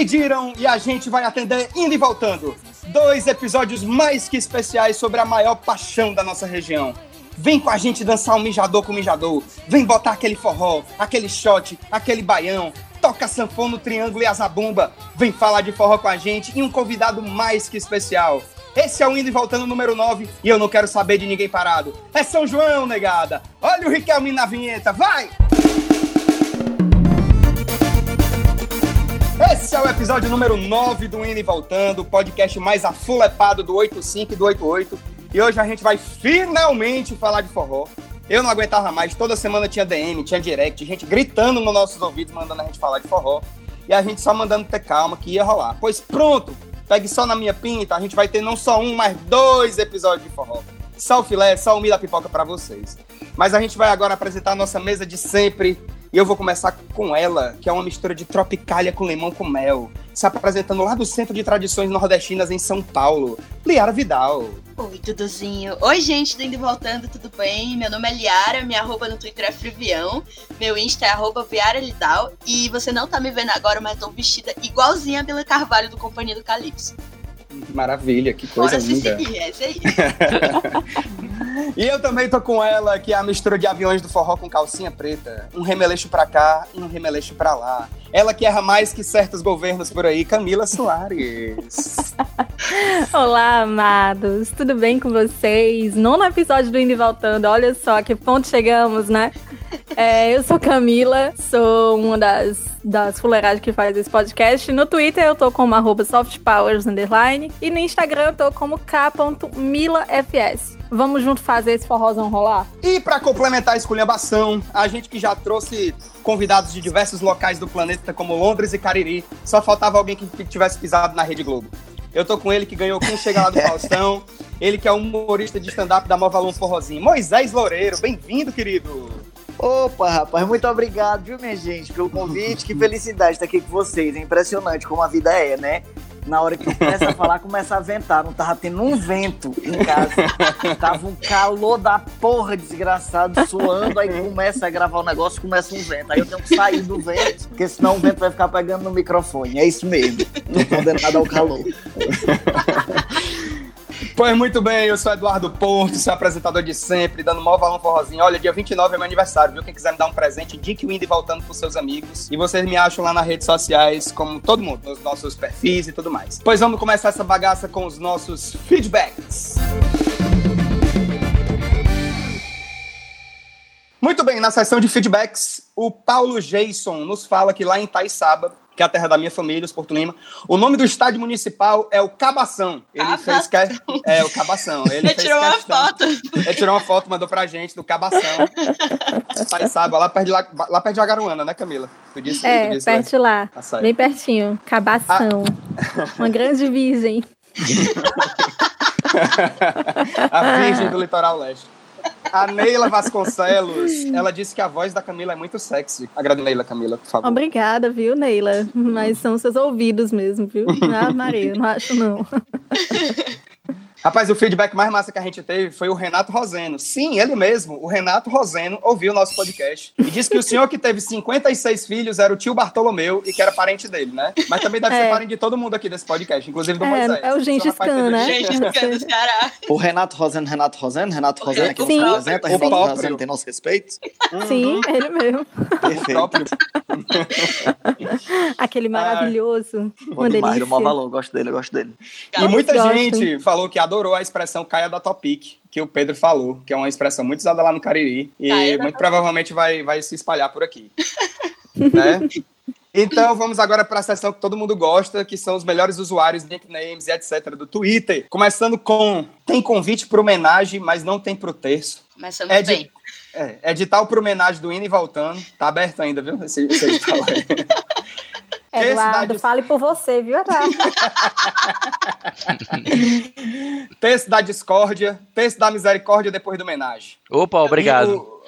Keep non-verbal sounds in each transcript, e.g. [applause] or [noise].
Pediram e a gente vai atender indo e voltando. Dois episódios mais que especiais sobre a maior paixão da nossa região. Vem com a gente dançar um mijador com mijador. Vem botar aquele forró, aquele shot, aquele baião. Toca sanfona no triângulo e a zabumba. Vem falar de forró com a gente e um convidado mais que especial. Esse é o Indo e Voltando número 9 e eu não quero saber de ninguém parado. É São João, negada. Olha o Riquelme na vinheta, vai! Esse é o episódio número 9 do e Voltando, podcast mais afulepado do 85 e do 88. E hoje a gente vai finalmente falar de forró. Eu não aguentava mais, toda semana tinha DM, tinha direct, gente gritando nos nossos ouvidos, mandando a gente falar de forró. E a gente só mandando ter calma que ia rolar. Pois pronto, pegue só na minha pinta, a gente vai ter não só um, mas dois episódios de forró. Só o filé, só o milho da pipoca para vocês. Mas a gente vai agora apresentar a nossa mesa de sempre, e eu vou começar com ela, que é uma mistura de tropicália com limão com mel. Se apresentando lá do Centro de Tradições Nordestinas em São Paulo. Liara Vidal. Oi, Duduzinho. Oi, gente do Indo e Voltando, tudo bem? Meu nome é Liara, minha arroba no Twitter é Frivião, meu Insta é arroba Lidal, e você não tá me vendo agora, mas tô vestida igualzinha a Bela Carvalho do Companhia do Calypso. Maravilha, que coisa Bora linda. Se seguir, é isso aí. [laughs] e eu também tô com ela, que é a mistura de aviões do forró com calcinha preta. Um remeleixo pra cá e um remeleixo pra lá. Ela que erra mais que certos governos por aí, Camila Soares. [laughs] Olá, amados. Tudo bem com vocês? Nono episódio do Indo e Voltando. Olha só que ponto chegamos, né? É, eu sou Camila, sou uma das, das fuleiragens que faz esse podcast. No Twitter eu tô como softpowers, e no Instagram eu tô como k.milafs. Vamos junto fazer esse forrozão rolar? E para complementar a esculhambação, a gente que já trouxe convidados de diversos locais do planeta, como Londres e Cariri, só faltava alguém que tivesse pisado na Rede Globo. Eu tô com ele que ganhou Quem Chega Lá do [laughs] Faustão, ele que é humorista de stand-up da Nova Alum Forrozinho. Moisés Loureiro, bem-vindo, querido! Opa, rapaz, muito obrigado, viu, minha gente, pelo convite. Que [laughs] felicidade estar aqui com vocês. É impressionante como a vida é, né? Na hora que eu começo a falar, começa a ventar. Não tava tendo um vento em casa. Tava um calor da porra desgraçado, suando. Aí começa a gravar o negócio, começa um vento. Aí eu tenho que sair do vento, porque senão o vento vai ficar pegando no microfone. É isso mesmo. Não tô nada ao calor. Pois muito bem, eu sou Eduardo Porto, sou apresentador de sempre, dando maior valor forrozinho. Olha, dia 29 é meu aniversário, viu? Quem quiser me dar um presente, indique o indo e voltando pros seus amigos. E vocês me acham lá nas redes sociais, como todo mundo, nos nossos perfis e tudo mais. Pois vamos começar essa bagaça com os nossos feedbacks. Muito bem, na sessão de feedbacks, o Paulo Jason nos fala que lá em Taiçaba que é a terra da minha família, os Porto Lima. O nome do estádio municipal é o Cabação. Ele Cabação. fez que... É, o Cabação. Ele, [laughs] Ele tirou uma foto. Ele tirou uma foto, mandou pra gente do Cabação. Taiçaba, lá perto de, lá, lá perto de Agaruana, né, Camila? Tu disse, é, tu disse, perto de lá. Açaí. Bem pertinho. Cabação. Ah. Uma grande virgem. [laughs] a virgem do litoral leste. A Neila Vasconcelos, ela disse que a voz da Camila é muito sexy. Agrada Neila, Camila, por favor. Obrigada, viu, Neila? Mas são seus ouvidos mesmo, viu? Ah, Maria, não acho não. [laughs] Rapaz, o feedback mais massa que a gente teve foi o Renato Roseno. Sim, ele mesmo, o Renato Roseno, ouviu o nosso podcast e disse que o senhor que teve 56 filhos era o tio Bartolomeu e que era parente dele, né? Mas também deve é. ser parente de todo mundo aqui desse podcast, inclusive do é, Moisés. É o Gengis Khan, né? Gengis Khan do Ceará. O Renato Roseno, Renato Roseno, Renato Roseno, que Sim. nos apresenta, o Renato. Roseno tem nosso respeito. Sim, uhum. ele mesmo. Perfeito. [laughs] Aquele maravilhoso. Bom demais, do maior valor, gosto dele, eu gosto dele. E muita gosto. gente falou que adorou a expressão caia da Topic, que o Pedro falou, que é uma expressão muito usada lá no Cariri e caia muito provavelmente vai, vai se espalhar por aqui. [laughs] né? Então vamos agora para a sessão que todo mundo gosta, que são os melhores usuários, nicknames e etc. do Twitter. Começando com tem convite para homenagem, mas não tem pro terço. Começamos é bem. É, edital para homenagem do Indo e Voltando. Tá aberto ainda, viu? Esse, esse edital aí. [laughs] Eduardo, cidade... fale por você, viu, Eduardo? [laughs] texto da discórdia, texto da misericórdia depois do homenagem. Opa, obrigado.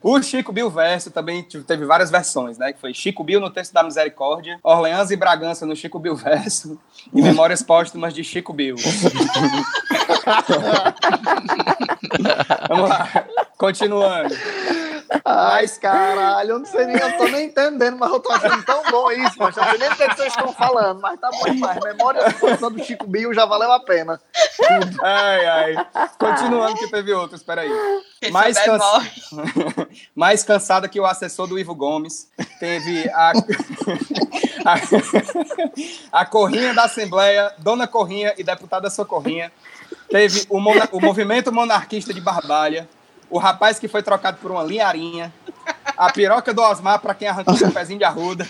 O... [laughs] o Chico Bill verso também teve várias versões, né? Que foi Chico Bill no texto da misericórdia, Orleans e Bragança no Chico Bill verso e Memórias Póstumas de Chico Bill. [laughs] Vamos lá, continuando. Ai, caralho, eu não sei nem, eu tô nem entendendo, mas eu tô achando tão bom isso, mas eu não sei nem o que vocês estão falando, mas tá bom demais. Memória do Chico Bill já valeu a pena. Ai, ai. Continuando que teve outros, peraí. Mais, souber, cansa- morre. [laughs] Mais cansada que o assessor do Ivo Gomes. Teve a... [laughs] a... a Corrinha da Assembleia, Dona Corrinha e deputada Socorrinha. Teve o, mona- o movimento monarquista de Barbalha. O rapaz que foi trocado por uma linharinha. A piroca do Osmar para quem arrancou seu pezinho de arruda.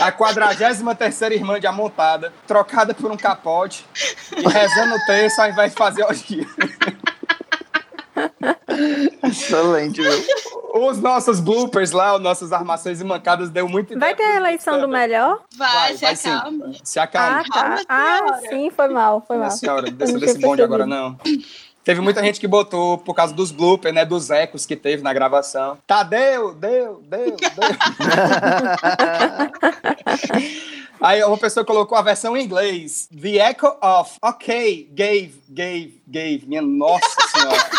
A 43 irmã de Amontada, trocada por um capote e rezando o terço ao invés de fazer orgia. Excelente, viu? Os nossos bloopers lá, os nossos armações e mancadas deu muito Vai ter a eleição do bloopers melhor? Vai, se sim. acalma. Se acalma. Ah, tá. Ah, sim, foi mal, foi mal. Minha senhora, desça desse bonde agora não. Teve muita gente que botou por causa dos bloopers, né? Dos ecos que teve na gravação. Tadeu, deu, deu, deu. [laughs] Aí uma pessoa colocou a versão em inglês. The echo of, ok, gave, gave, gave. Minha nossa senhora.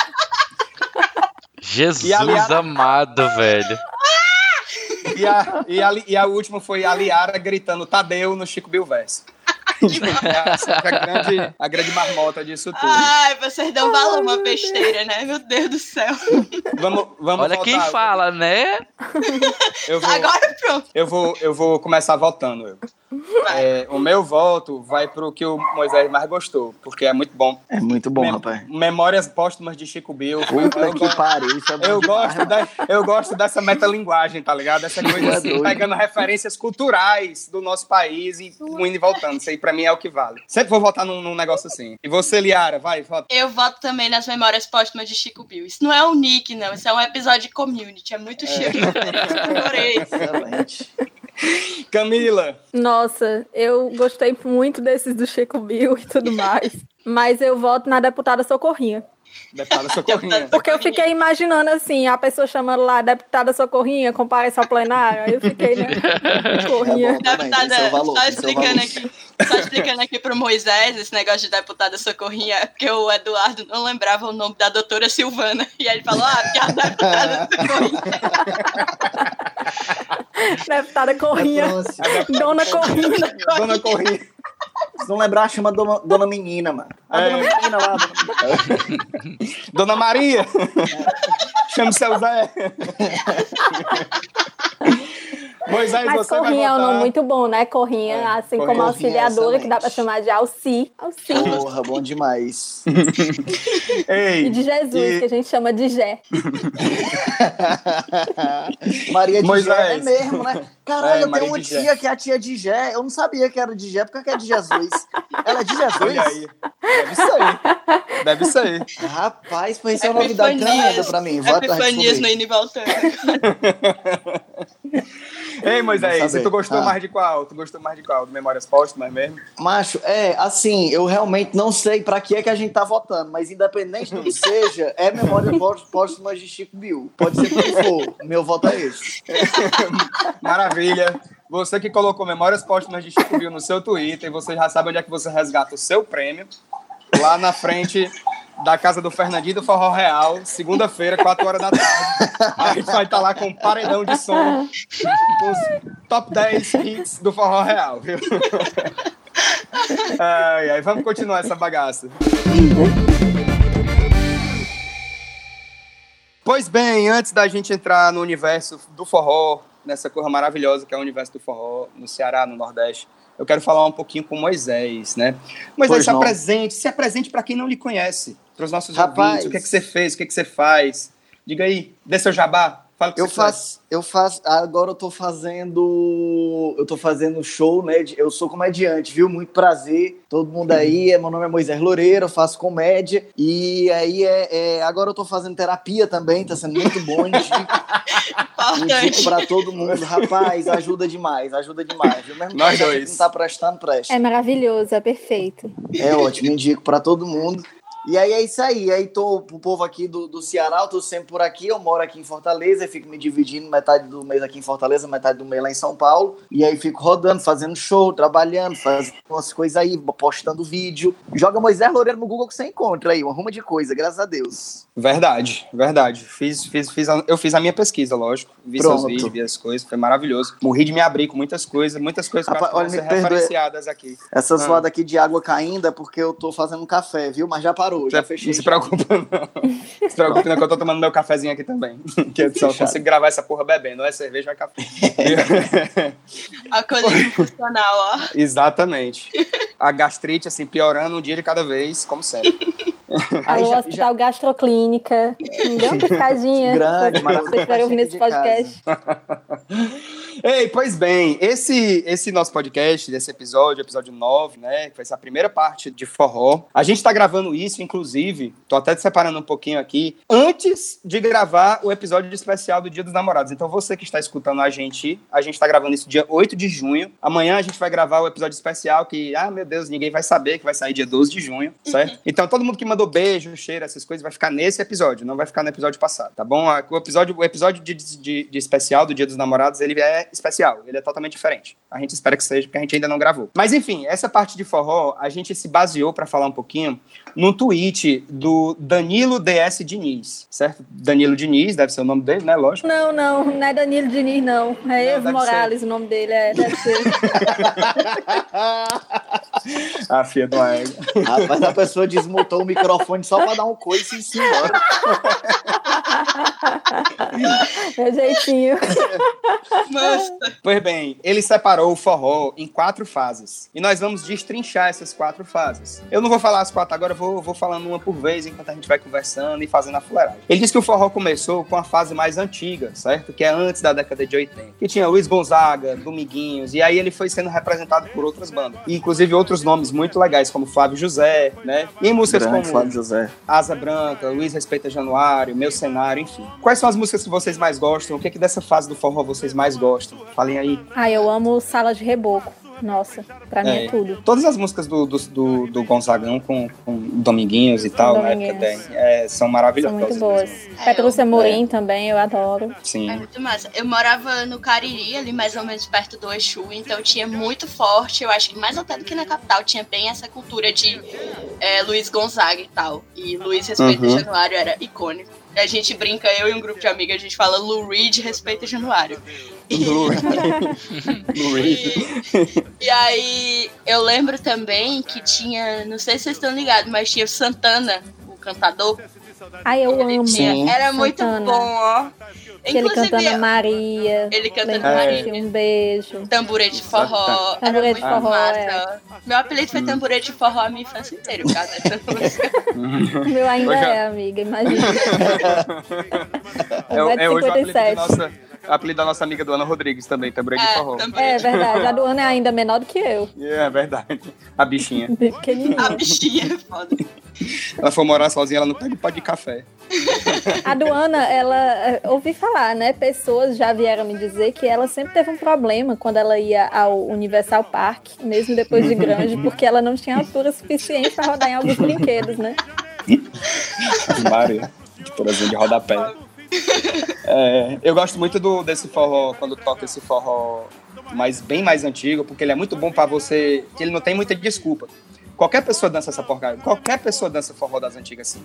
Jesus Liara- amado, velho. E a, e, a, e a última foi a Liara gritando Tadeu no Chico Bill [laughs] Foi a grande, a grande marmota disso tudo. Ai, vocês dão valor uma besteira, né? Meu Deus do céu. Vamos, vamos Olha quem voltar. fala, né? Eu vou, Agora pronto. eu vou, eu vou começar votando. eu. É, o meu voto vai pro que o Moisés mais gostou, porque é muito bom. É muito bom, Mem- rapaz. Memórias póstumas de Chico Bill. Puta eu, que pariu, isso é bom eu demais, gosto, da- eu gosto dessa metalinguagem, tá ligado? Essa coisa É assim, doido. pegando referências culturais do nosso país e indo e voltando. Isso aí pra mim é o que vale. Sempre vou votar num, num negócio assim. E você, Liara, vai, vota. Eu voto também nas memórias póstumas de Chico Bill. Isso não é um nick, não. Isso é um episódio de community. É muito cheio de referência. Adorei. Excelente. [laughs] Camila, Nossa, eu gostei muito desses do Chico Bill e tudo mais. Mas eu voto na deputada Socorrinha. [laughs] deputada Socorrinha. Porque eu fiquei imaginando assim, a pessoa chamando lá deputada Socorrinha, comparece ao plenário. Aí eu fiquei, né? [laughs] Socorrinha. É. Também, tem Deputada, só explicando aqui. Só explicando aqui pro Moisés esse negócio de deputada Socorrinha, porque o Eduardo não lembrava o nome da doutora Silvana. E aí ele falou, ah, porque a deputada [laughs] Socorrinha. deputada Corrinha. É. Dona Corrinha. Dona Corrinha. Se não lembrar, chama Dona, Dona Menina, mano. A É. Dona Menina lá. Dona- Dona Maria. Chama o seu Zé. [laughs] Moisés, Mas você vai Corrinha é um nome muito bom, né? Corrinha, É, assim Corrinha. como é auxiliadora, que dá pra chamar de Alci. Alci. Porra, bom demais. [laughs] E Ei, de Jesus, E- que a gente chama de Jé. [laughs] Maria de Moisés. Gé é mesmo, né? Caralho, É, eu tenho uma tia que é a tia de Gé. Eu não sabia que era de Gé, porque que é de Jesus. Ela é de Jesus? olha aí. Deve ser. Deve ser. Rapaz, foi isso é uma novidade tremenda pra mim. Vou atrás Epifanias indo e voltando. Ei, Moisés, e tu gostou Ah. mais de qual? Tu gostou mais de qual? Do Memórias Póstumas mesmo? Macho, é, assim, eu realmente não sei pra que é que a gente tá votando, mas independente do que [laughs] seja, é memória pós- póstuma de Chico Bill. Pode ser o que for. Meu voto é esse. [laughs] Maravilha. Você que colocou Memórias Póstumas de Chico Bill no seu Twitter, você já sabe onde é que você resgata o seu prêmio. Lá na frente da casa do Fernandinho do Forró Real, segunda-feira, 4 horas da tarde. A gente vai estar lá com um paredão de som com os top 10 hits do Forró Real, viu? Ai, ai, vamos continuar essa bagaça. Pois bem, antes da gente entrar no universo do forró, nessa coisa maravilhosa que é o universo do forró no Ceará, no Nordeste, eu quero falar um pouquinho com Moisés, né? Moisés, Pois se não. apresente, se apresente para quem não lhe conhece, para os nossos Rapaz. ouvintes, o que é que você fez, o que é que você faz. Diga aí, dê seu jabá, fala o que Eu você faço, eu faço, agora eu tô fazendo, eu tô fazendo show, né? de- Eu sou comediante, viu? Muito prazer, todo mundo aí. é- Meu nome é Moisés Loureiro, eu faço comédia e aí é, é- agora eu tô fazendo terapia também, tá sendo muito bom, [laughs] Importante. pra todo mundo. Rapaz, ajuda demais, ajuda demais. Viu? Mesmo que Nós dois. não tá prestando, presta. É maravilhoso, é perfeito. É ótimo, indico pra todo mundo. E aí é isso aí. Aí tô pro povo aqui do, do Ceará, eu tô sempre por aqui. Eu moro aqui em Fortaleza e fico me dividindo metade do mês aqui em Fortaleza, metade do mês lá em São Paulo. E aí fico rodando, fazendo show, trabalhando, fazendo umas coisas aí, postando vídeo. Joga Moisés Loureiro no Google que você encontra aí, uma ruma de coisa, graças a Deus. Verdade, verdade. Fiz, fiz, fiz a- eu fiz a minha pesquisa, lógico. Vi Pronto. seus vídeos, vi as coisas, foi maravilhoso. Morri de me abrir com muitas coisas, muitas coisas Rapaz, olha, ser me referenciadas aqui. Essa Ah. zoada aqui de água caindo é porque eu tô fazendo café, viu? Mas já parou, já Não fechei. se preocupa, não. Se preocupe, não, que eu tô tomando meu cafezinho aqui também. [laughs] Que eu só consigo gravar essa porra bebendo, é cerveja é café. [laughs] Alcoolismo funcional, ó. Exatamente. A gastrite, assim, piorando um dia de cada vez, como sempre. [laughs] Aí Alô, já- Hospital Gastroclínica. Me dê uma piscadinha. Grande, maravilhoso. vocês ouvindo esse podcast. Ei, pois bem, esse, esse nosso podcast, desse episódio, episódio 9, né, que foi essa primeira parte de forró, a gente tá gravando isso, inclusive, tô até separando um pouquinho aqui, antes de gravar o episódio especial do Dia dos Namorados. Então você que está escutando a gente, a gente tá gravando isso dia 8 de junho, amanhã a gente vai gravar o episódio especial que, ah, meu Deus, ninguém vai saber que vai sair dia 12 de junho, certo? Então todo mundo que mandou beijo, cheiro, essas coisas, vai ficar nesse episódio, não vai ficar no episódio passado, tá bom? O episódio, o episódio de, de, de especial do Dia dos Namorados, ele é especial, ele é totalmente diferente. A gente espera que seja, porque a gente ainda não gravou. Mas enfim, essa parte de forró, a gente se baseou para falar um pouquinho num tweet do Danilo DS Diniz, certo? Danilo Diniz, deve ser o nome dele, né? Lógico. Não, não, não é Danilo Diniz, não. É Evo Morales, o nome dele é. Deve ser. [laughs] A filha do. Rapaz, a pessoa desmutou o microfone só pra dar um coice e se embora. Meu jeitinho. Nossa. [laughs] Pois bem, ele separou o forró em quatro fases. E nós vamos destrinchar essas quatro fases. Eu não vou falar as quatro agora, eu vou, vou falando uma por vez enquanto a gente vai conversando e fazendo a fuleiragem. Ele disse que o forró começou com a fase mais antiga, certo? Que é antes da década de 80. Que tinha Luiz Gonzaga, Dominguinhos, e aí ele foi sendo representado por outras bandas. E, inclusive outros nomes muito legais, como Flávio José, né? E em músicas Grande como Flávio José. Asa Branca, Luiz Respeita Januário, Meu Cenário, enfim. Quais são as músicas que vocês mais gostam? O que, é que dessa fase do forró vocês mais gostam? Falem aí. Ah, eu amo Sala de Reboco. Nossa, pra mim é, É. tudo. Todas as músicas do, do, do, do Gonzagão com, com Dominguinhos e tal, na época Dominguinhos. é, são São maravilhosas. muito boas. É, Petrúcia eu- Morim também, eu adoro. Sim. É muito massa. Eu morava no Cariri, ali mais ou menos perto do Exu, então tinha muito forte, eu acho que mais até do que na capital, tinha bem essa cultura de é, Luiz Gonzaga e tal. E Luiz Respeita Uhum. Januário era icônico. A gente brinca, eu e um grupo de amigas, a gente fala Lou Reed Respeita Januário. Lou [laughs] Lou Reed. E, e aí, eu lembro também que tinha, não sei se vocês estão ligados, mas tinha o Santana, o cantador. Ai, eu amo. Sim. era muito Santana. bom, ó. Que ele cantando Maria. ele cantando Lembra Maria. Um beijo. Tamborê de forró. Muito forró, é. Meu apelido foi tamborê de forró a minha infância inteira, por causa dessa [laughs] música. O meu ainda Hoje- é, amiga, imagina. [laughs] É, o- é hoje o apelido da 1,57m. nossa, apelido da nossa amiga do Ana Rodrigues também, também de É, forró. tamborê É de verdade, a do Ana é ainda menor do que eu. É verdade. A bichinha. [laughs] A bichinha é foda. Ela foi morar sozinha, ela não pega o pó de café. A do Ana, ela, eh, ouvi falar, né? Pessoas já vieram me dizer que ela sempre teve um problema quando ela ia ao Universal Park, mesmo depois de grande, porque ela não tinha altura suficiente para rodar em alguns brinquedos, né? Maria. De porazinho de rodapé. [laughs] É, eu gosto muito do, desse forró, quando toca esse forró mais, bem mais antigo, porque ele é muito bom pra você, que ele não tem muita desculpa. Qualquer pessoa dança essa porcaria. Qualquer pessoa dança forró das antigas, assim.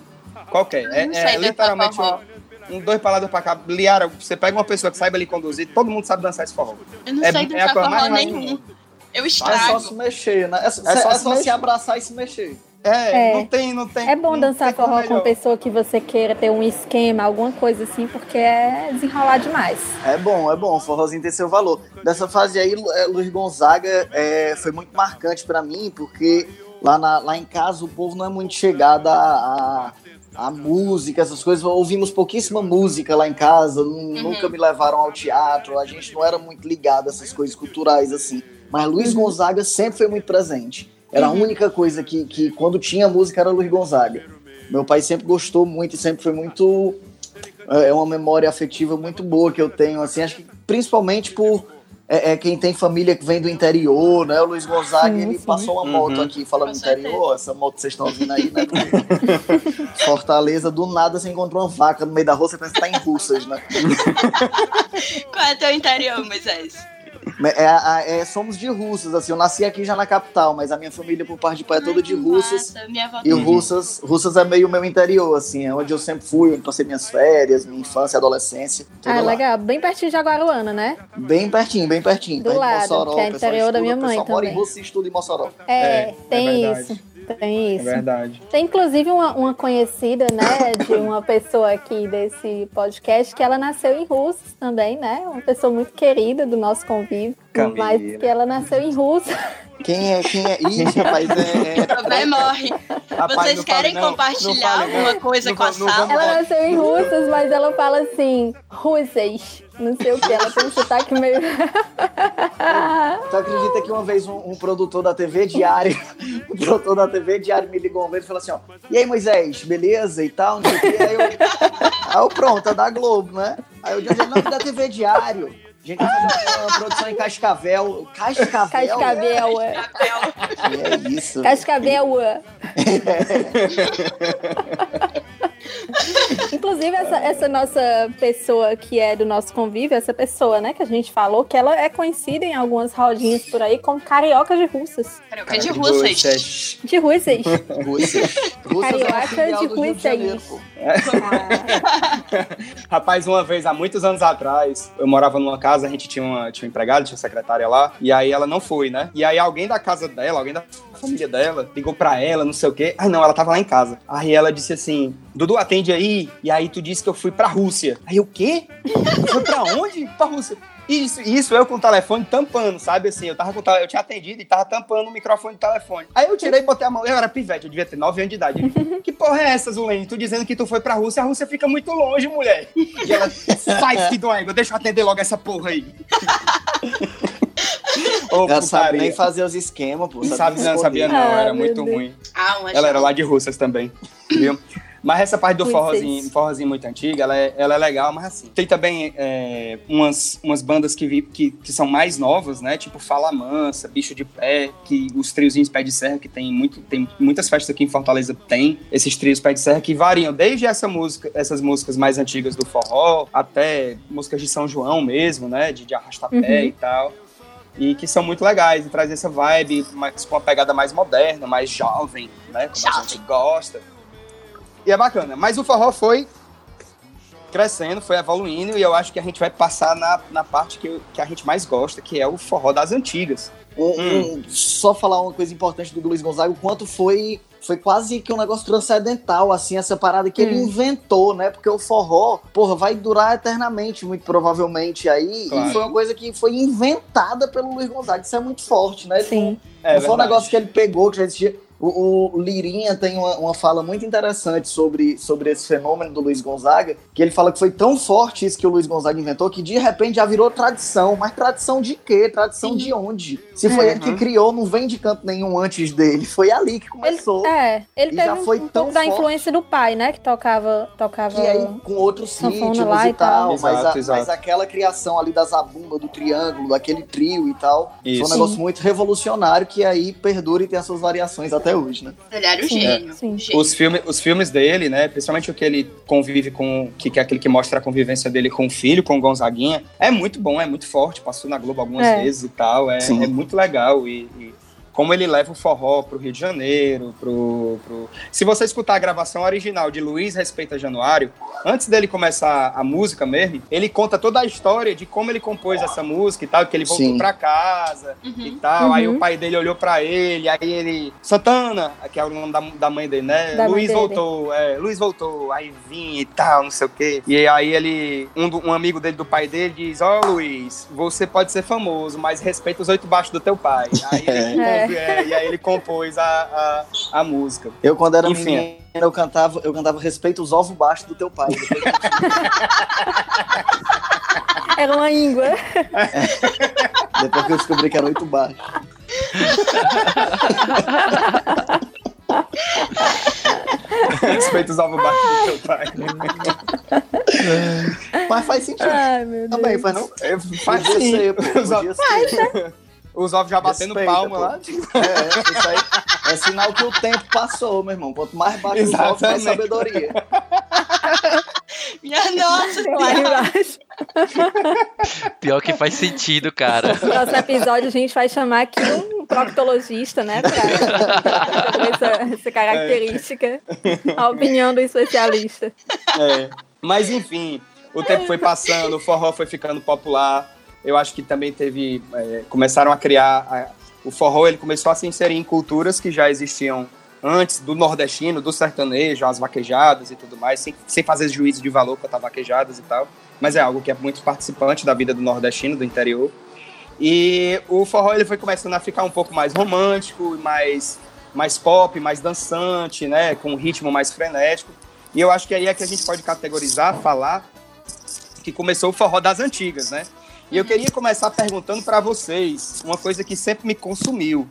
Qualquer. É, é literalmente um, um dois palavras pra cá. Liara, você pega uma pessoa que saiba lhe conduzir, todo mundo sabe dançar esse forró. Eu não É- sei é dançar mais forró nenhum. Eu É só estrago. se mexer, né? É, só, É só é se só se mexer. abraçar e se mexer. É, É. não tem, não tem. É bom dançar forró com pessoa que você queira ter um esquema, alguma coisa assim, porque é desenrolar demais. É bom, é bom. O forrozinho tem seu valor. Dessa fase aí, é, Luiz Gonzaga é, foi muito marcante pra mim, porque lá, na- lá em casa o povo não é muito chegado a, a, a música, essas coisas. Ouvimos pouquíssima música lá em casa, nu- nunca me levaram ao teatro, a gente não era muito ligado a essas coisas culturais assim. Mas Luiz Gonzaga sempre foi muito presente. Era a única coisa que, que quando tinha música era Luiz Gonzaga. Meu pai sempre gostou muito e sempre foi muito é uma memória afetiva muito boa que eu tenho, assim, acho que principalmente por é, é quem tem família que vem do interior, né? O Luiz Gonzaga, Sim, ele sim. passou uma moto Uhum. aqui falando interior, essa moto que vocês estão ouvindo aí, né? [laughs] Fortaleza, do nada você encontra uma vaca no meio da rua, você pensa que tá em Russas, né? [laughs] Qual é teu interior, Moisés? É, é, somos de Russas, assim, eu nasci aqui já na capital, mas a minha família por parte de pai é toda de avó E também. Russas, Russas é meio meu interior, assim, é onde eu sempre fui, onde passei minhas férias, minha infância, adolescência. Ah, lá. legal. Bem pertinho de Jaguaruana, né? Bem pertinho, bem pertinho. Do perto de lado, Mossoró, que é interior da minha o pessoal mãe mora em também. Russas e estuda em Mossoró. É, É, tem é isso. Tem É isso. verdade. Tem inclusive uma, uma conhecida, né, de uma pessoa aqui desse podcast, que ela nasceu em Russas também, né? Uma pessoa muito querida do nosso convívio. Camila. Mas que ela nasceu em Russas. Quem é, quem é? Ih, rapaz, é... é- Também morre. Rapaz, Vocês querem não compartilhar não. alguma coisa Não com a sala? Ela nasceu em Russas, mas ela fala assim, Russas. Não sei o que, ela tem um sotaque meio. [laughs] Tu acredita que uma vez um, um produtor da TV Diário, o [laughs] produtor da TV Diário me ligou uma vez e falou assim, ó, e aí, Moisés, beleza e tal, não sei o quê. Aí eu, aí eu pronto, é da Globo, né? Aí eu disse, não, da TV Diário. A gente vai fazer uma produção em Cascavel. Cascavel? Cascavel. é. É isso? Cascavel. [laughs] Inclusive, essa, essa nossa pessoa que é do nosso convívio, essa pessoa, né, que a gente falou, que ela é conhecida em algumas rodinhas por aí como carioca de russas. Carioca de Russas. De russas. É Carioca de Russas. pô. [laughs] Rapaz, uma vez, há muitos anos atrás, eu morava numa casa, a gente tinha uma, tinha uma empregada, tinha uma secretária lá, e aí ela não foi, né? E aí alguém da casa dela, alguém da família dela, ligou pra ela, não sei o quê. Ah, não, ela tava lá em casa. Aí ela disse assim: Dudu, atende aí. E aí tu disse que eu fui pra Rússia. Aí eu, o quê? Foi pra onde? [laughs] Pra Rússia. Isso, isso eu com o telefone tampando, sabe assim? Eu tava com eu tinha atendido e tava tampando o microfone do telefone. Aí eu tirei e botei a mão. Eu era pivete, eu devia ter 9 anos de idade. [laughs] que porra é essa, Zulene? Tu dizendo que tu foi pra Rússia, a Rússia fica muito longe, mulher. E ela, sai, filho do égua, deixa eu atender logo essa porra aí. [laughs] Ô, Ela sabe nem fazer os esquemas, pô. Não sabe, não sabia não, Ah, era meu muito Deus. ruim. Ah, uma Ela era lá de Russas também, viu? Mas essa parte do forrozinho, forrozinho muito antiga, ela é, ela é legal, mas assim. Tem também é, umas, umas bandas que, vi- que, que são mais novas, né? Tipo Fala Mansa, Bicho de Pé, que os triozinhos Pé de Serra, que tem, muito, tem muitas festas aqui em Fortaleza, tem esses trios Pé de Serra que variam desde essa música, essas músicas mais antigas do forró, até músicas de São João mesmo, né? De, de arrastapé Uhum. e tal e que são muito legais e trazem essa vibe mais, com uma pegada mais moderna, mais jovem, né? Como a Jovem. gente gosta. E é bacana. Mas o forró foi crescendo, foi evoluindo e eu acho que a gente vai passar na, na parte que, eu- que a gente mais gosta, que é o forró das antigas. Um- um- só falar uma coisa importante do Luiz Gonzaga, o quanto foi foi quase que um negócio transcendental, assim, essa parada que ele Hum. inventou, né? Porque o forró, porra, vai durar eternamente, muito provavelmente aí. Claro. E foi uma coisa que foi inventada pelo Luiz Gonzaga. Isso é muito forte, né? Ele Sim. É não foi um negócio que ele pegou, que já existia. O, o Lirinha tem uma, uma fala muito interessante sobre, sobre esse fenômeno do Luiz Gonzaga, que ele fala que foi tão forte isso que o Luiz Gonzaga inventou, que de repente já virou tradição. Mas tradição de quê? Tradição Sim. de onde? Se foi ele que Uhum. criou, não vem de canto nenhum antes dele. Foi ali que Ele, começou. é, ele E teve já um, foi um tão pouco da forte. influência do pai, né? Que tocava. tocava... E aí, com outros ritmos lá e e tal. tal, mas, Exato, a- exato. mas aquela criação ali da zabumba, do triângulo, daquele trio e tal, foi Isso. um negócio muito revolucionário que aí perdura e tem as suas variações até hoje, né? Ele era um Sim, gênio. sim. gênio. Os, filme, os filmes dele, né? Principalmente o que ele convive com. Que, que é aquele que mostra a convivência dele com o filho, com o Gonzaguinha. É muito bom, é muito forte. Passou na Globo algumas É. vezes e tal. É, é muito legal. E, e como ele leva o forró pro Rio de Janeiro, pro, pro. Se você escutar a gravação original de Luiz Respeita Januário, antes dele começar a música mesmo, ele conta toda a história de como ele compôs essa música e tal, que ele voltou Sim. pra casa e Uhum. tal. Aí Uhum. o pai dele olhou pra ele, aí ele. Santana, que é o nome da, da mãe dele, né? Da Luiz dele. voltou, é, Luiz voltou, aí vinha e tal, não sei o quê. E aí ele. Um, do- um amigo dele do pai dele diz: Ó, Luiz, você pode ser famoso, mas respeita os oito baixos do teu pai. Aí ele, [laughs] É. é, e aí ele compôs a, a, a música. Eu, quando era Enfim. menino, eu cantava, eu cantava Respeita os ovos baixos do teu pai. [laughs] Era uma íngua. Depois que eu descobri que era oito baixos. Respeita os ovos baixos do teu pai. Mas faz sentido. Ai, meu Deus. Também, faz não? É, Faz Podia sim. ser, ovos- ser. Os ovos já batendo Respeita, palma pô. lá. É, isso aí é sinal que o tempo passou, meu irmão. Quanto mais baixo os ovos, mais sabedoria. [laughs] Minha nossa embaixo. Pior que faz sentido, cara. [laughs] No próximo episódio a gente vai chamar aqui um proctologista, né? Pra pra essa, essa característica. A opinião do especialista. É. Mas enfim, o tempo foi passando, o forró foi ficando popular. Eu acho que também teve. é, começaram a criar. a- o forró ele começou a se inserir em culturas que já existiam antes do nordestino, do sertanejo, as vaquejadas e tudo mais, sem, sem fazer juízo de valor quanto a vaquejadas e tal. Mas é algo que é muito participante da vida do nordestino, do interior. E o forró ele foi começando a ficar um pouco mais romântico, mais, mais pop, mais dançante, né? Com um ritmo mais frenético. E eu acho que aí é que a gente pode categorizar, falar que começou o forró das antigas, né? E eu queria começar perguntando para vocês uma coisa que sempre me consumiu.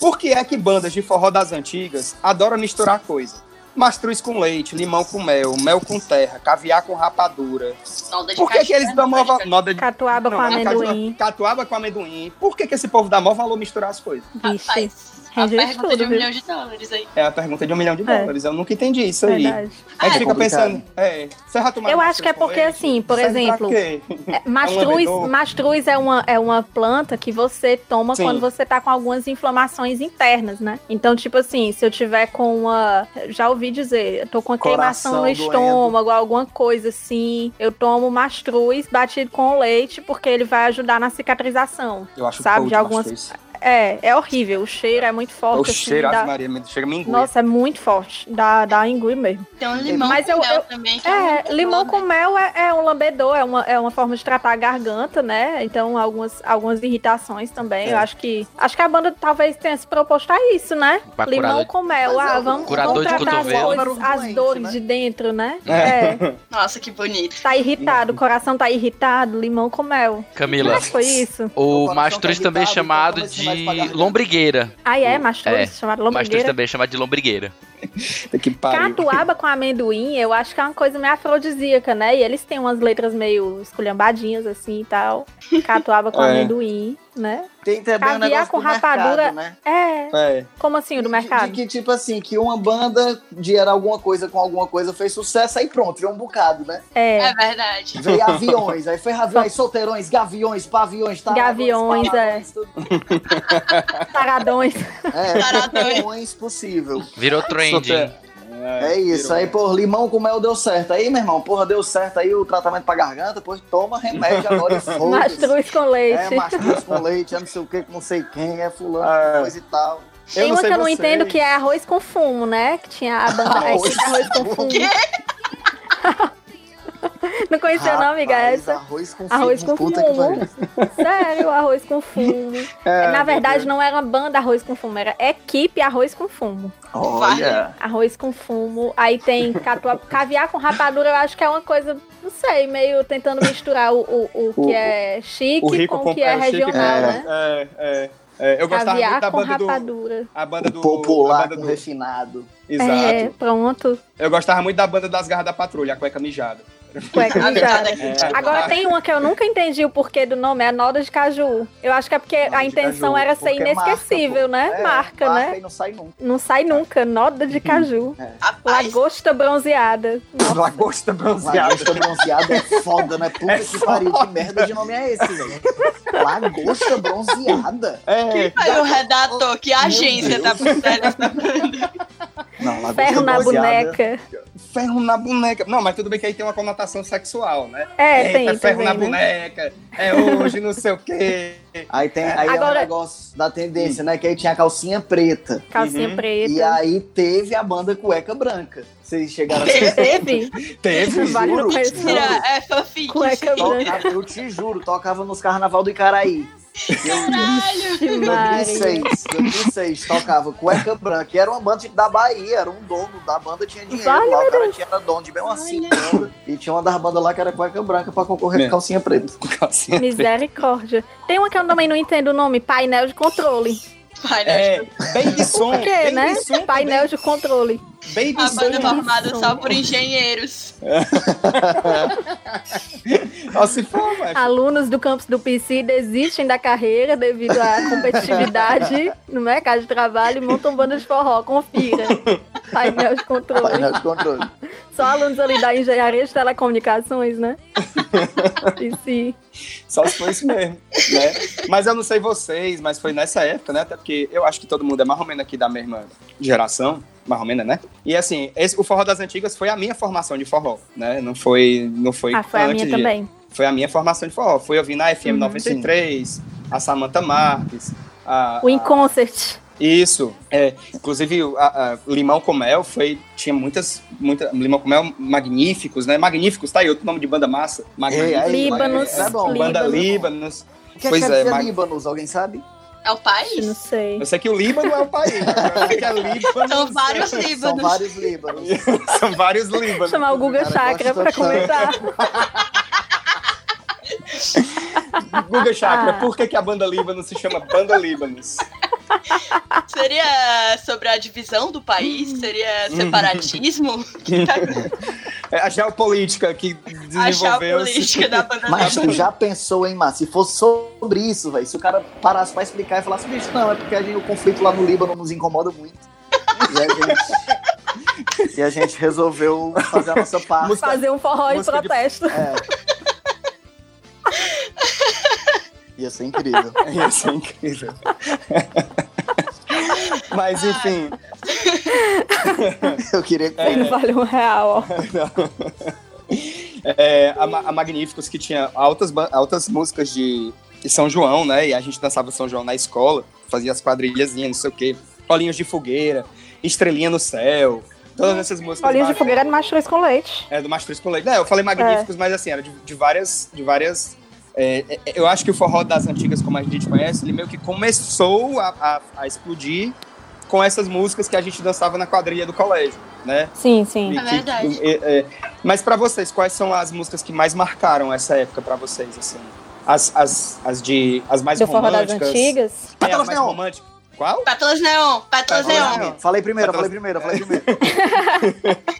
Por que é que bandas de forró das antigas adoram misturar coisa? Mastruz com leite, limão com mel, mel com terra, caviar com rapadura. Nalda de Por que, que eles dão maior valor? de Noda de Catuaba não, com não, amendoim. catua- Catuaba com amendoim. Por que, que esse povo dá maior valor misturar as coisas? Rapaz, a Rende pergunta tudo, de um viu? milhão de dólares aí. É a pergunta de um milhão de É. dólares. Eu nunca entendi isso aí. Verdade. A gente Ah, é fica complicado. pensando, é, você já tomaram Eu acho que é porque, assim, por exemplo, quê? É, Mastruz, lambedor. mastruz é, uma, é uma planta que você toma Sim. quando você tá com algumas inflamações internas, né? Então, tipo assim, se eu tiver com uma. Já ouvi dizer, eu tô com uma queimação no Coração doendo. estômago, alguma coisa assim. Eu tomo mastruz batido com leite, porque ele vai ajudar na cicatrização. Eu acho Sabe, de algumas- mastruz. É, é horrível. O cheiro é muito forte. O assim, cheiro, dá- Maria, me- chega me engolir. Nossa, é muito forte. Dá, dá engolir mesmo. Tem um limão Mas com eu- mel eu- também. Que é, É, limão bom, com né? mel é, é um lambedor, é uma, é uma forma de tratar a garganta, né? Então, algumas, algumas irritações também. É. Eu acho que. Acho que a banda talvez tenha se proposto a isso, né? Pra limão curar- com mel. Mas Ah, vamos, curador vamos de tratar as, coisas, as dores né? de dentro, né? É. É. Nossa, que bonito. Tá irritado, o coração tá irritado, limão com mel. Camila, Como é que foi isso? o coração mastruz tá também é irritado, chamado então de lombrigueira. Ah, é? Mastruz, É, chamado Mastruz lombrigueira. também é chamado de lombrigueira. [laughs] que pariu. Catuaba com amendoim, eu acho que é uma coisa meio afrodisíaca, né? E eles têm umas letras meio esculhambadinhas assim e tal. Catuaba com [laughs] É. amendoim, né? Tem também um Caviar negócio com do mercado, rapadura- né? É. É. Como assim, o do De- mercado? De, que, tipo assim, que uma banda de era alguma coisa com alguma coisa fez sucesso, aí pronto, veio um bocado, né? É. É verdade. Veio aviões, aí foi aviões, [laughs] solteirões, gaviões, paviões, taradões, Gaviões, paradões, tudo. Taradões. É, Taradões. possível. Virou trending. É isso, aí, pô, limão com mel deu certo. Aí, meu irmão, porra, deu certo aí o tratamento pra garganta, depois toma remédio agora e [laughs] foda-se. Mastruz com É, leite. mastruz com leite, é não sei o que, com não sei quem, é fulano, Ah. coisa e tal. Tem uma sei que eu não vocês. entendo que é arroz com fumo, né? Que tinha a banda é, Arroz arroz com fumo. Quê? [laughs] [laughs] [laughs] Não conhecia não, amiga, Rapaz, essa? Arroz com Arroz fumo, com puta que fumo. Sério, arroz com fumo. [laughs] É, Na verdade, não era uma banda arroz com fumo, era equipe arroz com fumo. Olha, Arroz com fumo. Aí tem catua... caviar com rapadura, eu acho que é uma coisa, não sei, meio tentando misturar o, o, o que O- é chique O rico com o que é chique, regional, é, né? É, é, é. Eu gostava Caviar muito da com banda do. rapadura. A banda do. popular a banda do refinado. Exato. É, pronto. Eu gostava muito da banda das garras da patrulha, a cueca mijada. Cueca mijada. É. Agora tem uma que eu nunca entendi o porquê do nome, é a Noda de Caju. Eu acho que é porque Noda a intenção caju, era ser marca, inesquecível, pô. né? É, marca, né? e não sai nunca. Não sai nunca. Noda de caju. Rapaz, Lagosta bronzeada. Lagosta bronzeada. Lagosta bronzeada é foda, né? Puta É que pariu, que merda de nome é esse, velho? Lagosta bronzeada. É. aí o redator, que agência tá por trás dessa banda? Não, lagosta Ferro na boneca. Ferro na boneca. Não, mas tudo bem que aí tem uma conotação sexual, né? É, Eita, tem ferro na também, né? boneca. É hoje, não sei o quê. Aí tem aí é Agora- um negócio da tendência, né? Que aí tinha a calcinha preta. Calcinha Uhum. preta. E aí teve a banda cueca branca. Vocês chegaram a Teve? Teve, Vale juro. não conheço, não. Tira, é fanfic. Cueca branca. Tocava, eu te juro, tocava nos carnaval do Icaraí. Caralho. Vixe, Maria. 2006, 2006, tocava cueca branca. E era uma banda da Bahia, era um dono da banda, tinha dinheiro Vale, lá, o cara Deus. tinha era dono de bem uma Olha. cintura. E tinha uma das bandas lá que era cueca branca pra concorrer É. com calcinha preta. Calcinha. Misericórdia. Tem uma que eu também não entendo o nome, painel de controle. Painel É, Baby Som. Por quê, Baby né? Som Painel de controle. Baby A Som. formada só por [laughs] engenheiros. [laughs] Se for. Alunos do campus do PC desistem da carreira devido à competitividade no mercado de trabalho e montam banda de forró. Confira. [laughs] Painel de controle. Painel de controle. Só alunos ali da engenharia de telecomunicações, né? [laughs] PC. Só se for isso mesmo, né? Mas eu não sei vocês, mas foi nessa época, né? Até porque eu acho que todo mundo é mais ou menos aqui da mesma geração, mais ou menos, né? E assim, esse- o forró das antigas foi a minha formação de forró, né? Não foi, não foi Ah, foi a minha de- também. Foi a minha formação de forró. Foi ouvir na FM Uhum. 93, a Samantha Marques, a, O In Concert. Isso, é, inclusive a- a Limão com Mel foi, tinha muitas, muita, Limão com Mel magníficos, né? Magníficos, tá aí outro nome de banda massa. Ei, aí, Líbanos, É bom. Banda Líbanos. O que é Pois que é, mas- Líbanos? Alguém sabe? É o Não país? sei. Eu sei que o Líbano é o país. Eu sei que é Líbano. São vários São Líbanos. vários Líbanos. [laughs] São vários Líbanos. Chamar o Guga Chakra pra comentar. Guga Chakra, Ah. por que, que a banda Líbano se chama Banda Líbanos? Seria sobre a divisão do país? Seria separatismo? [laughs] Que tá- É a geopolítica que A desenvolveu. política da banda Mas tu já pensou, hein, Márcio? Se fosse sobre isso, velho, se o cara parasse pra explicar e falasse, bicho, não, é porque a gente, o conflito lá no Líbano nos incomoda muito. E a gente, [laughs] e a gente resolveu fazer a nossa parte. Fazer um forró em Música de- protesto. É. Ia ser incrível. [laughs] Ia ser incrível. [laughs] Mas enfim, Eu queria que. Não vale um real, ó. é, a, a Magníficos que tinha altas, altas músicas de, de São João, né? E a gente dançava São João na escola, fazia as quadrilhazinhas, não sei o quê. Olhinhos de fogueira, Estrelinha no céu. Todas essas músicas. Bolinhos de fogueira de mastruz com leite. É, do Mastruz com Leite. É, eu falei magníficos, mas assim, era de, de várias. De várias é, é, eu acho que o forró das antigas, como a gente conhece, ele meio que começou a, a, a explodir com essas músicas que a gente dançava na quadrilha do colégio, né? Sim, sim. E É que- verdade. é, é, mas pra vocês, quais são as músicas que mais marcaram essa época pra vocês, assim? As, as, as de. As mais Do forró das românticas. antigas. É, as mais românticas. Qual? Pétalas Neon, Pétalas Neon. Neon. Falei primeiro, Pétalas- falei primeiro, falei primeiro. [laughs]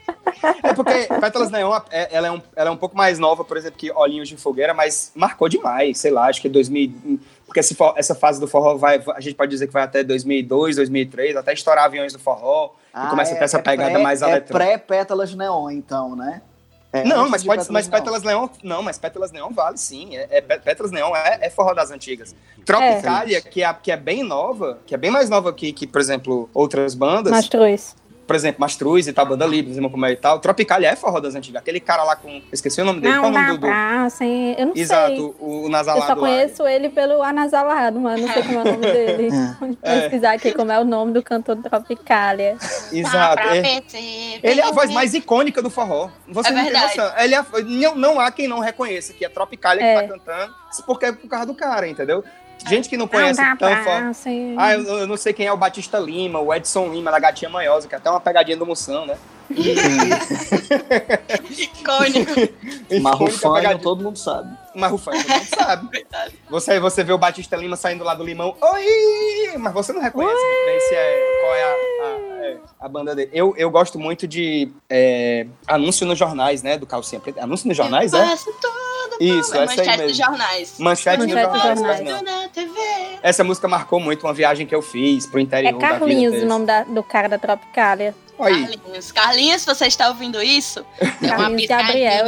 É porque Pétalas Neon, é- ela é, um, ela é um pouco mais nova, por exemplo, que Olhinhos de Fogueira, mas marcou demais, sei lá, acho que 2000... Porque esse essa fase do forró vai, a gente pode dizer que vai até 2002, 2003, até estourar aviões do forró, e começa a ter essa pegada pré- mais É eletrônica. pré-pétalas de neon, então, né? É, Não, mas de pode, mas. Pétalas Neon, não, mas Pétalas Neon vale sim. É, é- Pétalas Neon é, é forró das antigas. Tropicália, que, é, que é bem nova, que é bem mais nova que, que por exemplo, outras bandas, Mastruz. Por exemplo, Mastruz e tal, Banda Livre, Zima como é e tal. Tropicália é forró das antigas. Aquele cara lá com. Esqueci o nome dele. Qual Não o nome dá do. do... pra, assim, eu não sei. Exato, o, o Eu nasalado só lá. conheço ele pelo anasalado, mas não sei como é o nome dele. [laughs] Vou É. pesquisar aqui como é o nome do cantor do Tropicália. Exato. É-. Ele é a voz mais icônica do forró. Você É não tem verdade. noção. Ele é, não, não há quem não reconheça que é Tropicália É. que tá cantando, porque é por causa do cara, entendeu? Gente que não conhece não tão pra, assim... Ah, eu, eu não sei quem é o Batista Lima, o Edson Lima, da Gatinha Manhosa, que é até uma pegadinha do Moção, né? [laughs] icônico. Mas Icônica Rufanho, pegadinha. todo mundo sabe. Mas Rufano, todo mundo sabe. [laughs] Você, você vê o Batista Lima saindo lá do Limão, oi! Mas você não reconhece muito bem se é, qual é a, a- é, a banda dele. Eu, eu gosto muito de é, anúncio nos jornais, né? Do Calcinha Preta. Anúncio nos jornais, é? Faço tudo. Isso, é essa aí manchete mesmo. dos jornais. Manchete, Manchete dos jornais. jornais. Na TV. Essa música marcou muito uma viagem que eu fiz pro É interior da vida Carlinhos o nome da- do cara da Tropicália. Aí, Carlinhos. Carlinhos, se você está ouvindo isso, [laughs] é uma Carlinhos Gabriel,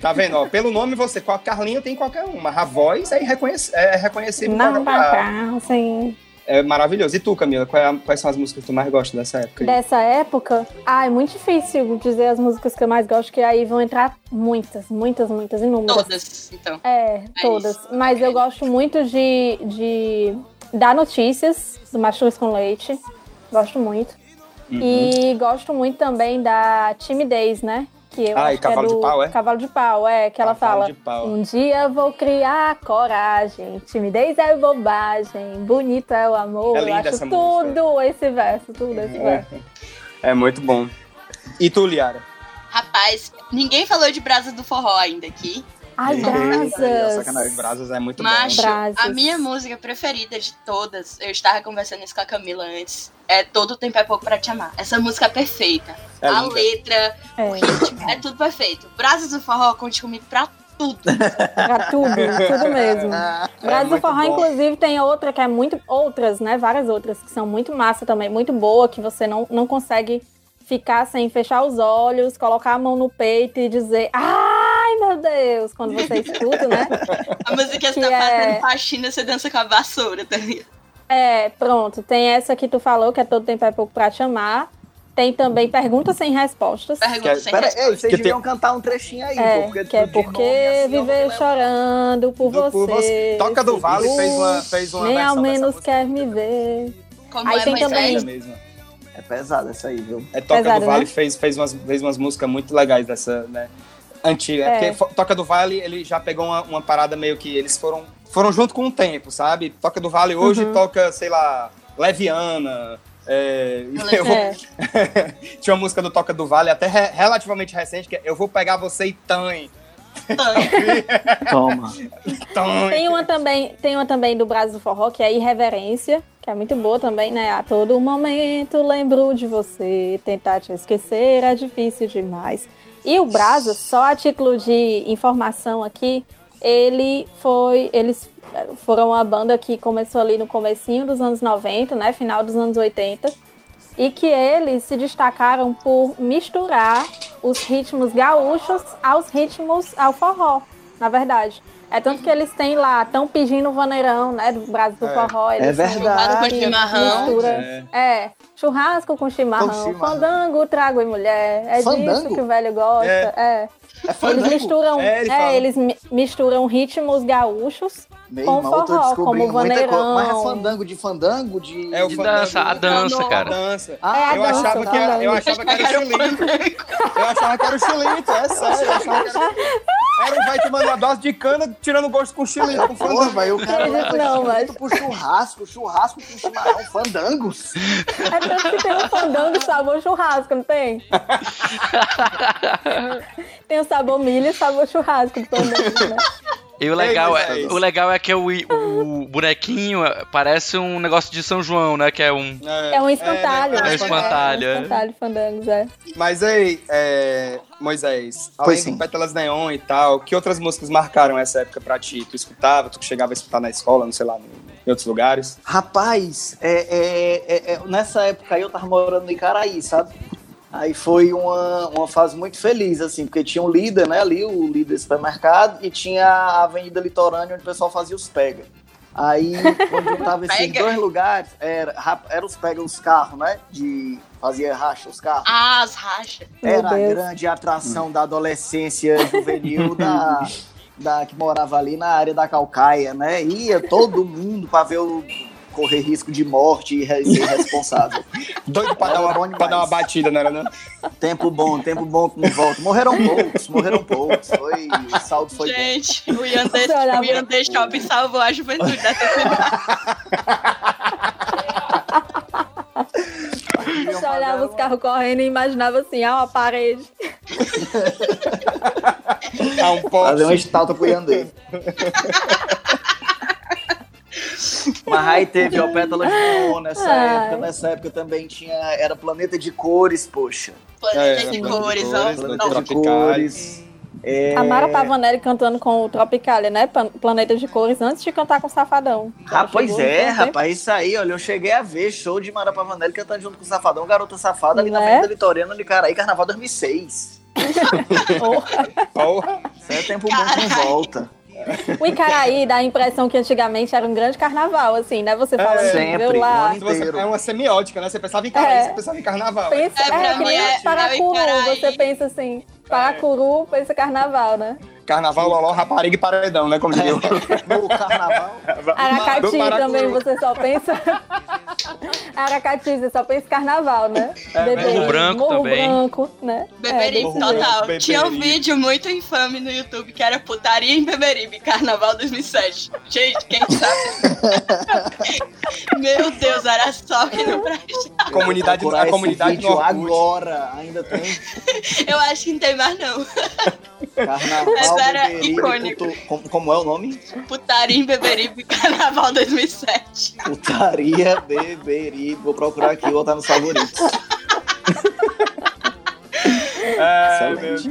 tá vendo? Ó, pelo nome você, qual Carlinho tem qualquer um, mas a voz é, reconhece, é reconhecível. Não lugar. pra, assim... É maravilhoso. E tu, Camila, qual é a- quais são as músicas que tu mais gosta dessa época? aí? Dessa época, ah, é muito difícil dizer as músicas que eu mais gosto, que aí vão entrar muitas, muitas, muitas, inúmeras. Todas, então. É, todas. Mas eu gosto muito de, de dar notícias do Mastruz com Leite. Gosto muito. Uhum. E gosto muito também da Timidez, né? Que eu Ah, e acho que é Cavalo de do Pau, é? Cavalo de Pau, é, que ela Cavalo fala. de Pau. Um dia vou criar coragem, timidez é bobagem, bonito é o amor. É eu linda acho essa tudo esse verso, tudo esse verso. É muito bom. E tu, Liara? Rapaz, ninguém falou de Brasa do Forró ainda aqui. Ai, brasas. Sacanagem, Brasas é muito Macho, bom. Brasas. a minha música preferida de todas, eu estava conversando isso com a Camila antes, é Todo Tempo é Pouco Pra Te Amar. Essa música é perfeita. É a linda. letra, o É, ritmo, é tudo perfeito. Brasas do Forró, conte comigo pra tudo. pra tudo, tudo mesmo. Brasa do muito Forró, bom. inclusive, tem outra que é muito. Outras, né? Várias outras que são muito massa também, muito boa, que você não, não consegue ficar sem fechar os olhos, colocar a mão no peito e dizer ai meu Deus, quando você escuta, né? [laughs] A música que você tá é- fazendo faxina, você dança com a vassoura, tá ligado? É, pronto. Tem essa que tu falou, que é todo tempo é pouco pra te amar. Tem também perguntas sem respostas. Pergunta Que é- sem Pera, resposta. ei, vocês Que deviam cantar um trechinho aí, É, porque que é porque assim, viver chorando por Do- você. por você. Toca do Vale fez uma, fez uma Nem ao menos música. quer me ver. Como Aí é tem também- É mesmo. É pesado essa aí, viu? É Toca Pesado, do Vale né? fez, fez, umas, fez umas músicas muito legais dessa, né? Antiga. É. É. Porque Toca do Vale, ele já pegou uma, uma parada meio que eles foram, foram junto com o tempo, sabe? Toca do Vale hoje Uhum. toca, sei lá, Leviana. é, [laughs] eu vou- É, [laughs] Tinha uma música do Toca do Vale, até re- relativamente recente, que é Eu Vou Pegar Você e Tãe. Toma. Tem uma também, tem uma também do Brasil do Forró, que é Irreverência, que é muito boa também, né? A todo momento lembro de você, tentar te esquecer é difícil demais. E o Brasa, só a título de informação aqui, ele foi, eles foram uma banda que começou ali no comecinho dos anos 90, né? Final dos anos 80. E que eles se destacaram por misturar os ritmos gaúchos aos ritmos ao forró, na verdade. É tanto que eles têm lá, tão pedindo o vaneirão, né, do Brasil do É. Forró. Eles É verdade. Com chimarrão. É. é, churrasco com chimarrão, Com chimarrão. fandango, trago e mulher. É Fandango? disso que o velho gosta. É. É Eles fandango? misturam, É, ele é, eles mi- misturam ritmos gaúchos Meu com irmão, forró, como vaneirão. Mas é fandango de fandango? De... É o De fandango. dança, a dança, Não, cara. Dança. Ah, É a eu, dança, achava que era, eu achava que era o chilito. Eu achava que era o chilito, é sério. Eu achava que era, era um vai tomando uma dose de cana, tirando gosto com chilito, com Porra, vai, o cara leva não, mas- pro churrasco, churrasco com chimarrão, fandangos. É que tem um fandango sabor churrasco, não tem? [laughs] tem o sabor milho e sabor churrasco do fandango, né? E o legal, é, o legal é que o, o bonequinho é, parece um negócio de São João, né? Que é um. É um espantalho. né? É um espantalho, É é. um espantalho de fandangos, é. Mas aí, é, Moisés, além Pois sim. Pétalas Neon e tal, que outras músicas marcaram essa época pra ti? Tu escutava, tu chegava a escutar na escola, não sei lá, em outros lugares? Rapaz, é, é, é, é, nessa época aí eu tava morando no Icaraí, sabe? Aí foi uma, uma fase muito feliz, assim, porque tinha um líder, né, ali, o líder do supermercado, e tinha a Avenida Litorânea, onde o pessoal fazia os pega. Aí, quando juntava esses Pega? dois lugares, era, era os pega, os carros, né, de... fazia racha os carros. Ah, as rachas. Era a grande atração da adolescência juvenil da, da que morava ali na área da Calcaia, né? Ia todo mundo para ver o correr risco de morte e ser responsável. Doido pra, dar, bom uma, pra dar uma batida, não era não? tempo bom, tempo bom que não volta. Morreram poucos, morreram poucos. Foi, o saldo foi bom. Gente, o Yandê, Você olhava- o Yandê Shopping salvou a juventude dessa cidade. [laughs] Você olhava os carros correndo e imaginava assim, ah, uma parede. [laughs] Ah, um Fazer uma poste. estalta pro Yandê. Mas aí teve o Pétalas de Neon nessa Ai. época. Nessa época também tinha. Era Planeta de Cores, poxa. Planeta É, de Planeta de cores, Cores, ó. Planeta de cores. É... A Mara Pavanelli cantando com o Tropicália, né? Planeta de Cores, antes de cantar com o Safadão. Rapaz, Chegou, é, então, rapaz, isso aí, olha, eu cheguei a ver show de Mara Pavanelli cantando junto com o Safadão, Garota Safada, ali na Né? Avenida Litorena, de Caraí, Carnaval 2006. sempre. Porra. Isso é tempo bom que não volta. O Icaraí dá a impressão que antigamente era um grande carnaval, assim, né? Você fala assim, sempre, viu lá. um é uma semiótica, né? Você pensava em carnaval, É. você pensava em carnaval. Pensa, É, é, é- é o Icaraí. você pensa assim, Paracuru, pensa carnaval, né? Carnaval, loló, rapariga e paredão, né? Como diria o... No carnaval, Aracati também, você só pensa... Aracati, você só pensa carnaval, né? Beberibe, Morro Branco Morro também. Branco, né? Beberibe, jeito. total. Beberibe. Tinha um vídeo muito infame no YouTube que era putaria em Beberibe, Carnaval 2007. Gente, quem sabe? Meu Deus, era só que não presta. A comunidade, a comunidade no agora, ainda tem Eu acho que não tem mais, não. carnaval era icônico. puto- como, como é o nome? Putarim, Beberibe, [laughs] Carnaval 2007. Putaria, Beberibe. Vou procurar aqui e botar nos favoritos. [laughs] Ai, meu. Deus.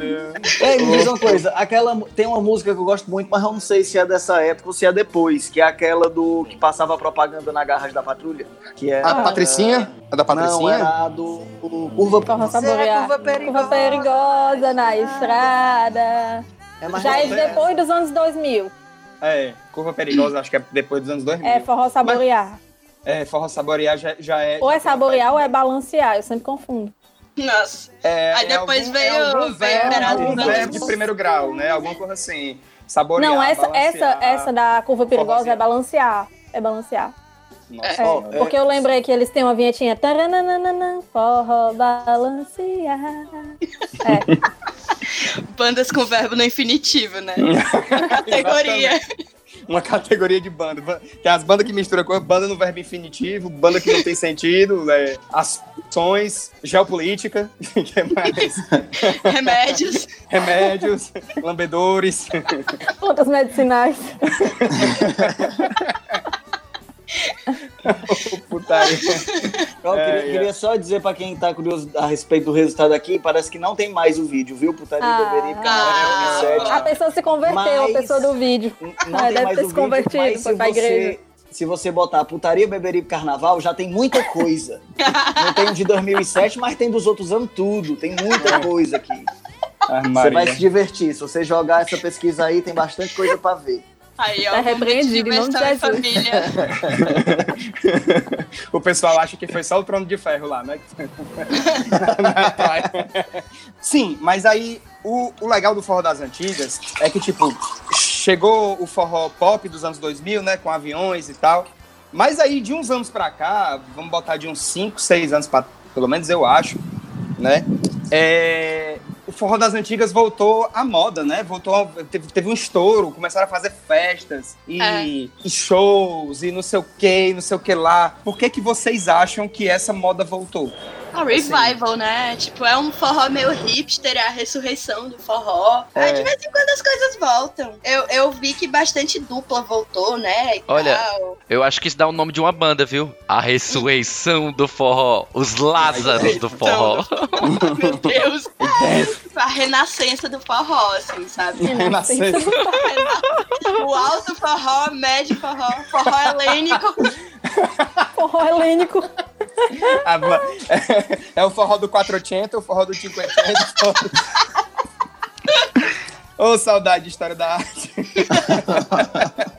Ei, me diz uma coisa, aquela, tem uma música que eu gosto muito, mas eu não sei se é dessa época ou se é depois, que é aquela do que passava propaganda na Garras da Patrulha, que é A Patricinha? A da Não, Patricinha? era a do, do Curva é saborear. curva perigosa. Curva perigosa na estrada. É mais Já é recente. depois dos anos 2000. É, Curva Perigosa, acho que é depois dos anos 2000. É forró saborear. É, Forró Saborear já, já é... Ou é saborear ou é balancear, eu sempre confundo. Nossa. É, Aí é depois algum, veio- é algum veio verbo, verbo Anos. de primeiro grau, né? Alguma coisa assim. Saborear, Não, essa, essa, balancear. essa da curva perigosa é balancear. É balancear. Nossa, É, é. porque eu lembrei que eles têm uma vinhetinha. Tarananana, forró balancear. É, [laughs] Bandas com verbo no infinitivo, né? Categoria. Uma categoria de banda. Ba- Tem as bandas que misturam coisa, banda no verbo infinitivo, banda que não tem sentido, né? [laughs] ações, geopolítica, [laughs] que mais? Remédios. remédios, lambedores. plantas medicinais. [laughs] Putaria. Eu É, queria, é. queria só dizer pra quem tá curioso a respeito do resultado aqui, parece que não tem mais o vídeo, viu? Putaria Ah. Beberibe, Ah. Carnaval 2007. A pessoa se converteu, a Mas- pessoa do vídeo. Não Ah, tem deve mais ter o se vídeo, convertido, mas foi se pra igreja. você, se você botar putaria, beberibe, carnaval, já tem muita coisa. Não tem de 2007, mas tem dos outros anos tudo. Tem muita coisa aqui. Ah, Você vai se divertir. Se você jogar essa pesquisa aí, tem bastante coisa pra ver. Aí, ó, Tá repreendido, em nome de Jesus. família. [laughs] o pessoal acha que foi só o trono de ferro lá, né? [laughs] Sim, mas aí o, o legal do forró das antigas é que, tipo, chegou o forró pop dos anos 2000, né? Com aviões e tal. Mas aí, de uns anos pra cá, vamos botar de uns 5, 6 anos pra. Pelo menos eu acho, né? É, o forró das antigas voltou à moda, né? Voltou, teve, teve um estouro, começaram a fazer festas e, É. e shows e não sei o que, não sei o que lá. Por que que vocês acham que essa moda voltou? A revival, né? Tipo, é um forró meio hipster, é a ressurreição do forró. Aí É. de vez em quando as coisas voltam. Eu, eu vi que bastante dupla voltou, né? e Olha, tal. Eu acho que isso dá o nome de uma banda, viu? A ressurreição do forró. Os Lázaros do forró. [laughs] Meu Deus. a renascença do forró, assim, sabe? Renascença. o alto forró, médio forró, forró helênico. [laughs] Forró helênico. É, o forró do 480, o forró do 580. o forró do- Ô, saudade de história da arte. [laughs]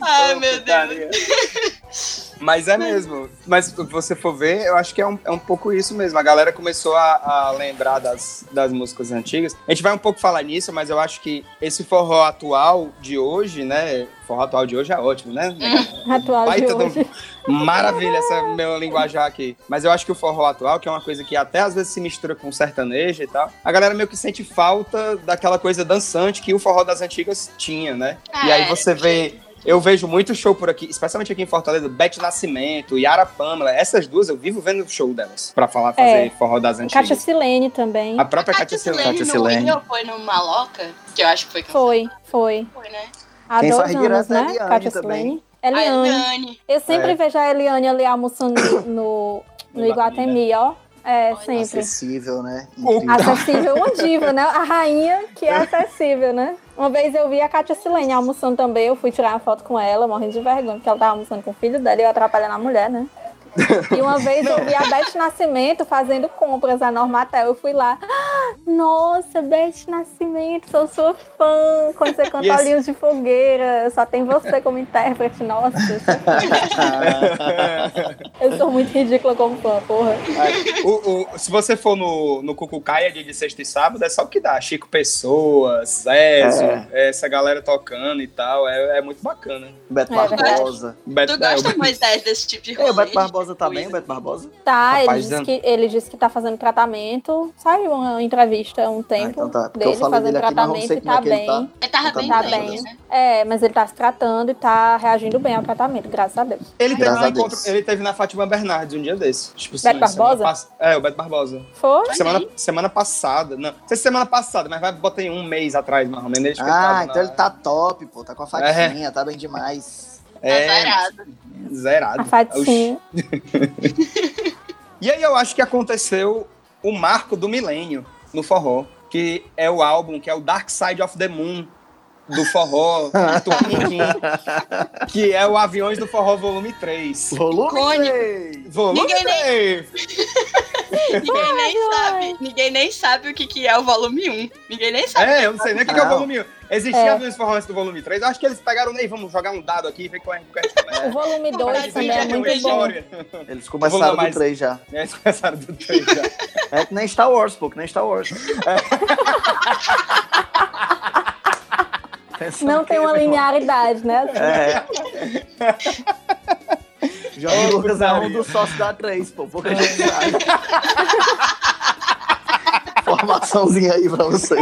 Ai, meu Deus. Mas é mesmo. Mas se você for ver, eu acho que é um, é um pouco isso mesmo. A galera começou a, a lembrar das, das músicas antigas. A gente vai um pouco falar nisso, mas eu acho que esse forró atual de hoje, né? Forró atual de hoje é ótimo, né? [laughs] Atual de Baita do- hoje. Maravilha essa meu linguajar aqui. Mas eu acho que o forró atual, que é uma coisa que até às vezes se mistura com sertanejo e tal, a galera meio que sente falta daquela coisa dançante que o forró das antigas tinha, né? E aí É. você vê. Eu vejo muito show por aqui, especialmente aqui em Fortaleza, Beth Nascimento, Yara Pamela, essas duas eu vivo vendo o show delas, pra falar, fazer É. forró das antigas. Silene também. A própria Kátia Silene. No Silene. Foi no Maloca, que eu acho que foi que Foi, foi. foi, né? Há Quem dois anos, é né? Também. Silene. Eliane. Eliane. Eu sempre É. vejo a Eliane ali almoçando no, no, no Iguatemi, ó. É, Olha, sempre. Acessível, né? Incrível. Acessível, uma diva, né? A rainha que é [laughs] acessível, né? Uma vez eu vi a Kátia Silene almoçando também, eu fui tirar uma foto com ela, morrendo de vergonha, porque ela tava almoçando com o filho dela e eu atrapalhando a mulher, né? E uma vez eu vi a Beth Nascimento fazendo compras na Normatel. Eu fui lá. "Ah, Nossa, Beth Nascimento, sou sua fã. Quando você canta Olhinhos de Fogueira, só tem você como intérprete. Nossa, eu sou, eu sou muito ridícula como fã, porra. Aí, o- o- se você for no, no Cucucaia dia de sexta e sábado, é só o que dá. Chico Pessoa, Zézio, essa galera tocando e tal. É, é muito bacana. Beto É. Barbosa. Beto- Tu é, gosta, o- Moisés, desse tipo de É, rolê? O Beto Barbosa tá bem, o Beto Barbosa? Tá, Rapaz, ele, disse que, ele disse que tá fazendo tratamento. Saiu uma entrevista um Ah, tempo então tá. Dele fazendo dele aqui, tratamento sei e como tá é que ele bem. tá. Ele tava bem Tá bem. né? É, mas ele tá se tratando e tá reagindo bem ao tratamento, graças a Deus. Ele teve, um encontro, ele teve na Fátima Bernardes um dia desses. Tipo, Beto semana Barbosa? pass- É, o Beto Barbosa. Foi? Semana, semana passada. Não, não sei se semana passada, mas vai botar em um mês atrás, mais ou menos. Ah, então na- ele tá top, pô. Tá com a fatinha, tá bem demais. Tá É, zerado. zerado. A fatinha. E aí eu acho que aconteceu o marco do milênio no forró, que é o álbum, que é o Dark Side of the Moon do forró Tupiniquim, [laughs] que é o Aviões do Forró volume 3. Volume Icônico. 3. Volume Ninguém nem- 3! [laughs] Ninguém nem sabe. Ninguém nem sabe o que, que é o volume 1. Ninguém nem sabe. É, eu não sei nem o que, que é o volume 1. Existia É. Forró antes do volume 3. Eu acho que eles pegaram, nem vamos jogar um dado aqui e ver qual é o que a gente [laughs] começa. O volume 2 Verdade, também é já tem muito bom. história. Eles Vamos começaram do mais. 3 já. [laughs] Eles começaram do 3 já. É que nem Star Wars, pô, que nem Star Wars. Pensando Não tem uma linearidade, né? É. Lucas é um dos sócios da 3, pô. Pouca gente sabe. Formaçãozinha aí pra você.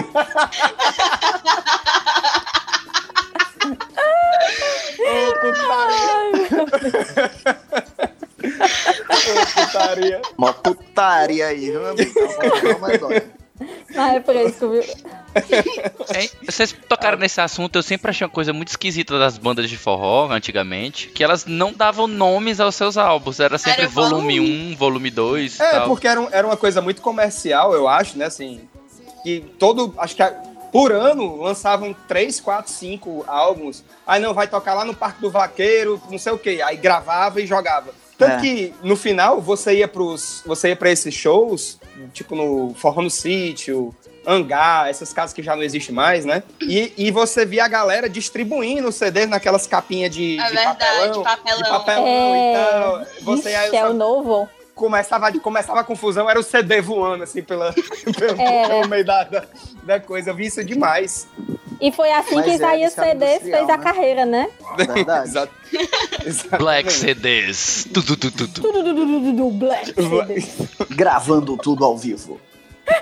Putaria. Uma putaria aí, viu? meu amigo? Não, dói. Na refresco, viu? Hein? Vocês tocaram nesse assunto, eu sempre achei uma coisa muito esquisita das bandas de forró, antigamente, que elas não davam nomes aos seus álbuns, era sempre Era volume volume. 1, volume 2 e É, tal. porque era, um- era uma coisa muito comercial, eu acho, né? Assim, que todo. Acho que a- por ano lançavam três, quatro, cinco álbuns. Aí não, vai tocar lá no Parque do Vaqueiro, não sei o quê. Aí gravava e jogava. Tanto É. que no final você ia pros. Você ia pra esses shows, tipo no Forró no Sítio, Hangar, essas casas que já não existem mais, né? E, e você via a galera distribuindo os CDs naquelas capinhas de, É de verdade, papelão. papelão. De papelão É. e tal. Você aí Ixi, é o novo. começava, começava a confusão, era o CD voando, assim, pela, [laughs] pelo, Era. pelo meio da, da, da coisa. Eu vi isso demais. E foi assim Mas que é, Isaías é CDs fez a né? carreira, né? Verdade. [laughs] Exato. Black CDs. Tu, tu, tu, tu, tu. Tudo do, do, do, do, do Black CDs. [laughs] Gravando tudo ao vivo.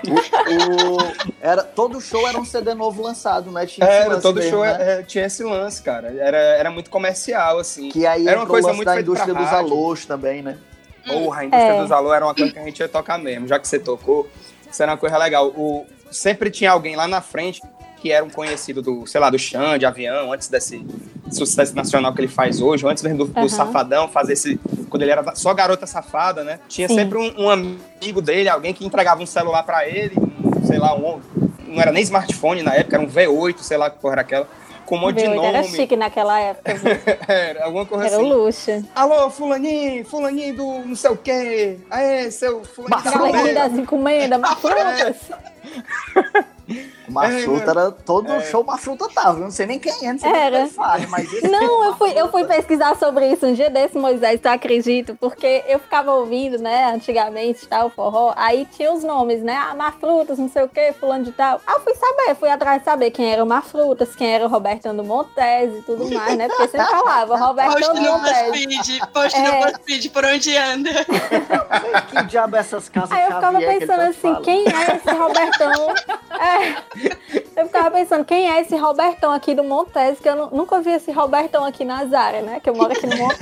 O- o- era, todo show era um CD novo lançado, né? Tinha Era, todo mesmo, show né? é, tinha esse lance, cara. Era, era muito comercial, assim. Que aí Era uma coisa muito da indústria dos rádio. alôs também, né? Porra, a indústria É. dos alô era uma coisa que a gente ia tocar mesmo. Já que você tocou, isso era uma coisa legal. O, sempre tinha alguém lá na frente que era um conhecido do, sei lá, do Xande, Avião, antes desse sucesso nacional que ele faz hoje, antes do, do Aham. Safadão fazer esse. Quando ele era só garota safada, né? Tinha Sim. sempre um, um amigo dele, alguém que entregava um celular pra ele, um, sei lá, um. Não era nem smartphone na época, era um V8, sei lá que porra era aquela, com um monte de V8 nome. era chique naquela época. [laughs] Era alguma coisa Era o assim. luxo. Alô, fulaninho, fulaninho do não sei o quê. Aê, seu fulaninho bandeira. das encomendas, mas [laughs] frutas. Uma É, fruta era todo show, uma fruta tava. Eu não sei nem quem é, não sei Era. quem faz, mas Não, eu fui, eu fui pesquisar sobre isso um dia desse, Moisés, tu acredita? Porque eu ficava ouvindo, né, antigamente, tal, forró, aí tinha os nomes, né, ah, Mafrutas, não sei o que, fulano de tal. Aí eu fui saber, fui atrás de saber quem era o Mafrutas, quem era o Robertão do Montes e tudo mais, né, porque sempre falava, [laughs] Robertão Post do no Montes. BuzzFeed, post É. no BuzzFeed, por onde anda. [laughs] que diabo é essas casas Aí eu ficava pensando assim, fala? quem é esse Robertão? [laughs] É. Eu ficava pensando, quem é esse Robertão aqui do Montes? Que eu nu- nunca vi esse Robertão aqui na Zara, né? Que eu moro aqui no Montes.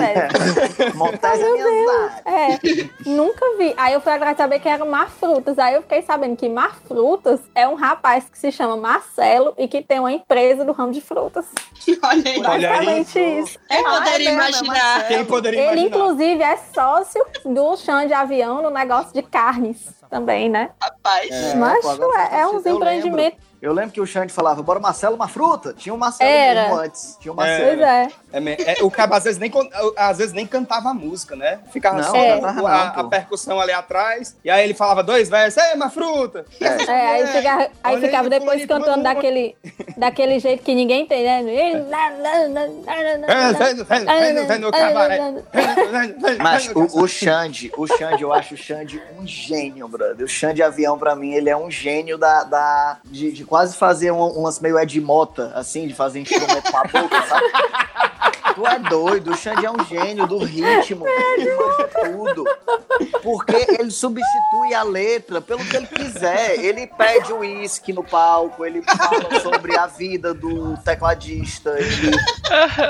Montes é cidade. É, nunca vi. Aí eu fui atrás de saber quem era o Marfrutas. Aí eu fiquei sabendo que Marfrutas é um rapaz que se chama Marcelo e que tem uma empresa do ramo de frutas. Olha aí. Olha aí. Basicamente isso. Quem poderia é é imaginar? Quem poderia Ele, imaginar? inclusive, é sócio do chão de avião no negócio de carnes também, né? Rapaz. É, Mas é, é uns empreendimentos. Eu lembro que o Xande falava, bora Marcelo, uma fruta? Tinha o Marcelo Era. mesmo antes. Tinha o Marcelo. Pois é. É, é, o cabo às vezes, nem, às vezes nem cantava a música, né? Ficava Não, só É. a, não, pô. a percussão ali atrás. E aí ele falava dois versos, é uma fruta. É. [laughs] É, aí, fica- aí ficava aí, depois cantando daquele, daquele jeito que ninguém tem, né? Mas o, o Xande, o Xande, eu acho o Xande um gênio, brother. O Xande Avião, pra mim, ele é um gênio da, da, de, de quase fazer um, um lance meio Ed Mota, assim, de fazer instrumento com a boca, sabe? [laughs] Tu é doido, o Xande é um gênio do ritmo, ele manja tudo. Porque ele substitui a letra pelo que ele quiser. Ele pede o uísque no palco, ele fala sobre a vida do tecladista, ele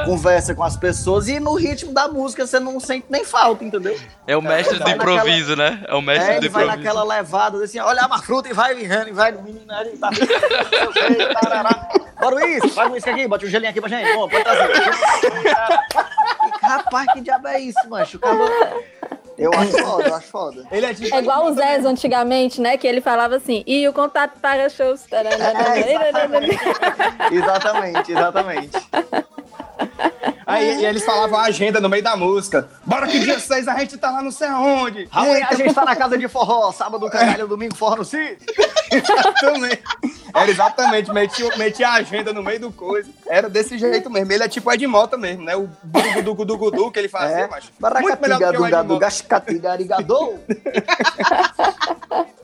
conversa com as pessoas e no ritmo da música você não sente nem falta, entendeu? É o mestre do vai naquela- improviso, né? É o mestre É, do ele vai improviso. naquela levada assim, olha uma fruta e vai virando, e vai no menino ali, tá o uísque, faz o uísque aqui, bota um gelinho aqui pra gente, bom, pode trazer. Rapaz, que diabo é isso, mancho? O cara... Eu acho foda, eu acho foda. Ele é tipo. É igual o Zé antigamente, né? Que ele falava assim, e o contato para shows. Exatamente, exatamente. Aí e eles falavam a agenda no meio da música. Bora que dia 6 a gente tá lá não sei aonde. Amanhã a gente tá na casa de forró, sábado, cangalho, domingo, forró no sítio. Exatamente. Era exatamente, metia, metia a agenda no meio do coisa. Era desse jeito mesmo. Ele é tipo o Ed Mota mesmo, né? O gudu gudu gudu que ele fazia, É, macho. Muito melhor do que o Ed Mota.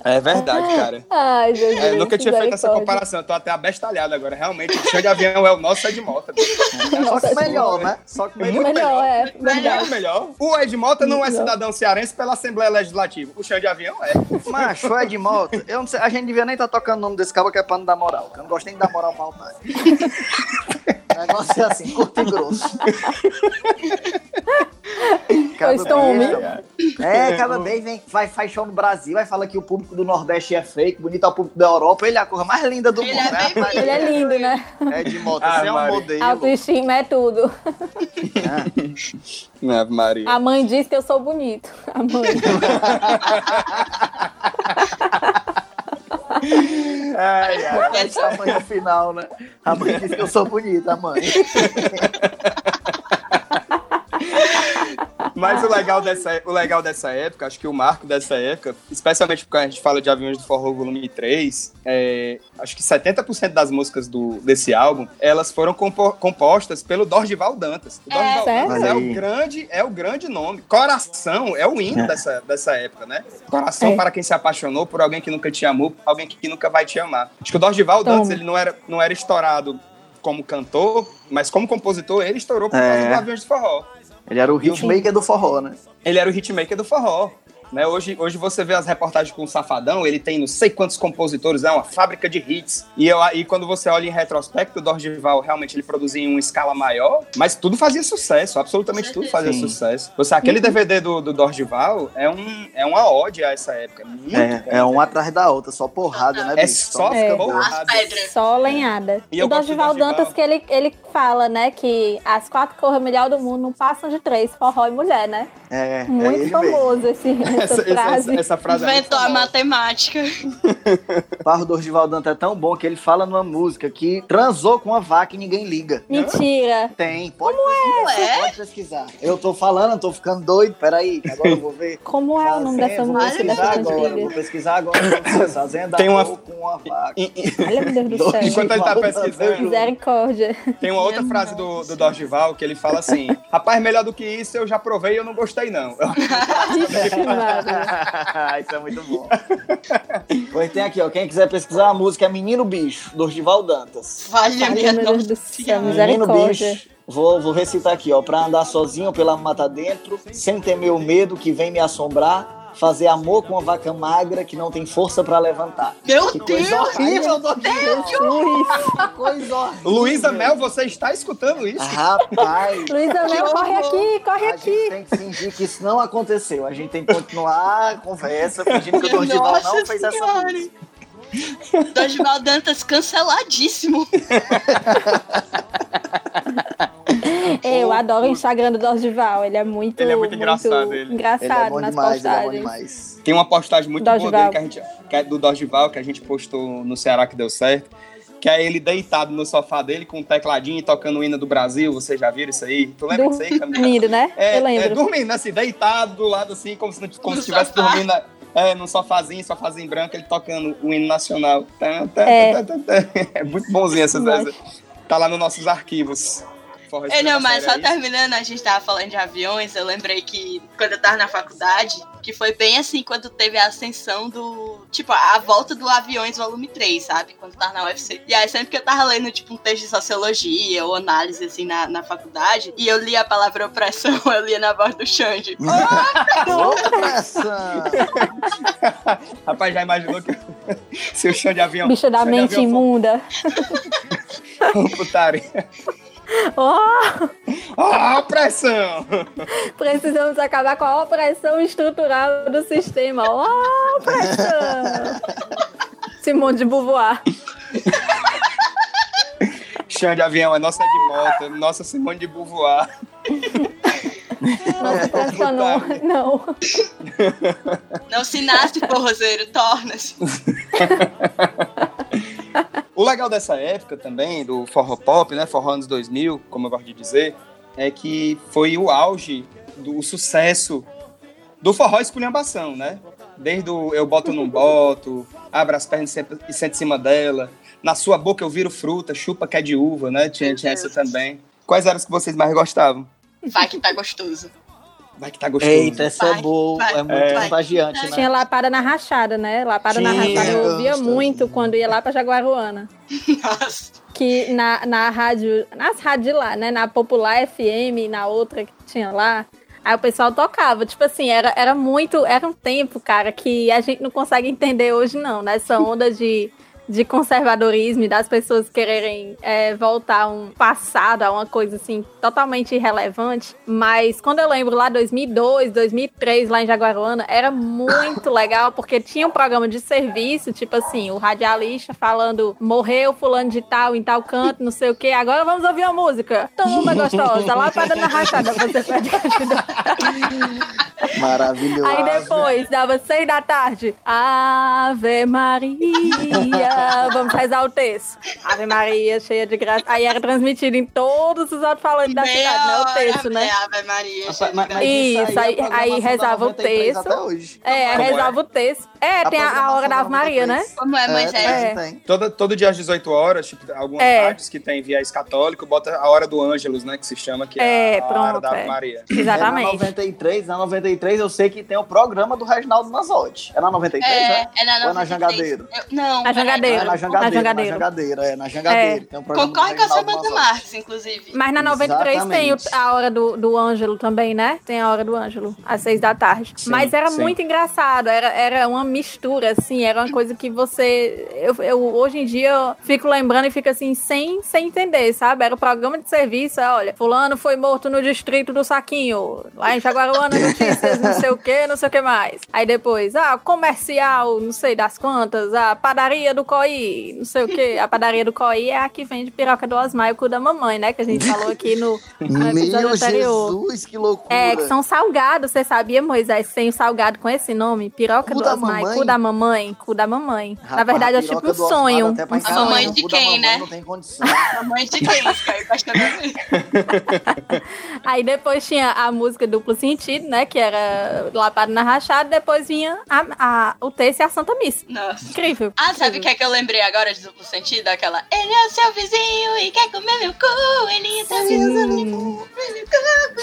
É verdade, cara. Ai, Jesus. É, eu nunca tinha feito essa comparação, eu tô até abestalhado agora. Realmente, o chão de avião é o nosso Ed Mota. Só [laughs] que melhor, né? Só que melhor. Muito Melhor, é. Muito Verdade. melhor. O Ed Mota não é Melhor. cidadão cearense pela Assembleia Legislativa. O chão de avião é. Macho, é de moto. Eu não sei, a gente devia nem estar tocando o nome desse cabo que é pra não dar moral. que Eu não gosto nem de dar moral pra. [laughs] O negócio é assim, curto e grosso. [laughs] Pois tome. É, cada vez vem, vai, faz show no Brasil, vai falar que o público do Nordeste é fake, bonito é o público da Europa, ele é a coisa mais linda do Ele mundo, é né? bem? Ele é lindo, né? É de moto, Ah, você é um Maria. modelo. Autoestima é tudo. [laughs] Ave Maria. A mãe diz que eu sou bonito. A mãe. [laughs] Ai, ai, ai, a mãe no final, né? A mãe diz que eu sou bonita, a mãe. [laughs] Mas o legal, dessa, o legal dessa época, acho que o marco dessa época, especialmente porque a gente fala de Aviões do Forró Volume 3, é, acho que 70% das músicas do, desse álbum, elas foram compo- compostas pelo Dorgival Dantas. O É, Dorgival. Dantas é o, grande, é o grande nome. Coração é o hino dessa, dessa época, né? Coração É. para quem se apaixonou por alguém que nunca te amou, alguém que nunca vai te amar. Acho que o Dorgival Toma. Dantas, ele não era, não era estourado como cantor, mas como compositor, ele estourou por É. causa do Aviões do Forró. Ele era o hitmaker do forró, né? Ele era o hitmaker do forró. Né? Hoje, hoje você vê as reportagens com o Safadão, ele tem não sei quantos compositores, é uma fábrica de hits. E, eu, e quando você olha em retrospecto, o Dorgival realmente ele produzia em uma escala maior, mas tudo fazia sucesso, absolutamente tudo fazia Sim. sucesso. Você, aquele DVD do, do Dorgival é, um, é uma ode a essa época. Muito É, é um velho. atrás da outra, só porrada, né, É bicho? só É. pedras. Só lenhada. E E o gosto do Dorival Dorival. Dantas, que ele, ele fala, né, que as quatro cores melhor do mundo não passam de três, forró e mulher, né? É, é Muito mesmo. famoso esse, [laughs] essa, Essa, frase. essa, essa frase é Inventou a famosa. matemática. O [laughs] Barro Dorival Dantas é tão bom que ele fala numa música que transou com uma vaca e ninguém liga. Mentira. Tem, pode, é? pode pesquisar. Eu tô falando, eu tô ficando doido, peraí, agora eu vou ver. [laughs] Como é o nome dessa música, Vou dessa pesquisar agora, cantiga? vou pesquisar agora. Fazenda Tem uma- com uma vaca. Olha, meu Deus do céu. Enquanto ele tá pesquisando, Misericórdia. Tem uma outra frase do, do Dorgival que ele fala assim: Rapaz, melhor do que isso, eu já provei e eu não gostei, não. [laughs] [laughs] Isso é muito bom. pois tem aqui, ó. Quem quiser pesquisar a música é Menino Bicho, Dorival Dantas. Valha Ai, minha meu Deus do céu. Menino bicho, vou, vou recitar aqui, ó. Pra andar sozinho pela mata dentro, sem temer o medo que vem me assombrar, fazer amor com uma vaca magra que não tem força pra levantar. Meu Que Deus! coisa horrível, Dorival. Jesus. Que coisa horrível. Luísa Mel, você está escutando isso? Rapaz. Luísa Mel, corre aqui, corre A aqui. gente tem que fingir que isso não aconteceu. A gente tem que continuar a conversa, fingindo que o Dorival não fez essa música. Dorival Dantas canceladíssimo. [laughs] Eu adoro o Instagram do Dorival. Ele é muito. Ele é muito engraçado, ele. Engraçado Ele é bom nas demais, ele é bom postagens. demais. Tem uma postagem muito boa Dorgival. dele que a gente, que é do Dorgival, que a gente postou no Ceará que deu certo. Que é ele deitado no sofá dele com um tecladinho e tocando o hino do Brasil. Vocês já viram isso aí? Tu lembra disso aí, Camila? Dormindo, né? É, Eu lembro. é, dormindo, assim, deitado do lado, assim, como se, não- como No se estivesse dormindo é, num sofazinho, sofazinho branco, ele tocando o hino nacional. Tá, tá, É. tá. É muito bonzinho essas Mas- vezes. Tá lá nos nossos arquivos. Forró. É, não, mas só aí. terminando, a gente tava falando de aviões, eu lembrei que quando eu tava na faculdade, que foi bem assim, quando teve a ascensão do. Tipo, a volta do Aviões Volume 3, sabe? Quando eu tava na UFC. E aí, sempre que eu tava lendo, tipo, um texto de sociologia ou análise, assim, na, na faculdade, e eu li a palavra opressão, [laughs] eu lia na voz do Xande. [laughs] Opressão! [laughs] Rapaz, já imaginou que se o chão de avião. Bicha da mente avião imunda. for Oh, Ó, pressão! precisamos acabar com a opressão estrutural do sistema. Oh, opressão! Simone de Beauvoir. Chão de avião é nossa de moto, nossa Simone de Beauvoir. Não se transformou. Não. Não se nasce forrozeiro, torna-se. [laughs] O legal dessa época também, do forró pop, né? Forró anos 2000, como eu gosto de dizer, é que foi o auge do sucesso do forró esculhambação, né? Desde o Eu Boto Não Boto, Abra as pernas e e senta em cima dela, Na Sua Boca Eu Viro Fruta, Chupa que é de Uva, né? Tinha, tinha essa também. Quais eram as que vocês mais gostavam? Vai que tá gostoso. Vai que tá gostoso. Eita, essa é Vai, boa. vai, é muito vai. contagiante, né? Tinha lapada na rachada, né? Lapada na Tinha, rachada eu ouvia muito quando ia lá pra Jaguaruana. Nossa. Que na, na rádio, nas rádios de lá, né? Na Popular FM, na outra que tinha lá. Aí o pessoal tocava. Tipo assim, era, era muito. Era um tempo, cara, que a gente não consegue entender hoje, não, né? Essa onda de, de conservadorismo e das pessoas quererem é, voltar a um passado, a uma coisa assim, totalmente irrelevante. Mas quando eu lembro lá 2002, 2003, lá em Jaguaruana, era muito [laughs] legal, porque tinha um programa de serviço, tipo assim, o radialista falando morreu fulano de tal, em tal canto, não sei o que, agora vamos ouvir a música. Toma, gostosa, [laughs] lá para na rachada, você pode ajudar. [laughs] Maravilhoso. Aí depois, dava seis da tarde. Ave Maria. [laughs] Vamos rezar o texto. Ave Maria, cheia de graça. Aí era transmitido em todos os alto-falantes da cidade, né? O texto, né? meia Ave Maria. Mas- mas- mas Isso, aí- é programação aí da rezava o 93 texto. Até hoje. É, Como é? rezava o texto. É, tem a, a hora da Ave Maria, né? Como é, Moisés? É. tem. Todo, todo dia às 18 horas, tipo, algumas É. rádios que tem viés católico, bota a hora do Ângelus, né? Que se chama, que é, É, a hora pronto, da Ave é. Maria. É na Exatamente. 93, na 93 eu sei que tem o programa do Reginaldo Nazotti. É na É, 93, né? é na Ou é na 93. Jangadeiro? Eu- não, Na. Jangadeiro. É na Jangadeiro, Na na Jangadeiro. Jangadeiro, é na Jangadeiro. Tem um programa Concorre com a Nazotti. Marques, inclusive. Mas na 93 tem o- Exatamente. a hora do, do Ângelo também, né? Tem a hora do Ângelo, às seis da tarde. Sim, Mas era sim. muito engraçado, era, era uma mistura, assim, era uma coisa que você. Eu, eu hoje em dia eu fico lembrando e fico assim, sem, sem entender, sabe? Era o programa de serviço, é, olha, fulano foi morto no distrito do Saquinho, lá em Jaguaruana, notícias, não sei o que, não sei o que mais. Aí depois, ah, comercial, não sei das quantas, a padaria do Coí, não sei o que. A padaria do Coí é a que vende piroca do Osmar e o cu da mamãe, né? Que a gente falou aqui no, no [laughs] episódio Meu anterior. Jesus, que loucura. É, que são salgados, você sabia, Moisés? Tem o salgado com esse nome? Piroca Cu do Osmar e mamãe? cu da mamãe. Cu da mamãe. Na Rapaz, verdade, é tipo um Osmar sonho. Um A mamãe de quem, mamãe né? Não tem condição. A mãe de quem? [laughs] Aí depois tinha a música duplo sentido, né? Que era Lapado na Rachada. Depois vinha a, a- o texto e a Santa Missa. Nossa. Incrível. Ah, sabe o que é que eu lembrei agora de duplo sentido? Aquela. Ele é o seu vizinho e quer comer meu cu. Ele é seu vizinho.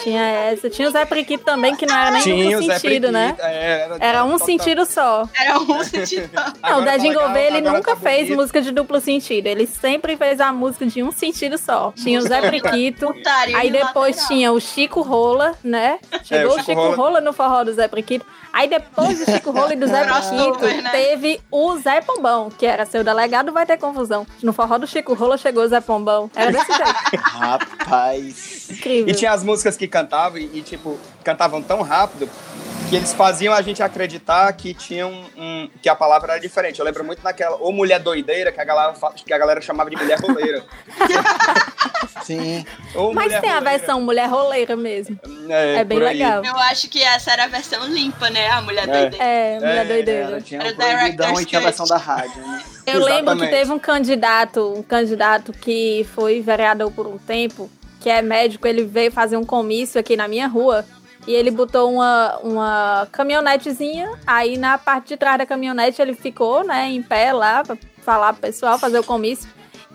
Tinha essa. Tinha o Zé Priquito também, que não era nem Tinha duplo sentido, né? É, Era um total- sentido só. Era um sentido. [laughs] Não, o tá legal, Gouveia, ele agora nunca tá fez bonito. música de duplo sentido. Ele sempre fez a música de um sentido só. Tinha o Zé Priquito. Putaria Aí depois tinha o Chico Rola, né? Chegou É, o Chico Rola. Rola no forró do Zé Priquito. Aí depois do Chico Rola e do Zé [laughs] Priquito, né? teve o Zé Pombão, que era seu delegado, vai ter confusão. No forró do Chico Rola chegou o Zé Pombão. Era desse jeito. [laughs] Rapaz. Incrível. E tinha as músicas que cantavam e, tipo, cantavam tão rápido que eles faziam a gente acreditar que tinham um, que a palavra era diferente. Eu lembro muito naquela, ou mulher doideira, que a galera, que a galera chamava de mulher roleira. [laughs] Sim. Ou Mas tem a roleira. versão mulher roleira mesmo. É, É bem legal. Eu acho que essa era a versão limpa, né? A mulher É. doideira. É, mulher É, doideira. Era, tinha Era proibidão e tinha a versão da rádio, né? Eu lembro que Exatamente. teve um candidato, um candidato que foi vereador por um tempo, que é médico, ele veio fazer um comício aqui na minha rua. E ele botou uma, uma caminhonetezinha, aí na parte de trás da caminhonete ele ficou, né, em pé lá, pra falar pro pessoal, fazer o comício.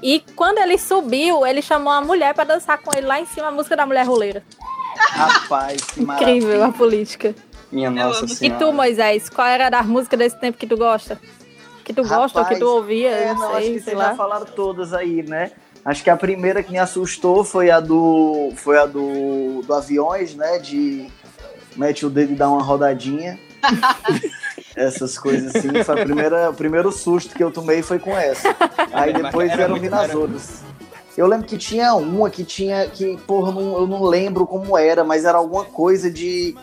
E quando ele subiu, ele chamou a mulher pra dançar com ele lá em cima, a música da mulher roleira. Rapaz, que maravilha. Incrível a política. Minha nossa amo. E senhora. tu, Moisés, qual era das músicas desse tempo que tu gosta? Que tu gosta ou que tu ouvia? É, não, não, acho sei, que sei vocês lá. já falaram todas aí, né? Acho que a primeira que me assustou foi a do. Foi a do, do aviões, né? De mete o dedo e dá uma rodadinha. [laughs] Essas coisas assim. Foi a primeira, o primeiro susto que eu tomei foi com essa. Aí depois Era vieram muito- vindo as era- outras. Eu lembro que tinha uma que tinha. que, porra, não, eu não lembro como era, mas era alguma coisa de.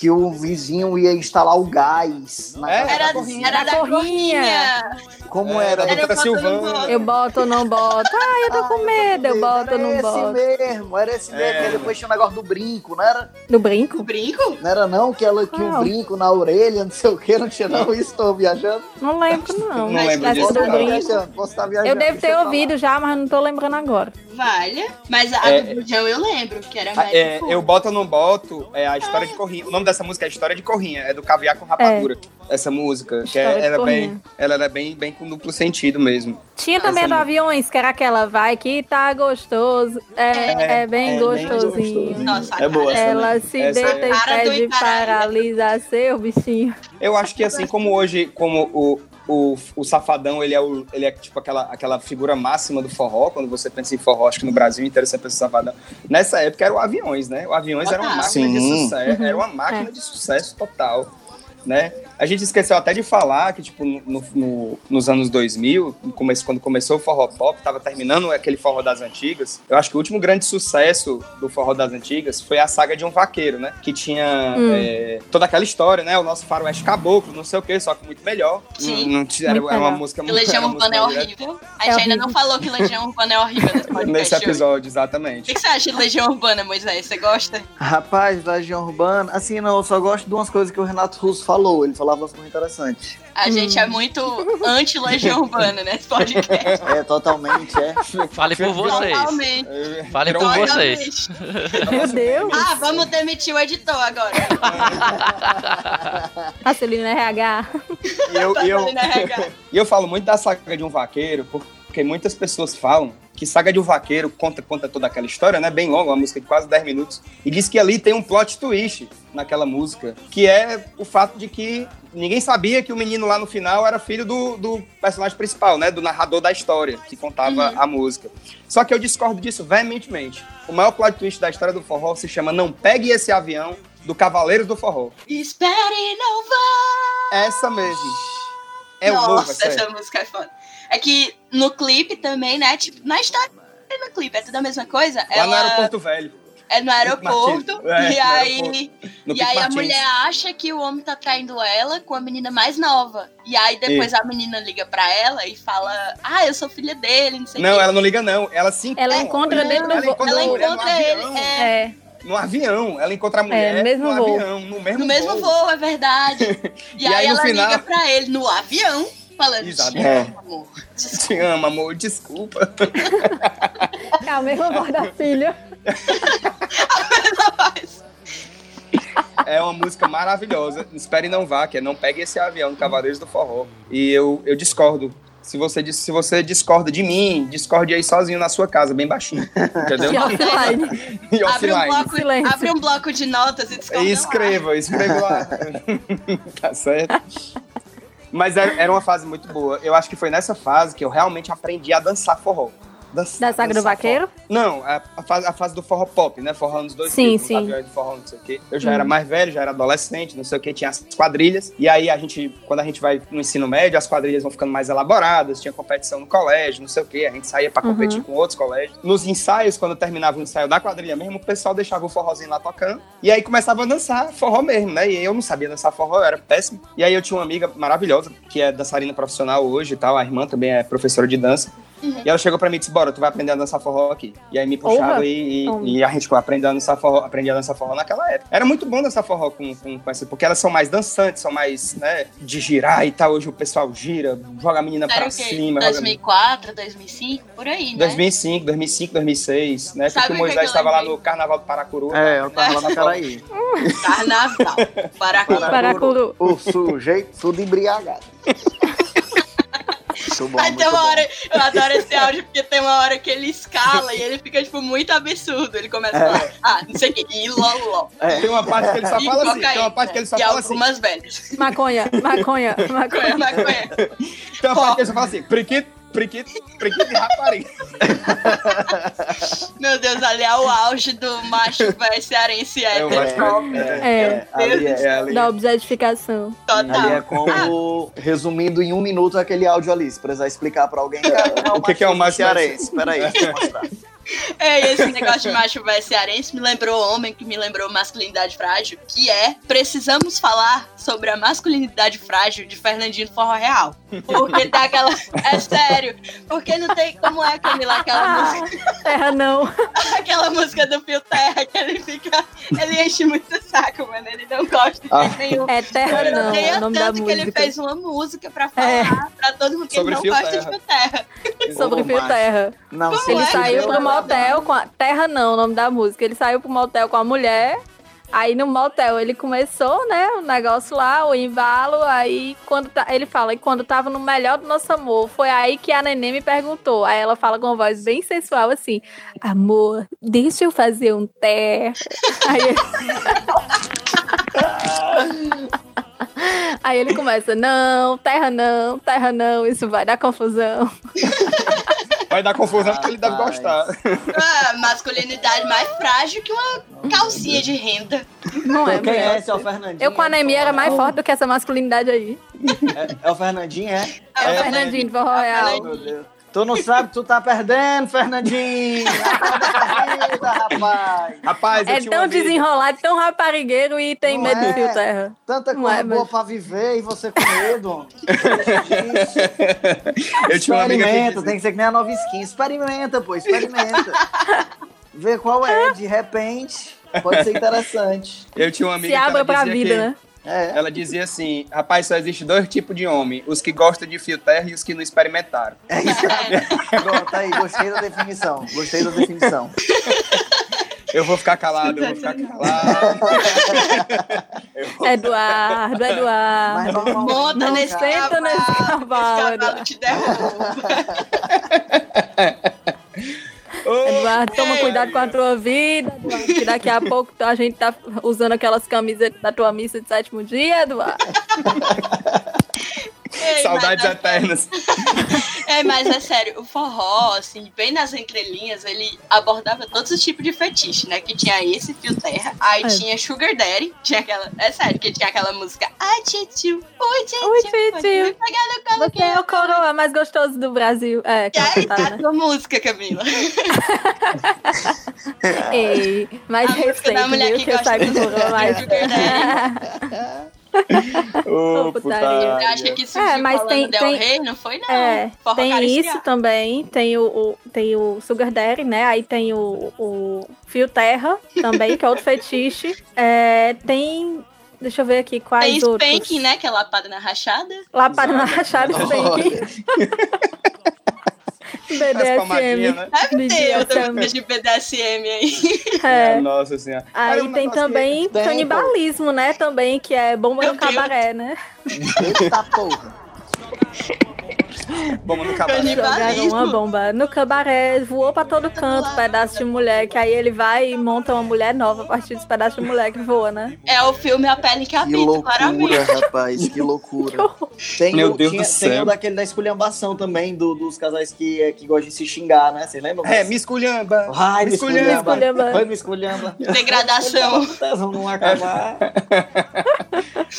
Que o vizinho ia instalar o gás na É, casa Era, da da vizinha. era da Corrinha. corrinha. Como É, era? da Era botando Silvana. Eu boto ou não boto? Ah, eu tô com medo. Eu boto ou não Era boto? esse mesmo, era esse mesmo. É. Aí depois tinha o negócio do brinco, não era? Do O brinco? brinco? Não era não que ela tinha um Não. brinco na orelha, não sei o que, não tinha não. Isso, tô viajando. Não lembro, não. Não lembro disso, do Posso estar viajando, posso estar viajando. Eu devo ter falar. ouvido já, mas não tô lembrando agora. Mas a É. do Bujão eu lembro, que era Ah, mais. é, eu boto ou não boto é a história de Corrinha. O nome dessa música é História de Corrinha, é do Caviar com Rapadura. Essa música, que é, ela, é bem, ela era bem, bem com duplo sentido mesmo. Tinha também do aviões, que era aquela, vai que tá gostoso. É, é, É, bem é bem gostosinho. gostosinho. Nossa, É boa essa Ela também. se Essa deita é- e pede paralisar seu bichinho. Eu acho que assim como hoje, como o, o, o Safadão, ele é, o, ele é tipo aquela, aquela figura máxima do forró, quando você pensa em forró, acho que no Brasil inteiro você pensa em Safadão. Nessa época era o Aviões, né? O Aviões era uma máquina de Sim. sucesso, era uma máquina de sucesso total. Né? A gente esqueceu até de falar que, tipo, no, no- nos anos 2000, no começo- quando começou o forró pop, tava terminando aquele forró das antigas. Eu acho que o último grande sucesso do forró das antigas foi a saga de um vaqueiro, né? Que tinha Hum. é, toda aquela história, né? O nosso faroeste caboclo, não sei o quê, só que muito melhor. Sim. Não, não tinha- era, Muito era uma música muito Legião Urbana é horrível. A gente ainda horrível. não falou que Legião Urbana é horrível nesse episódio, O exatamente. que que você acha de Legião Urbana, Moisés? Você gosta? Rapaz, Legião Urbana, assim, não, eu só gosto de umas coisas que o Renato Russo falou. Ele falava umas coisas interessantes. A gente é muito anti-Legião [laughs] Urbana nesse podcast. É, totalmente, é. Fale por vocês. Totalmente. Fale por vocês. Meu Deus. Ah, vamos demitir o editor agora. A Celina RH. E eu, e eu. E eu falo muito da saga de um vaqueiro, porque muitas pessoas falam que saga de um vaqueiro conta, conta toda aquela história, né? Bem longa, uma música de quase 10 minutos. E diz que ali tem um plot twist naquela música, que é o fato de que ninguém sabia que o menino lá no final era filho do, do personagem principal, né? Do narrador da história, que contava a música. Só que eu discordo disso veementemente. O maior plot twist da história do forró se chama Não Pegue Esse Avião, do Cavaleiros do Forró. Espere não vá. Essa mesmo. É o novo, é Nossa, sério. essa música é foda. É que no clipe também, né? Tipo, na história e no clipe é tudo a mesma coisa. Lá no Ela aeroporto velho. é no aeroporto. Martins. É, e no aí, aeroporto. No e aí a mulher acha que o homem tá traindo ela com a menina mais nova. E aí depois a menina liga pra ela e fala: Ah, eu sou filha dele, não sei o Não, quê. ela não liga, não. Ela se encontra. Ela encontra dentro do ela encontra Ela no encontra ele. avião. é, É. No avião. Ela encontra a mulher no mesmo no voo. avião. No mesmo, no mesmo voo, é verdade. E, [laughs] E aí, aí, no ela final- liga pra ele no avião, falando: Exato. "Te É. amo, amor. Te amo, amor. Desculpa. [laughs] É a mesma voz da filha. É uma música maravilhosa. Espere e não vá, que é Não Pegue Esse Avião, do Cavaleiros do Forró. E eu, eu discordo. Se você, se você discorda de mim, discorde aí sozinho na sua casa, bem baixinho. Entendeu? E offline. [laughs] E Abre um, offline. bloco, Silêncio. abre um bloco de notas e discorda E lá. escreva, escreva lá. [laughs] tá certo? Mas era, era uma fase muito boa. Eu acho que foi nessa fase que eu realmente aprendi a dançar forró. Dançar, Da saga do vaqueiro? forró. Não, a, a fase, a fase do forró pop, né? Forró anos 2000, Sim, sim. aviões de forró, não sei o quê. Eu já era mais velho, já era adolescente, não sei o quê, tinha as quadrilhas. E aí a gente, quando a gente vai no ensino médio, as quadrilhas vão ficando mais elaboradas, tinha competição no colégio, não sei o quê. A gente saía pra competir com outros colégios. Nos ensaios, quando terminava o ensaio da quadrilha mesmo, o pessoal deixava o forrozinho lá tocando. E aí começava a dançar forró mesmo, né? E eu não sabia dançar forró, eu era péssimo. E aí eu tinha uma amiga maravilhosa, que é dançarina profissional hoje e tal. A irmã também é professora de dança. E ela chegou pra mim e disse: Bora, tu vai aprender a dançar forró aqui. E aí me puxaram e, e, e a gente foi aprender a dançar forró, aprendi a dançar forró naquela época. Era muito bom dançar forró com, com, com essa, porque elas são mais dançantes, são mais, né, de girar e tal. Hoje o pessoal gira, joga a menina Era pra o quê? cima. joga- 2004, 2005, por aí, né? 2005, 2005, 2006, né? Sabe Porque o que Moisés estava lá no Carnaval do Paracuru. É, eu tava lá [laughs] naquela aí. Carnaval. [laughs] Paracuru. Paracuru. O sujeito, tudo embriagado. Muito bom, Aí muito tem uma bom. hora, eu adoro esse áudio, porque tem uma hora que ele escala e ele fica, tipo, muito absurdo. Ele começa a falar, ah, não sei o que, e loló. É. Tem uma parte que ele só E fala assim. Tem uma parte que ele só e fala assim. algumas velhas. Maconha, maconha, [laughs] maconha. Maconha, maconha. Tem uma parte que ele só fala assim. Priquito, priquito, priquito de rapariga. [laughs] Meu Deus, ali é o auge do macho velho cearense É hétero. É, É. é, ali é. É. Da objetificação. Ali é Total. como, resumindo em um minuto aquele áudio ali. Se precisar explicar pra alguém, [laughs] cara, O que que é o macho cearense? Peraí, deixa eu mostrar. [laughs] É, e esse negócio de macho velho cearense me lembrou homem, que me lembrou masculinidade frágil, que é precisamos falar sobre a masculinidade frágil de Fernandinho do Forró Real. Porque tá aquela. É sério. Porque não tem como é Camila, aquela música, Terra não. [laughs] aquela música do Fio Terra, que ele fica. Ele enche muito o saco, mano. Ele não gosta de Ah. nenhum. É Terra Eu não, odeio o nome da tanto que ele fez uma música pra falar É. pra todo mundo que Sobre ele não Fio gosta Terra. de Fio Terra. Sobre Fio. Terra. Não, Como Ele é? saiu pro o- motel com a. Terra não, o nome da música. Ele saiu pro motel com a mulher. Aí no motel ele começou, né, o negócio lá, o embalo, aí quando tá- ele fala, e quando tava no melhor do nosso amor, foi aí que a neném me perguntou. Aí ela fala com uma voz bem sensual assim: "Amor, deixa eu fazer um terra". [laughs] Aí ele... [laughs] Aí ele começa: "Não, terra não, terra não, isso vai dar confusão". [laughs] Vai dar confusão porque ele deve gostar. Ah, masculinidade mais frágil que uma calcinha de renda. Não é? Quem é esse? É o Fernandinho? Eu com a anemia era mais forte do que essa masculinidade aí. É, é o Fernandinho, é? É, É, o Fernandinho do Forró É, Real. Meu Deus. Tu não sabe que tu tá perdendo, Fernandinho. Vida, rapaz. Rapaz, eu É tão amigo- desenrolado, tão raparigueiro e tem Não medo é? de fio terra. Tanta coisa é, boa mas- pra viver e você com medo. Eu tinha uma amiga que Experimenta, dizia- tem que ser que nem a nova skin. Experimenta, pô, experimenta. Vê qual é, de repente. Pode ser interessante. Eu tinha uma amiga Se que abra pra dizia vida, que- né? É. Ela dizia assim, rapaz, só existe dois tipos de homem, os que gostam de fio terra e os que não experimentaram. É isso. Pronto, [laughs] aí, gostei da definição. Gostei da definição. Eu vou ficar calado, eu vou ficar calado. Eduardo, Eduardo. Mas Não nesse cavalo, nesse esse cavalo, cavalo Eduardo. te derruba. [laughs] Eduardo, toma cuidado com a tua vida, Eduardo, que daqui a [laughs] pouco a gente tá usando aquelas camisetas da tua missa de sétimo dia, Eduardo. [laughs] Ei, Saudades mas é eternas. [laughs] É, mas é sério, o forró, assim, bem nas entrelinhas, ele abordava todos os tipos de fetiche, né? Que tinha esse, Fio Terra, aí É. tinha Sugar Daddy, tinha aquela. É sério, que tinha aquela música. Ai, tio, oi, tio, Oi, titio. Vai pegar no colo Você é o coroa mais gostoso do Brasil. É, que aí, tá né? a tua música, Camila. [laughs] Ei, mais A música da recente, mulher viu? que Que eu gosta saio coroa mais. Sugar Daddy. [laughs] Ô, [laughs] putaria. Eu acho que surgiu É, mas tem- Del tem- Rey, não foi, não. É, tem isso também, tem o, o- tem o Sugar Daddy, né? Aí tem o, o Fio Terra também, que é outro fetiche. É, tem, deixa eu ver aqui quais Tem outros. spanking, né? Que é lapada na rachada. Lapada na rachada, spanking. [laughs] BDSM. né? Deve ter outra BDSM. música de BDSM aí. [laughs] É. Nossa senhora. Aí tem também Tem, canibalismo, né? Também, que é bomba Meu no Deus. cabaré, né? Eita porra. [laughs] que- [laughs] Vamos no cabaré. Jogaram uma bomba no cabaré, voou pra todo canto, pedaço de mulher, que aí ele vai e monta uma mulher nova a partir dos pedaços de mulher que voa, né? É o filme A Pele que Que Habita, claramente. loucura, rapaz, que loucura. [laughs] Tem Meu o, Deus tinha, do céu. Tem o daquele da esculhambação também, do- dos casais que, é, que gostam de se xingar, né? Vocês lembram? É, me esculhamba. Vai, me esculhamba. esculhamba. Vai, me esculhamba. Degradação. Não acabar. [laughs]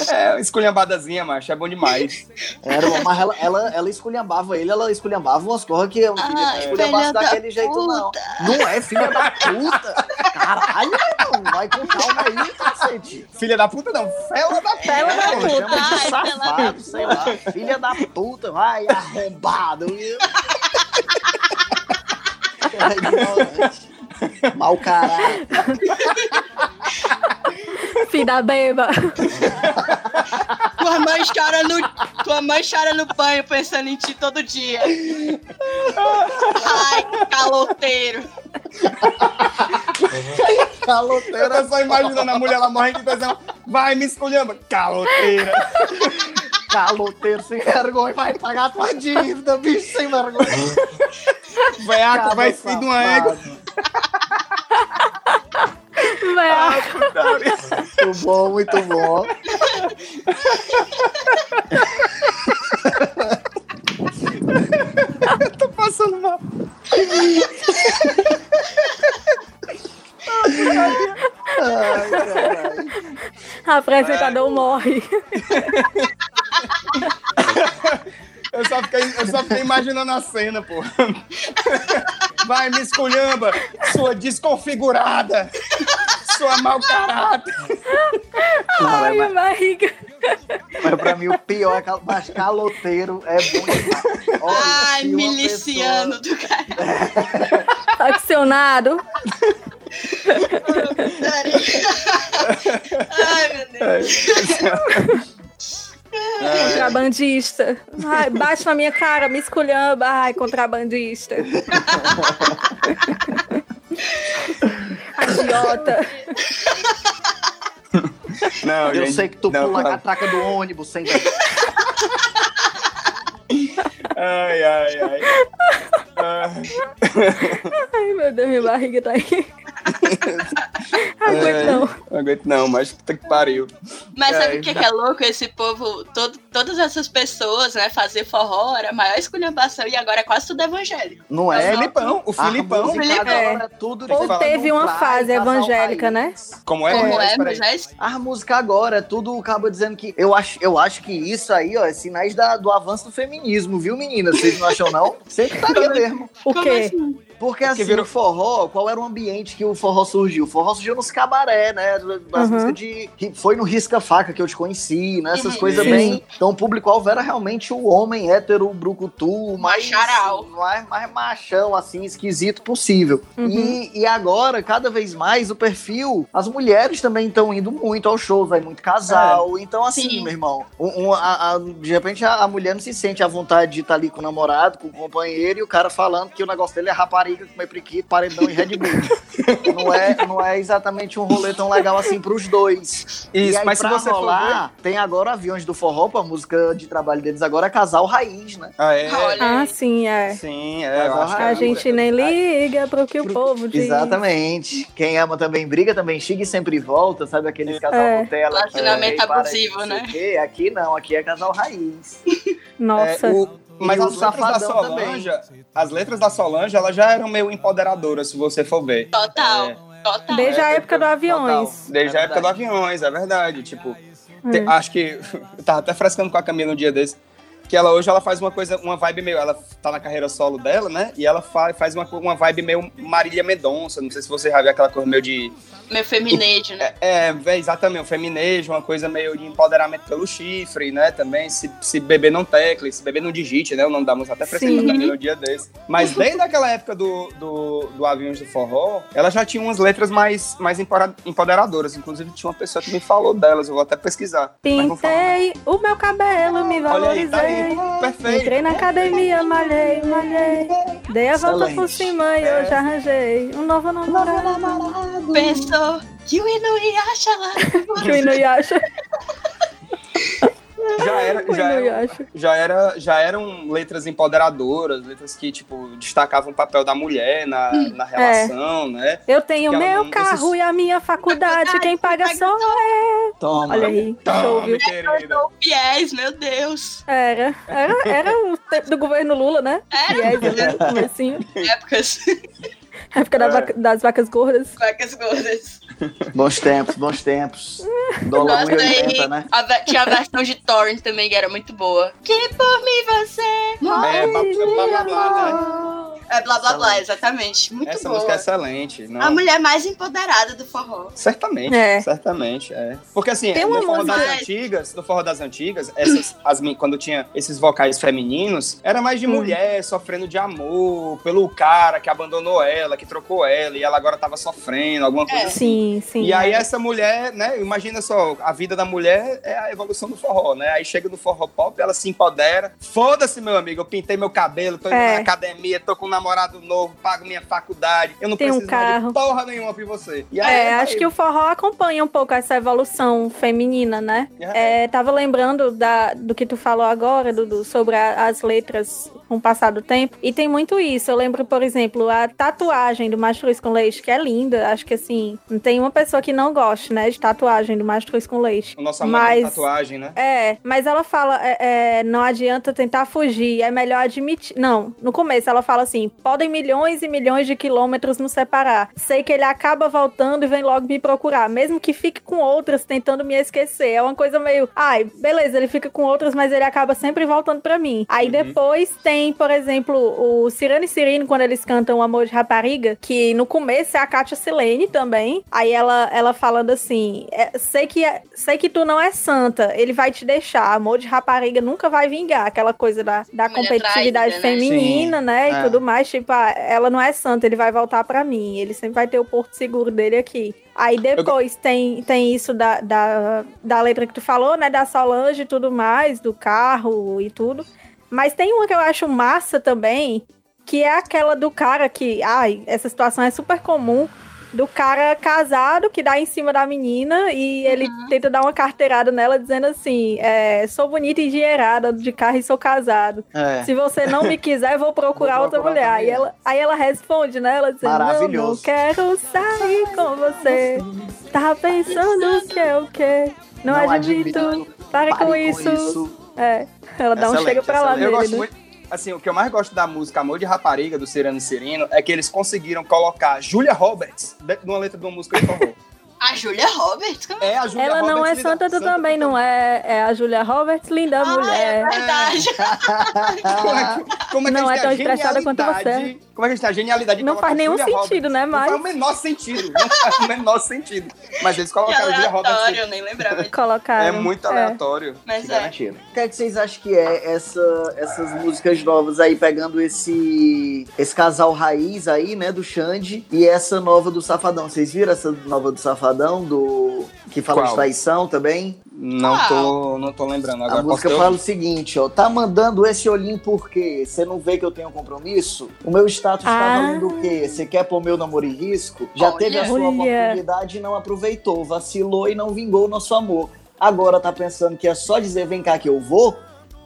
É, esculhambadazinha, macho, é bom demais. Era bom, mas ela, ela, ela esculhambava ele, ela esculhambava umas coisas que eu não queria Ai, que esculhambasse filha da daquele jeito, não. Não é filha da puta. Caralho, não. Vai com calma aí, cacete. Filha da puta não, fela da Fela da É, puta. Chama de Ai, pela- safado, sei lá. Filha da puta, vai, arrombado. viu? [laughs] É ignorante. [laughs] Mau caralho. Filho da beba. Tua mãe chora no, tua mãe chora no banho pensando em ti todo dia. Ai, caloteiro. Eu Caloteira. tô só imaginando a mulher lá morrendo de tesão. Vai, me esculhamba. Caloteira. Caloteiro sem vergonha, vai pagar tua dívida, bicho sem vergonha. Veaco vai filho de uma égua. Vai, Ah, putaria. Muito bom, muito bom. [laughs] Tô passando mal. Ai, caralho. apresentador morre. [laughs] [laughs] Eu só fiquei, eu só fiquei imaginando a cena, pô. Vai, me esculhamba, sua desconfigurada, sua mau caráter. Ai, minha barriga. mas pra mim o pior é cal- mas caloteiro é bom. Olha, Ai, miliciano do [laughs] cara. Faccionado. Ai, meu Deus. Contrabandista. Ai, bate na minha cara, me esculhamba. Ai, contrabandista. Agiota. Não, Eu gente, sei que tu não, pula a claro. catraca do ônibus sem. Ai, ai, ai. Ai. Meu Deus, minha barriga tá aí. [laughs] Aguento não. Não aguento não, mas puta que pariu. Mas sabe o que, que é louco? Esse povo, todo, todas essas pessoas, né, fazer forró era a maior esculhambação e agora é quase tudo evangélico. Não é? Filipão, o Filipão. música Filipão. agora é tudo de Ou teve uma fase evangélica, né? Como é? Como é, mas é A música agora é tudo acaba dizendo que. Eu acho, eu acho que isso aí, ó, é sinais da- do avanço do feminismo, viu, meninas? Vocês não acham, não? Sempre estaria mesmo. O Como quê? assim? Porque assim, virou- o forró, qual era o ambiente que o forró surgiu? O forró surgiu nos cabaré, né? Das Uhum. músicas de. que Foi no Risca-Faca que eu te conheci, né? Essas Uhum. coisas Sim. bem. Então o público-alvo era realmente o homem hétero, brucutu, mais. Macharal. Mais, mais machão, assim, esquisito possível. Uhum. E, e agora, cada vez mais, o perfil. As mulheres também estão indo muito aos shows, vai muito casal. Então, assim, Sim. meu irmão, um- um- a- a- de repente a, a mulher não se sente à vontade de estar ali com o namorado, com o companheiro, e o cara falando que o negócio dele é rapariga, comer priquito, paredão e Red Bull. não, é, não é exatamente um rolê tão legal assim pros dois. e Isso, aí, mas se você for ver... rolar, tem agora Aviões do Forró, a música de trabalho deles agora é Casal Raiz, né? Ah, é? Olha Ah, aí. sim, é. Sim, é. Eu acho que A é- gente nem liga pro que o Pro- povo diz. Exatamente. Quem ama também briga, também chega e sempre volta, sabe? Aqueles casal É. Nutella. Relacionamento é, abusivo, né? Aqui não, aqui é casal raiz. Nossa. É, o- mas as letras da Solange, as letras da Solange, elas já eram meio empoderadoras, se você for ver. Total, É. total. Desde a época do total. Aviões. Desde É a época do. Aviões, é verdade. Tipo, te- É. acho que. [laughs] Eu tava até frescando com a Camila um dia desse. Que ela hoje ela faz uma coisa, uma vibe meio. Ela tá na carreira solo dela, né? E ela fa- faz uma, uma vibe meio Marília Mendonça. Não sei se você já viu aquela coisa meio de. Meu feminejo, né? É, é, exatamente, um feminejo, uma coisa meio de empoderamento pelo chifre, né? Também, se, se beber não tecle, se beber não digite, né? O nome da música até Camila um dia desse. Mas desde aquela época do, do, do Aviões do Forró, ela já tinha umas letras mais, mais empoderadoras. Inclusive, tinha uma pessoa que me falou delas, eu vou até pesquisar. Pintei o meu cabelo, me Olha aí, tá valorizei. Perfeito. Entrei na academia, malhei, malhei. Dei a volta por Excelente. cima e É. hoje arranjei um novo namorado. Pensou que o Inuyasha lá. [laughs] Que o Inuyasha. [laughs] Já era, já era, já, era, já eram letras empoderadoras, letras que, tipo, destacavam o papel da mulher na, na relação, né? Eu tenho Que meu não- carro esses- e a minha faculdade. Quem paga sou eu. Toma. Olha aí, show, viu? querida. Meu Deus. Era. Era, era o tempo do governo Lula, né? É, Fiéis ali no [laughs] épocas. Época da É. vaca- das vacas gordas. Cuecas gordas. [laughs] Bons tempos, bons tempos. Dólar Nossa, aí 1,80, né? a tinha a versão de Torrent também, que era muito boa. Que por mim você É, morre. blá, blá, blá, blá, né? É blá blá blá, exatamente. Muito Essa boa. música é excelente. Não, A mulher mais empoderada do forró. Certamente, É. certamente, é. Porque assim, Tem no uma forró das música- antigas, no forró das antigas, essas, as, quando tinha esses vocais femininos, era mais de Hum. mulher sofrendo de amor pelo cara que abandonou ela, que trocou ela, e ela agora tava sofrendo, alguma coisa É. assim. Sim, sim. E aí essa mulher, né, imagina só, a vida da mulher é a evolução do forró, né? Aí chega no forró pop, ela se empodera. Foda-se, meu amigo, eu pintei meu cabelo, tô indo É. na academia, tô com um namorado novo, pago minha faculdade, eu não Tem um preciso mais carro. de porra nenhuma por você. Aí, É, acho que o forró acompanha um pouco essa evolução feminina, né? É. É, tava lembrando da, do que tu falou agora, Dudu, sobre a- as letras com o passar do tempo. E tem muito isso. Eu lembro, por exemplo, a tatuagem do Mastruz com Leite, que é linda. Acho que assim, não tem uma pessoa que não goste, né, de tatuagem do Mastruz com Leite. O nosso amor Mas- com tatuagem, né? É, mas ela fala, é, é, não adianta tentar fugir, é melhor admitir. Não, no começo ela fala assim: podem milhões e milhões de quilômetros nos separar. Sei que ele acaba voltando e vem logo me procurar, mesmo que fique com outras tentando me esquecer. É uma coisa meio, ai, beleza, ele fica com outras, mas ele acaba sempre voltando pra mim. Aí Uhum. depois tem, por exemplo, o Cirano e Cirino, quando eles cantam o Amor de Rapariga, que no começo é a Kátia Silene também. Aí ela, ela falando assim: é, sei, que, é- sei que tu não é santa, ele vai te deixar. Amor de rapariga nunca vai vingar. Aquela coisa da, da competitividade traída, né? feminina, Sim, né? E é. tudo mais. Tipo, ah, ela não é santa, ele vai voltar pra mim. Ele sempre vai ter o porto seguro dele aqui. Aí depois tem, tem isso da, da, da letra que tu falou, né? Da Solange e tudo mais, do carro e tudo. Mas tem uma que eu acho massa também, que é aquela do cara que, ai, essa situação é super comum, do cara casado que dá em cima da menina e ele tenta dar uma carteirada nela dizendo assim, é, sou bonita e engenheirada de carro e sou casado. É. Se você não me quiser, eu vou procurar Vou outra procurar mulher. outra Aí mulher. ela, aí ela responde, né? Ela dizendo, não, não quero sair com você. Tá pensando que é o quê? Não, Não admito. admito. Pare, Pare com, isso. É, ela dá um Excelente, chega pra lá Eu nele, gosto né? muito. Assim, o que eu mais gosto da música Amor de Rapariga, do Cirano e Cirino, é que eles conseguiram colocar Julia Roberts dentro de uma letra de uma música de forró. A Julia Roberts? Como É a Julia Ela não Roberts é santa, tu também, não é? É a Julia Roberts, linda Ah, mulher. é verdade. Como é, que- como é que Não é tão estressada quanto genialidade- Como é que a gente tem a genialidade de Não faz nenhum Julia sentido, Roberts? né, Não mas- faz o menor sentido. [laughs] Não faz o menor sentido. Mas eles colocaram a Julia Roberts. aleatório, eu nem lembrava. Colocaram. É muito aleatório. Mas te é. O que, é que vocês acham que é essa, essas músicas novas aí, pegando esse, esse casal raiz aí, né, do Xande, e essa nova do Safadão? Vocês viram essa nova do Safadão, do que fala de Qual? traição também? Não tô, não tô lembrando. Agora a música ter fala o seguinte, ó, tá mandando esse olhinho por quê? Você não vê que eu tenho compromisso? O meu status tá Ah. valendo o quê? Você quer pôr meu namoro em risco? Já Olha. teve a sua Olha. oportunidade e não aproveitou, vacilou e não vingou o nosso amor. Agora tá pensando que é só dizer vem cá que eu vou?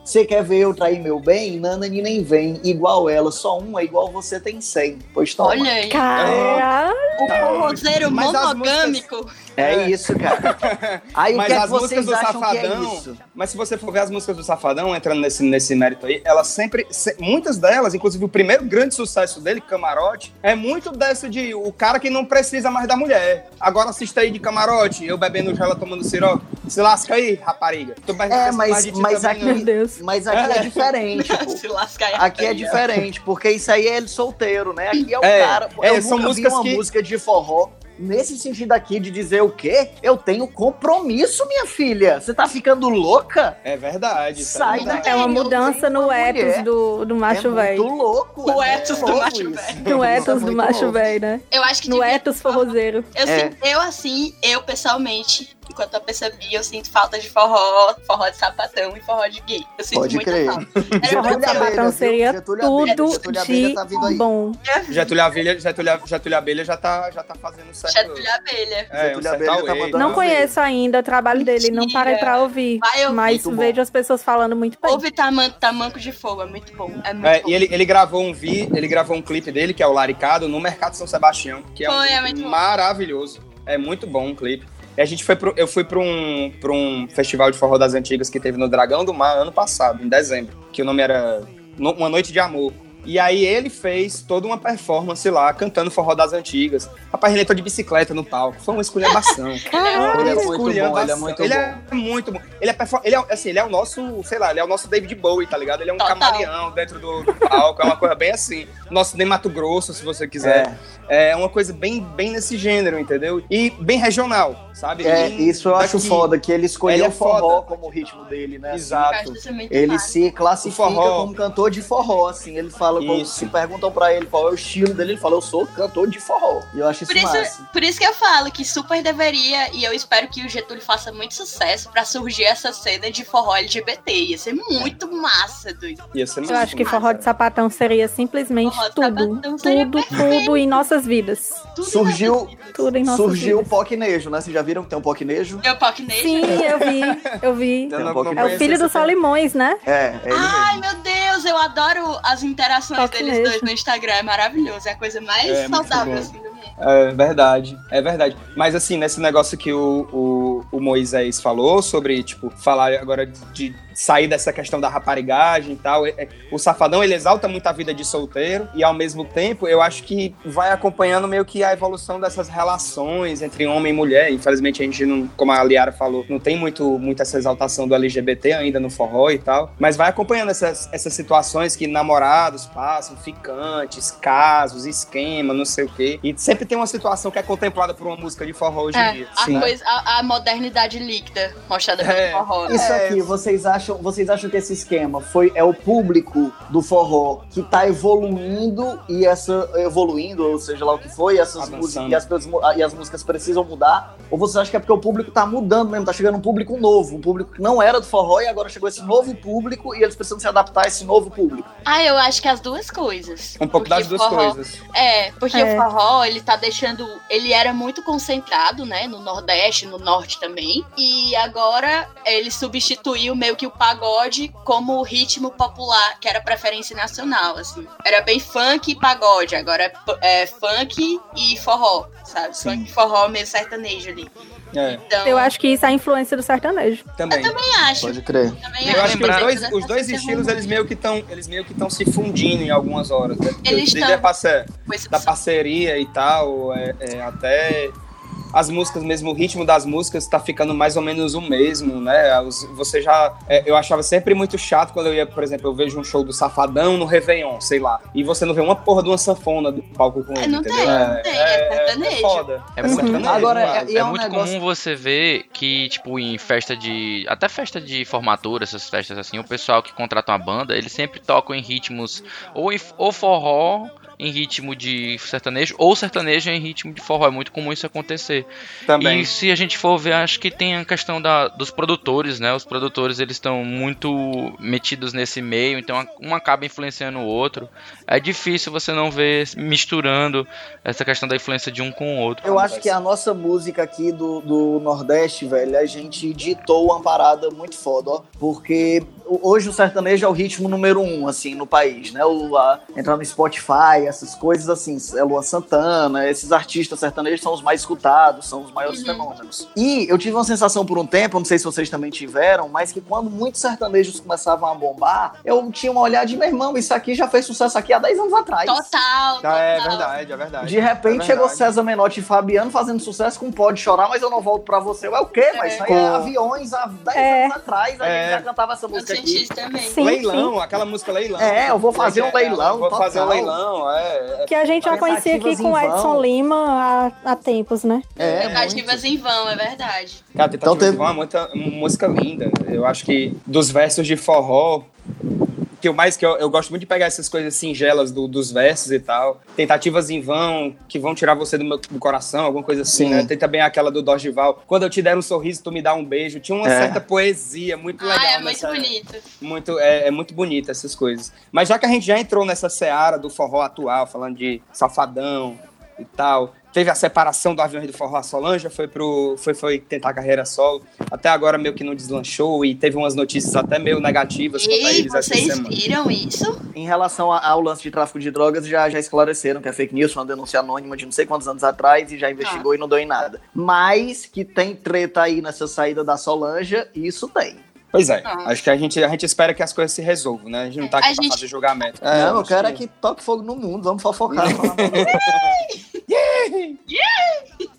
Você quer ver eu trair meu bem? Nana nem nem vem. Igual ela, só uma, igual você tem cem. Pois toma. Olha aí. Cara, O forrozeiro Mas as monogâmico. É, É. isso, cara. [laughs] Aí o Mas que é que as músicas vocês do acham que é Safadão, isso? mas se você for ver as músicas do Safadão, entrando nesse, nesse mérito aí, elas sempre, se- muitas delas, inclusive o primeiro grande sucesso dele, Camarote, é muito dessa de o cara que não precisa mais da mulher. Agora assista aí de Camarote, eu bebendo gela tomando sirope. Se lasca aí, rapariga. É, mas- mais de ti mas aqui- não. Deus. Mas aqui é, É. diferente, [laughs] pô. Se lascar aí. Aqui é diferente, porque isso aí é ele solteiro, né? Aqui é o É, cara. é, eu são nunca músicas vi uma que- música de forró nesse sentido aqui de dizer o quê? Eu tenho compromisso, minha filha. Você tá ficando louca? É verdade. isso Sai é. É uma Eu mudança no ethos do, do macho é velho. muito louco. O é ethos do macho velho. No é ethos do macho velho, né? Eu acho que No ethos forrozeiro. Eu, É. sinto- eu, assim, eu pessoalmente, enquanto eu percebi, eu sinto falta de forró, forró de sapatão e forró de gay. Eu sinto Pode muita crer. falta. Forró de sapatão seria Getúlio tudo Getúlio Abelha tá vindo aí. de bom. Getúlio Abelha, Getúlio, Getúlio Abelha já tá, já tá fazendo certo. Getúlio Abelha. É, um Getúlio certo Abelha tá mandando- Não conheço ainda o trabalho dele, não Mentira. parei pra ouvir. Vai. Mas Muito bom. vejo as pessoas falando muito bem. Ouve taman, Tamanco de Fogo, é muito bom. É muito É, bom. e ele, ele gravou um vi, ele gravou um clipe dele, que é o Laricado, no Mercado São Sebastião, que é, um Foi, é muito bom. maravilhoso. É muito bom o clipe. E a gente foi pro, eu fui para um, pra um festival de forró das antigas que teve no Dragão do Mar ano passado, em dezembro, que o nome era Uma Noite de Amor. E aí ele fez toda uma performance lá, cantando forró das antigas. Rapaz, ele entrou de bicicleta no palco. Foi uma esculhambação. [laughs] Ele é muito bom, Esculhambação. ele é muito Ele bom. é muito bom. Ele é, perfor- ele é, assim, ele é o nosso, sei lá, ele é o nosso David Bowie, tá ligado? Ele é um Total. camaleão dentro do, do palco, é uma coisa bem assim. Nosso Ney Mato Grosso, se você quiser. É uma coisa bem, bem nesse gênero, entendeu? E bem regional, sabe? É, Bem isso eu acho daqui. foda, que ele escolheu Ele é o forró foda. como o ritmo dele, né? Eu Exato. Ele massa. se classifica O forró. como cantor de forró, assim. Ele fala, como, se perguntam pra ele qual é o estilo dele, ele fala, eu sou cantor de forró. E eu acho isso, Por isso, massa. por isso que eu falo que super deveria, e eu espero que o Getúlio faça muito sucesso pra surgir essa cena de forró LGBT. Ia ser muito massa, doido. Ia ser Eu muito acho que massa. forró de sapatão seria simplesmente Forró tudo. sapatão seria Tudo, tudo em nossas vidas. Tudo Surgiu- vidas. Tudo em nossas Surgiu o vidas. Pocnejo, né? Vocês já viram que tem um Pocnejo? Meu Pocnation. Sim, eu vi, eu vi. Um É o filho do Solimões, né? É, é ele Ai, mesmo. meu Deus, eu adoro as interações Toque deles mesmo. dois no Instagram. É maravilhoso. É a coisa mais É, muito saudável assim do mundo. É verdade, é verdade. Mas assim, nesse negócio que o, o, o Moisés falou sobre, tipo, falar agora de sair dessa questão da raparigagem e tal, é- é- o Safadão, ele exalta muito a vida de solteiro e ao mesmo tempo, eu acho que vai acompanhando meio que a evolução dessas relações entre homem e mulher. Infelizmente a gente não, como a Liara falou, não tem muito, muito essa exaltação do LGBT ainda no forró e tal, mas vai acompanhando essas, essas situações que namorados passam, ficantes, casos, esquema, não sei o quê. E sempre tem uma situação que é contemplada por uma música de forró hoje em É, dia. a, né? coisa, a, a modernidade líquida mostrada pelo É. forró. Isso É. aqui, vocês acham, vocês acham que esse esquema foi é o público do forró que tá evoluindo e essa evoluindo, ou seja lá o que foi, essas músicas e as, e as músicas precisam mudar? Ou vocês acham que é porque o público tá mudando mesmo, tá chegando um público novo, um público que não era do forró e agora chegou esse novo público e eles precisam se adaptar a esse novo público? Ah, eu acho que as duas coisas. Um pouco Porque das duas forró- coisas. É, porque É. o forró, ele tá deixando. Ele era muito concentrado, né? No Nordeste, no Norte também. E agora ele substituiu meio que o pagode como ritmo popular, que era preferência nacional, assim. Era bem funk e pagode, agora é, é funk e forró, sabe? Sim. Funk e forró meio sertanejo ali. É, Então, Eu acho que isso é a influência do sertanejo. também. também acho. Pode crer. Também Eu acho que os dois, os dois estilos, eles meio que estão eles meio que estão se fundindo em algumas horas. Né? Eles estão. da parceria e tal, é, é, até as músicas mesmo, o ritmo das músicas tá ficando mais ou menos o mesmo, né? Você já. é, eu achava sempre muito chato quando eu ia, por exemplo, eu vejo um show do Safadão no Réveillon, sei lá. E você não vê uma porra de uma sanfona do palco com É, ele, não entendeu? tem, não tem, é sertanejo. foda. É É muito Agora, É, é um muito negócio- comum você ver que, tipo, em festa de. Até festa de formatura, essas festas assim, o pessoal que contrata uma banda, eles sempre tocam em ritmos ou, em, ou forró em ritmo de sertanejo, ou sertanejo em ritmo de forró. É muito comum isso acontecer. Também. E se a gente for ver, acho que tem a questão da, dos produtores, né? Os produtores eles estão muito metidos nesse meio, então um acaba influenciando o outro. É difícil você não ver misturando essa questão da influência de um com o outro. Eu acho que a nossa música aqui do, do Nordeste, velho, a gente ditou uma parada muito foda, ó. Porque hoje o sertanejo é o ritmo número um, assim, no país, né? O, a, entrar no Spotify, essas coisas assim, é Luan Santana, esses artistas sertanejos são os mais escutados, são os maiores Uhum. fenômenos. E eu tive uma sensação por um tempo, não sei se vocês também tiveram, mas que quando muitos sertanejos começavam a bombar, eu tinha uma olhada de, meu irmão, isso aqui já fez sucesso aqui há 10 anos atrás. Total, total. É verdade, é verdade. De repente É chegou verdade. César Menotti e Fabiano fazendo sucesso com Pode Chorar, mas eu não volto pra você. É o quê? Mas isso aí é aviões há 10 É. anos atrás. A É. gente já cantava essa Eu música senti aqui. isso também. Sim, leilão, aquela música leilão. É, eu vou fazer um É, leilão, Vou fazer um total. leilão, é. é. Que a gente já conhecia aqui Tentativas com o em vão. Edson Lima há, há tempos, né? É, Tentativas em vão, é verdade. Cara, Tentativa Então teve- de Vão é muita, uma música linda. Eu acho que dos versos de forró, que eu mais que eu, eu gosto muito de pegar essas coisas singelas do- dos versos e tal. Tentativas em vão, que vão tirar você do meu do coração, alguma coisa assim, Sim. né? Tem também aquela do Dorgival. Quando eu te der um sorriso, tu me dá um beijo. Tinha uma É. certa poesia muito legal. ah, é muito nessa- bonito. muito, é, é muito bonita essas coisas. Mas já que a gente já entrou nessa seara do forró atual, falando de safadão e tal, teve a separação do avião do forró, a Solange foi, pro, foi, foi tentar a carreira solo. Até agora meio que não deslanchou e teve umas notícias até meio negativas quanto a Ei, eles essa vocês semana. viram isso? Em relação ao lance de tráfico de drogas, já, já esclareceram que é fake news, foi uma denúncia anônima de não sei quantos anos atrás e já investigou e não deu em nada. Mas que tem treta aí nessa saída da Solange, isso tem. Pois é, Ah. acho que a gente, a gente espera que as coisas se resolvam, né? A gente não tá A aqui pra gente- fazer julgamento. não, eu quero é que toque fogo no mundo, vamos fofocar. falar [laughs] mal.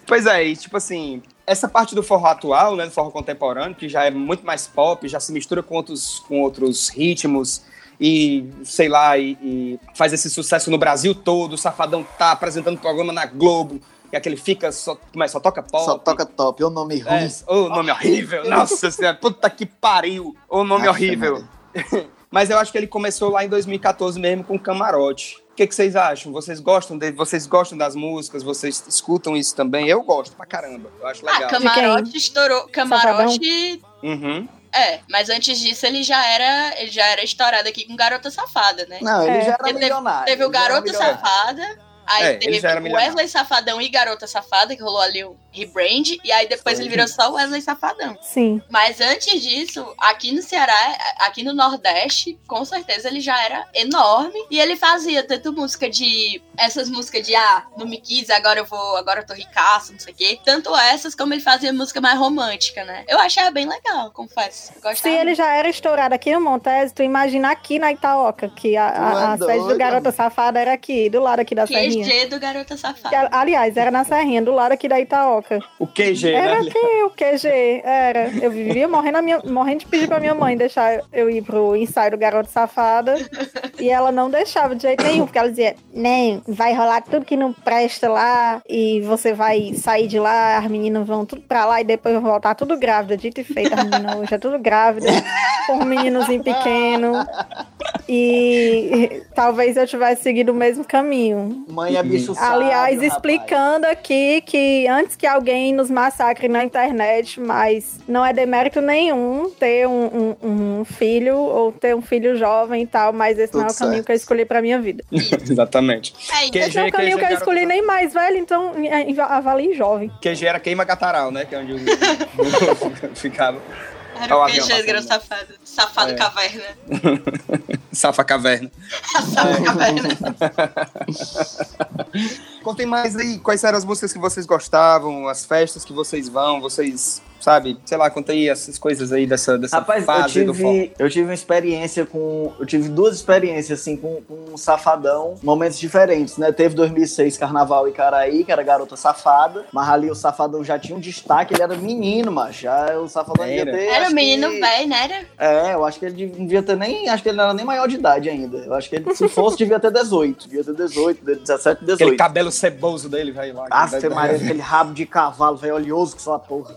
Pois é, e tipo assim, essa parte do forró atual, né, do forró contemporâneo, que já é muito mais pop, já se mistura com outros, com outros ritmos e sei lá, e, e faz esse sucesso no Brasil todo. O Safadão tá apresentando programa na Globo. E aquele fica, só, mas só toca pop. Só toca top, o nome ruim. É, o nome horrível. [laughs] Nossa senhora, puta que pariu. O nome Nossa, horrível. [laughs] Mas eu acho que ele começou lá em 2014 mesmo com Camarote. O que, que vocês acham? Vocês gostam dele? Vocês gostam das músicas? Vocês escutam isso também? Eu gosto pra caramba. Eu acho Ah, legal. Camarote estourou. Camarote. Uhum. É, mas antes disso ele já era, ele já era estourado aqui com Garota Safada, né? Não, ele É. já era Ele milionário. Teve o já era Garota. Safada, aí É, ele teve. Wesley Safadão e Garota Safada, que rolou ali o rebrand, e aí depois Foi. ele virou só o Wesley Safadão. Sim. Mas antes disso, aqui no Ceará, aqui no Nordeste, com certeza ele já era enorme. E ele fazia tanto música de. Essas músicas de ah, não me quis, agora eu vou, agora eu tô ricaço, não sei o quê. Tanto essas como ele fazia música mais romântica, né? Eu achava bem legal, confesso. Eu Se gostava. ele já era estourado aqui no Montese, tu imagina aqui na Itaoca, que a, a, a é sede do Garota. Safada era aqui, do lado aqui da Serrinha. QG do Garota Safada. Que, aliás, era na Serrinha, do lado aqui da Itaoca. O QG, Era né? aqui o QG, era. Eu vivia morrendo, a minha, morrendo de pedir pra minha mãe deixar eu ir pro ensaio do Garoto Safada. e ela não deixava de jeito nenhum, porque ela dizia: Nem, vai rolar tudo que não presta lá, e você vai sair de lá, as meninas vão tudo pra lá, e depois vão voltar tudo grávida, dito e feito. As meninas hoje é tudo grávida, com um meninozinho pequeno. E talvez eu tivesse seguido o mesmo caminho. Mãe é bicho sábio, Aliás, rapaz. explicando aqui que antes que alguém nos massacre na internet, mas não é demérito nenhum ter um, um- um filho ou ter um filho jovem e tal, mas esse não é o Tudo caminho certo. que eu escolhi pra minha vida. [laughs] Exatamente. É, Que- Esse não é o QG, caminho que eu garoto escolhi nem mais velho, então é, avalie jovem. QG era queima cataral, né? Que é onde o [laughs] [laughs] ficava. Era o QG passando. Safado. Safado É. Caverna. Safa Caverna. Safado Caverna. Contem mais aí, quais eram as músicas que vocês gostavam, as festas que vocês vão, vocês, sabe, sei lá, conta aí essas coisas aí dessa, dessa Rapaz, eu fase do forró. tive, eu tive uma experiência com. Eu tive duas experiências, assim, com, com um safadão, momentos diferentes, né? Teve 2006 Carnaval e Caraí, que era Garota Safada, mas ali o safadão já tinha um destaque, ele era menino, mas já o safadão Era. devia ter. Era menino que- velho, né? Era? É, eu acho que ele não devia ter nem. Acho que ele não era nem maior de idade ainda. Eu acho que ele, se fosse, devia ter 18. Devia ter 18, 17, 18. Aquele cabelo ceboso dele, velho, lá. Ave Maria, [laughs] aquele rabo de cavalo, velho, oleoso que só a porra.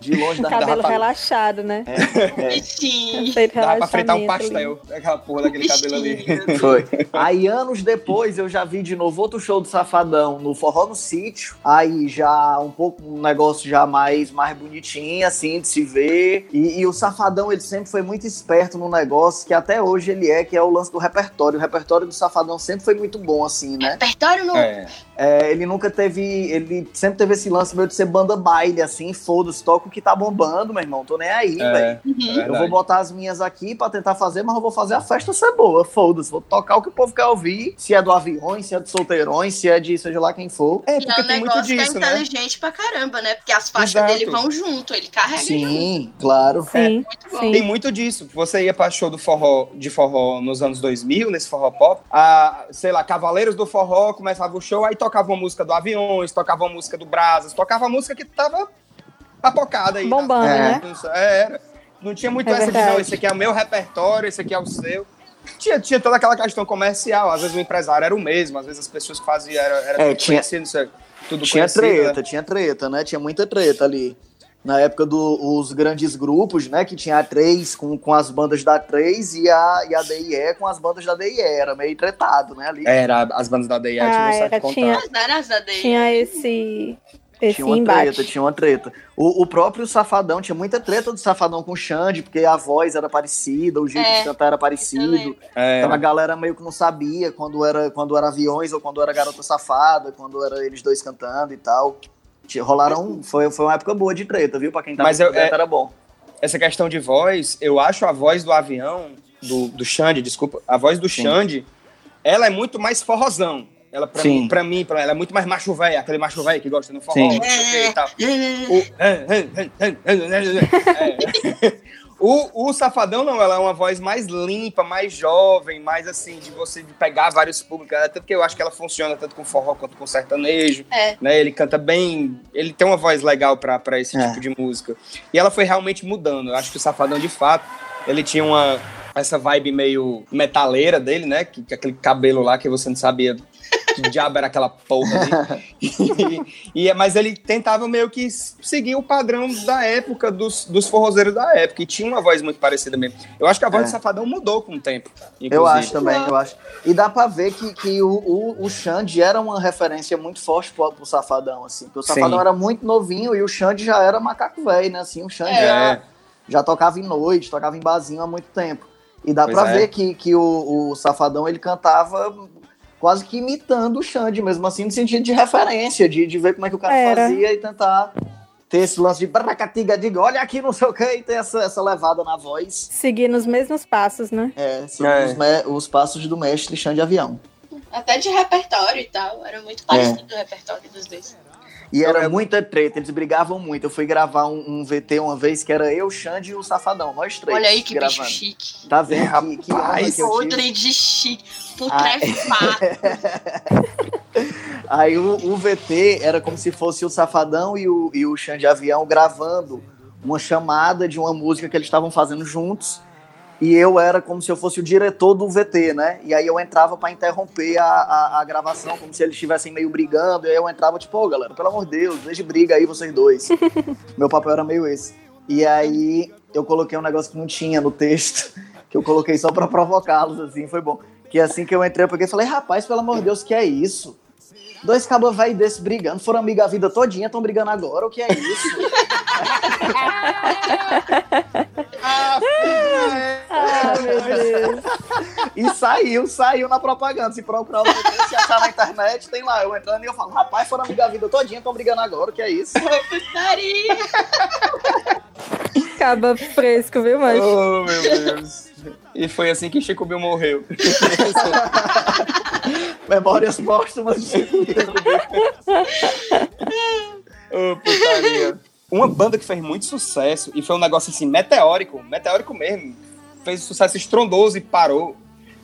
De longe da Cabelo pra- relaxado, né? É. Bichinho. Dava pra fritar um relaxamento ali. pastel, aquela porra daquele cabelo ali. Bichinho. [laughs] Foi. Aí, anos depois, eu já vi de novo outro show do Safadão no Forró no Sítio. Aí já um pouco, um negócio já mais, mais bonitinho, assim, de se ver. E, e o Safadão, ele sempre foi muito esperto no negócio, que até hoje ele é, que é o lance do repertório. O repertório do Safadão sempre foi muito bom, assim, né? Repertório no. É. É, ele nunca teve. Ele sempre teve esse lance meio de ser banda baile, assim, foda-se, toca o que tá bombando, meu irmão. Tô nem aí, velho. É, Uhum. é Eu vou botar as minhas aqui pra tentar fazer, mas eu vou fazer a festa ser boa. Foda-se. Vou tocar o que o povo quer ouvir. Se é do aviões, se é de solteirões, se é de seja lá quem for. É, E porque é um tem muito negócio disso, que é né? inteligente pra caramba, né? Porque as faixas Exato. dele vão junto, ele carrega junto. Sim, claro. Sim, Muito bom. sim. Tem muito disso. Você ia pra show do forró, de forró nos anos 2000, nesse forró pop. A, sei lá, Cavaleiros do Forró começava o show, aí tocava uma música do Aviões, tocava uma música do Brasas, tocava a música que tava papocada aí. Bombando, na- né? É, era. Não tinha muito É essa de, não, esse aqui é o meu repertório, esse aqui é o seu. Tinha, tinha toda aquela questão comercial. Às vezes o empresário era o mesmo, às vezes as pessoas que faziam era, era É, tudo tinha- conhecido, isso é tudo Tinha conhecido, treta, né? tinha treta, né? Tinha muita treta ali. Na época dos grandes grupos, né? Que tinha a 3 com, com as bandas da 3 e a, e a DIE com as bandas da DIE. Era meio tretado, né? Ali. Era, as bandas da DIA Ah, tinham um certo contato. tinha- as da dele. Tinha esse, esse Tinha uma embate. treta, tinha uma treta. O, o próprio Safadão, tinha muita treta do Safadão com o Xande, porque a voz era parecida, o jeito É, de cantar era parecido. É, Então a galera meio que não sabia quando era, quando era aviões ou quando era garota safada, quando era eles dois cantando e tal. Rolaram. Foi, foi uma época boa de treta, viu? Pra quem tava Mas eu- dentro é- era bom. essa questão de voz, eu acho a voz do avião, do, do Xande, desculpa, a voz do Sim. Xande, ela é muito mais forrozão. Ela, pra Sim. mim, pra mim, pra ela é muito mais macho velho, aquele macho velho que gosta no forró, Sim. não sei o que e tal. O, Safadão não, ela é uma voz mais limpa, mais jovem, mais assim, de você pegar vários públicos, até porque eu acho que ela funciona tanto com forró quanto com sertanejo, É. né? Ele canta bem, ele tem uma voz legal pra, pra esse É. tipo de música. E ela foi realmente mudando. Eu acho que o Safadão, de fato, ele tinha uma. essa vibe meio metaleira dele, né? Que, que aquele cabelo lá que você não sabia que diabo era aquela porra ali. [laughs] e, e, mas ele tentava meio que seguir o padrão da época, dos, dos forrozeiros da época. E tinha uma voz muito parecida mesmo. Eu acho que a voz É. do Safadão mudou com o tempo. Eu inclusive. acho também, eu acho. E dá pra ver que, que o, o, o Xande era uma referência muito forte pro, pro Safadão, assim. Porque o Safadão Sim. era muito novinho e o Xande já era macaco velho, né? Assim, o Xande É. já, já tocava em noite, tocava em barzinho há muito tempo. E dá Pois pra é. ver que, que o, o Safadão, ele cantava quase que imitando o Xande, mesmo assim, no sentido de referência, de, de ver como é que o cara Era. fazia e tentar ter esse lance de bracatiga, diga, olha aqui, não sei o que, e ter essa, essa levada na voz. Seguir nos mesmos passos, né? É, são É. Os, os passos do mestre Xande Avião. Até de repertório e tal. Era muito parecido o repertório dos dois. E era Eu- muita treta, eles brigavam muito. Eu fui gravar um, um VT uma vez que era eu, Xande e o Safadão, nós três. Olha aí que bicho gravando. chique. Tá vendo? que, que Rapaz, que de chique. Ah, Putrefado. [laughs] Aí o, o VT era como se fosse o Safadão e o, e o Xande Avião gravando uma chamada de uma música que eles estavam fazendo juntos. E eu era como se eu fosse o diretor do VT, né? E aí eu entrava pra interromper a, a, a gravação, como se eles estivessem meio brigando. E aí eu entrava tipo, ô galera, pelo amor de Deus, deixa de briga aí vocês dois. [laughs] Meu papel era meio esse. E aí eu coloquei um negócio que não tinha no texto, [laughs] que eu coloquei só pra provocá-los, assim, foi bom. Que assim que eu entrei, eu peguei e falei, rapaz, pelo amor de Deus, que é isso? Dois cabos velho desse brigando, foram amiga a vida todinha, estão brigando agora, o que é isso? Ah, Ah, meu Deus. [laughs] E saiu, saiu na propaganda. Se procurar se achar na internet, tem lá. Eu entrando e eu falo, rapaz, foram amiga a vida todinha, estão brigando agora, o que é isso? [laughs] Putaria. Acaba fresco, viu, mas oh, meu Deus. E foi assim que Chico Bill morreu. [laughs] Memórias póstumas de Ô, putaria. Uma banda que fez muito sucesso e foi um negócio assim, meteórico, meteórico mesmo. Fez sucesso estrondoso e parou.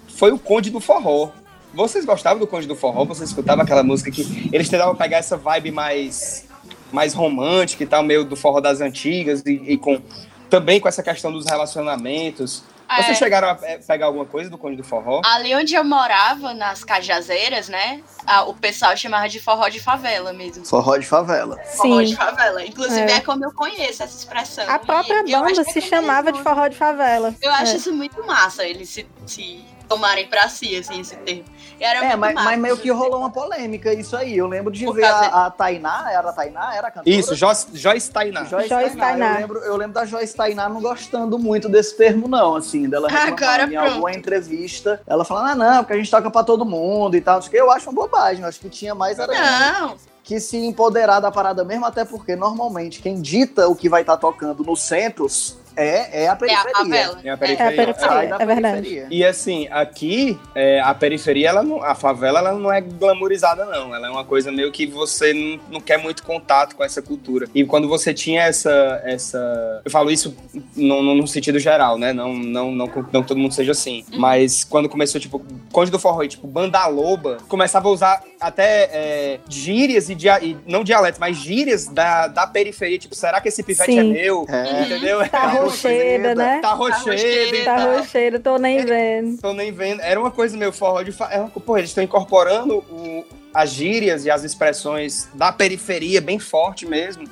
Foi o Conde do Forró. Vocês gostavam do Conde do Forró? Vocês escutavam aquela música que eles tentavam pegar essa vibe mais, mais romântica e tal, meio do forró das antigas e, e com também com essa questão dos relacionamentos. Vocês É. chegaram a é, pegar alguma coisa do Conde do Forró? Ali onde eu morava, nas Cajazeiras, né? a- o pessoal chamava de forró de favela mesmo. Forró de favela. Forró de sim. favela. Inclusive É. é. como eu conheço essa expressão. A própria E banda se é chamava de forró de favela. Eu acho É. isso muito massa, eles se, se tomarem pra si, assim, esse termo. E Era É, muito mas, massa. mas meio que rolou uma polêmica isso aí. Eu lembro de Por ver a, a Tainá, era a Tainá? Era a cantora? Isso, Joyce, Joyce Tainá. Joyce, Joyce Tainá. Tainá. Eu, lembro, eu lembro da Joyce Tainá não gostando muito desse termo, não, assim, dela reclamando Agora em pronto. alguma entrevista. Ela falando, ah, não, porque a gente toca pra todo mundo e tal. Eu acho uma bobagem. Eu acho que tinha mais era Não, que se empoderar da parada mesmo, até porque normalmente quem dita o que vai estar tocando nos centros é, é a é a periferia. favela. É a É a periferia. periferia, da é verdade. periferia. E assim, aqui, é, a periferia, ela não- a favela, ela não é glamourizada, não. Ela é uma coisa meio que você não, não quer muito contato com essa cultura. E quando você tinha essa. essa eu falo isso no, no- no sentido geral, né? Não, não, não, não, que todo mundo seja assim. Mas quando começou, tipo, Conde do Forró e, tipo, Banda Loba, começava a usar até é, gírias e, dia, e não dialetos, mas gírias da, da periferia. Tipo, será que esse pivete Sim. é meu? É. Entendeu? Tá rocheira, né? Tá rochedo e Tá tal. rocheiro, tô nem vendo. Tô nem vendo. Era uma coisa meio forró de. Fa... é uma- Pô, eles estão incorporando o- as gírias e as expressões da periferia bem forte mesmo,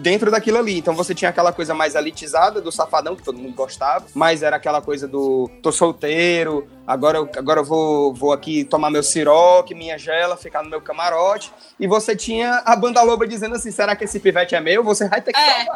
dentro daquilo ali. Então você tinha aquela coisa mais elitizada do safadão, que todo mundo gostava, mas era aquela coisa do tô solteiro, agora eu, agora eu vou, vou aqui tomar meu siroque, minha gela, ficar no meu camarote. E você tinha a banda loba dizendo assim: será que esse pivete é meu? Você vai ter que É.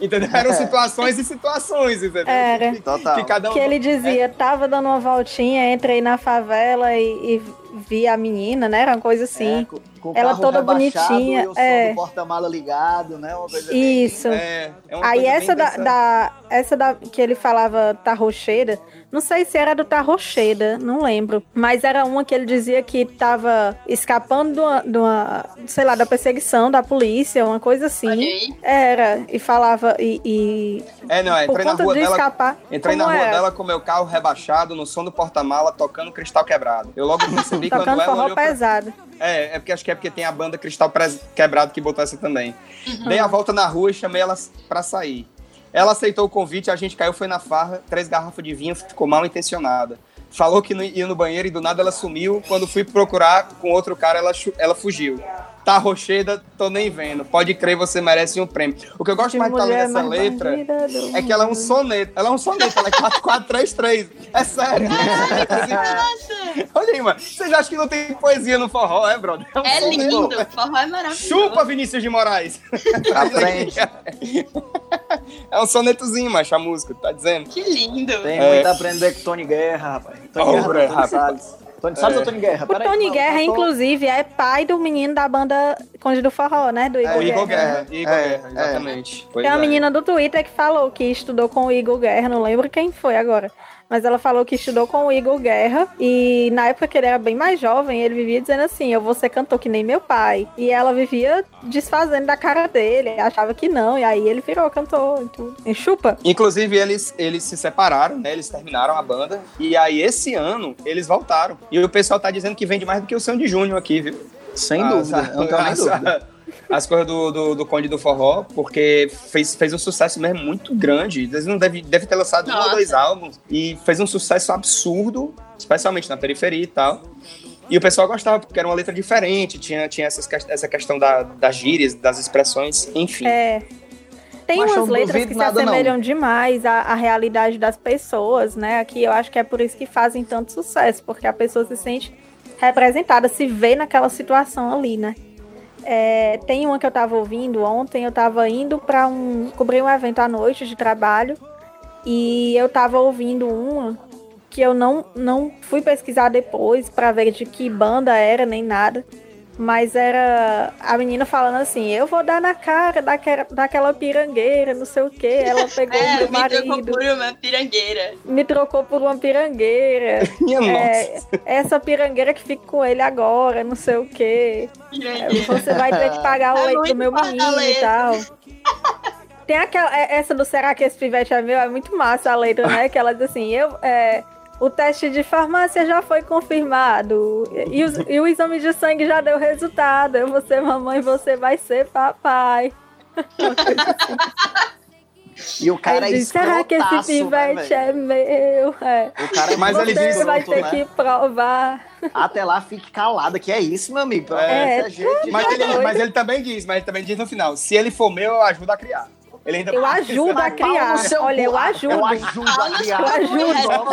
Entendeu? Eram situações e situações, entendeu? Era. Que, Total. que cada um. Que ele dizia, tava dando uma voltinha, entrei na favela e, e vi a menina, né? Era uma coisa assim. É, com, com Ela toda bonitinha, E o som é. do porta-mala ligado, né? Uma coisa bem- Isso. É, é uma Aí coisa essa bem da, da- essa da que ele falava tarrocheira, não sei se era do tarrocheira, não lembro, mas era uma que ele dizia que tava escapando de uma, de uma, sei lá, da perseguição da polícia, uma coisa assim. Era e falava e, e É, não, por entrei na rua de dela. escapar. Entrei na rua era? dela com meu carro rebaixado, no som do porta-mala, tocando cristal quebrado. Eu logo percebi quando ela forró olhou pra... pesado. É, é porque acho que é porque tem a banda Cristal Quebrado que botou essa também. Uhum. Dei a volta na rua e chamei ela pra sair. Ela aceitou o convite, a gente caiu, foi na farra, três garrafas de vinho, ficou mal intencionada. Falou que ia no banheiro e do nada ela sumiu. Quando fui procurar com outro cara, ela, ela fugiu tá rocheda, tô nem vendo. Pode crer, você merece um prêmio. O que eu gosto mais de falar dessa letra é que ela é um soneto. Ela é um soneto, ela é 4433. [laughs] É sério. Nossa! Olha aí, mano. Você já acha que não tem poesia no forró, é, brother? É, um é lindo. Forró é maravilhoso. Chupa, Vinícius de Moraes. Aprende. [laughs] É um sonetozinho, macho, a música, tá dizendo? Que lindo. Tem é. muito a aprender com Tony Guerra, rapaz. Tony oh, Guerra, Tony Salles. Tony Salles é. ou Tony Guerra? O Tony Guerra, inclusive, é pai do menino da banda Conde do Forró, né? Do Igor, é, Igor Guerra. Guerra. Igor é, Guerra, exatamente. Tem uma menina do Twitter que falou que estudou com o Igor Guerra, não lembro quem foi agora mas ela falou que estudou com o Igor Guerra e na época que ele era bem mais jovem, ele vivia dizendo assim: Eu vou ser cantor que nem meu pai. E ela vivia desfazendo da cara dele, achava que não, e aí ele virou cantor e tudo. E chupa. Inclusive, eles, eles se separaram, né? Eles terminaram a banda. E aí, esse ano, eles voltaram. E o pessoal tá dizendo que vende mais do que o Sandy Júnior aqui, viu? Sem dúvida, não tenho nem [laughs] dúvida as coisas do, do, do, Conde do Forró, porque fez, fez um sucesso mesmo muito grande. Eles não deve, deve ter lançado Nossa. um ou dois álbuns e fez um sucesso absurdo, especialmente na periferia e tal. E o pessoal gostava, porque era uma letra diferente, tinha, tinha essas, essa questão da, das gírias, das expressões, enfim. É. Tem Mas umas letras que se assemelham não. demais à, à realidade das pessoas, né? Aqui eu acho que é por isso que fazem tanto sucesso, porque a pessoa se sente representada, se vê naquela situação ali, né? É, tem uma que eu tava ouvindo ontem, eu tava indo para um. cobrir um evento à noite de trabalho. E eu tava ouvindo uma que eu não, não fui pesquisar depois para ver de que banda era nem nada. Mas era a menina falando assim: eu vou dar na cara daquela, daquela pirangueira, não sei o que. Ela [laughs] pegou é, meu me marido. Me trocou por uma pirangueira. Me trocou por uma pirangueira. [laughs] Minha é, nossa. Essa pirangueira que fica com ele agora, não sei o que. Você vai ter que pagar [laughs] o é leite do meu menino e tal. Tem aquela. É, essa do Será que esse pivete é meu? É muito massa a letra, né? Que ela diz assim: eu. É, o teste de farmácia já foi confirmado. E, os, e o exame de sangue já deu resultado. Eu vou ser mamãe, você vai ser papai. E o cara é Será que esse pivete né, é meu? É. O cara é mais Você Você vai ter né? que provar. Até lá fique calada, que é isso, meu amigo. É, é gente, mas, ele, mas ele também diz, mas ele também diz no final: se ele for meu, eu ajudo a criar. Ele ainda eu ajudo a criar. Olha, eu ajudo. Eu ajudo a criar. Eu ajudo.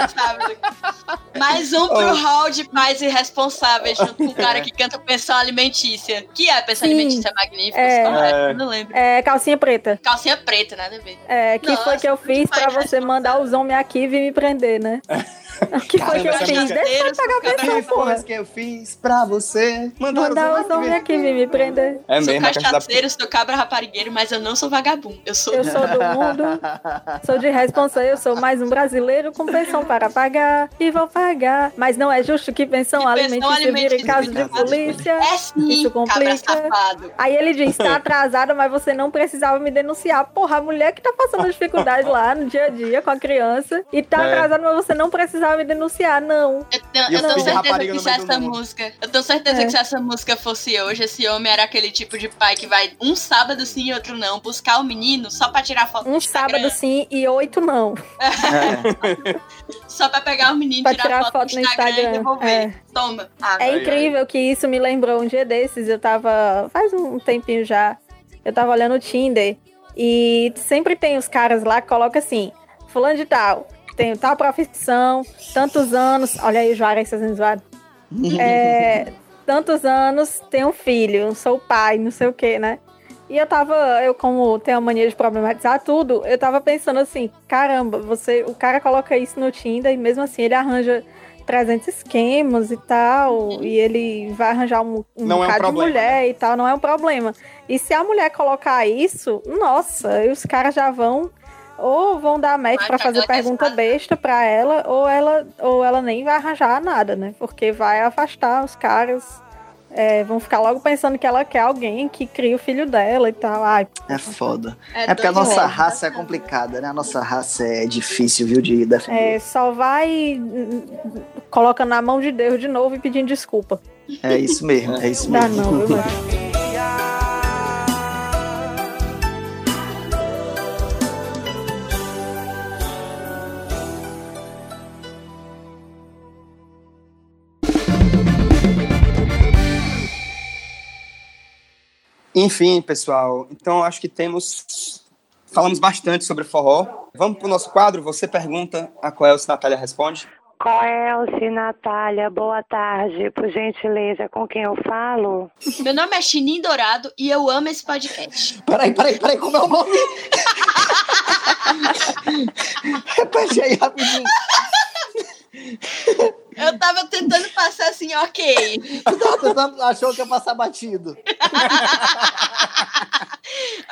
Mais um pro hall de pais irresponsáveis, junto com o cara que canta pensão alimentícia. Que é pensão Sim. alimentícia magnífica? É, é. Não lembro. É calcinha preta. Calcinha preta, nada a ver. É, que Nossa, foi que eu fiz pra você mandar os homens aqui vir me prender, né? [laughs] [laughs] que foi que eu fiz? Deixa eu pagar a pensão, porra. que eu fiz pra você. Mandar, mandar os homens aqui vir me prender. É mesmo. Sou cachaceiro, sou cabra raparigueiro, mas eu não sou vagabundo. Eu sou... Eu sou do mundo, sou de responsa, eu sou mais um brasileiro com pensão para pagar e vou pagar. Mas não é justo que pensão alimentícia vire em caso de polícia. É sim, Isso complica. Aí ele diz, tá atrasada, mas você não precisava me denunciar. Porra, a mulher que tá passando dificuldade lá no dia a dia com a criança e tá é. atrasada, mas você não precisava me denunciar, não. Eu tenho, eu tenho certeza que se essa música. Eu tenho certeza é. que se essa música fosse hoje, esse homem era aquele tipo de pai que vai um sábado sim e outro não, buscar o menino só pra tirar foto Um sábado sim e oito não. É. [laughs] só pra pegar o menino, pra tirar, tirar foto, foto no Instagram, Instagram. e devolver. É. Toma. Ah, é incrível que isso me lembrou um dia desses. Eu tava. Faz um tempinho já. Eu tava olhando o Tinder. E sempre tem os caras lá que colocam assim: Fulano de tal, tenho tal profissão, tantos anos. Olha aí Juarez fazendo zoado. [laughs] É, tantos anos, tenho um filho, sou pai, não sei o que, né? E eu tava, eu como tenho a mania de problematizar tudo, eu tava pensando assim, caramba, você, o cara coloca isso no Tinder e mesmo assim ele arranja 300 esquemas e tal, e ele vai arranjar um, um não bocado é um de mulher e tal, não é um problema. E se a mulher colocar isso, nossa, os caras já vão ou vão dar match para fazer pergunta besta para ela, ou ela, ou ela nem vai arranjar nada, né? Porque vai afastar os caras. É, vão ficar logo pensando que ela quer alguém que cria o filho dela e tal. Ai, é foda. É, é porque a nossa raça é complicada, né? A nossa raça é difícil, viu, de defender. É, só vai colocando na mão de Deus de novo e pedindo desculpa. É isso mesmo, é isso mesmo. Dá não, viu, [laughs] Enfim, pessoal, então acho que temos. Falamos bastante sobre forró. Vamos para o nosso quadro. Você pergunta, a qual é Natália responde. Qual é o Natália? Boa tarde, por gentileza, com quem eu falo? Meu nome é Chinim Dourado e eu amo esse podcast. [laughs] Peraí, peraí, peraí, como é o nome? [laughs] Repete aí rapidinho. [laughs] Eu tava tentando passar assim, ok. Eu tava tentando, achou que ia passar batido.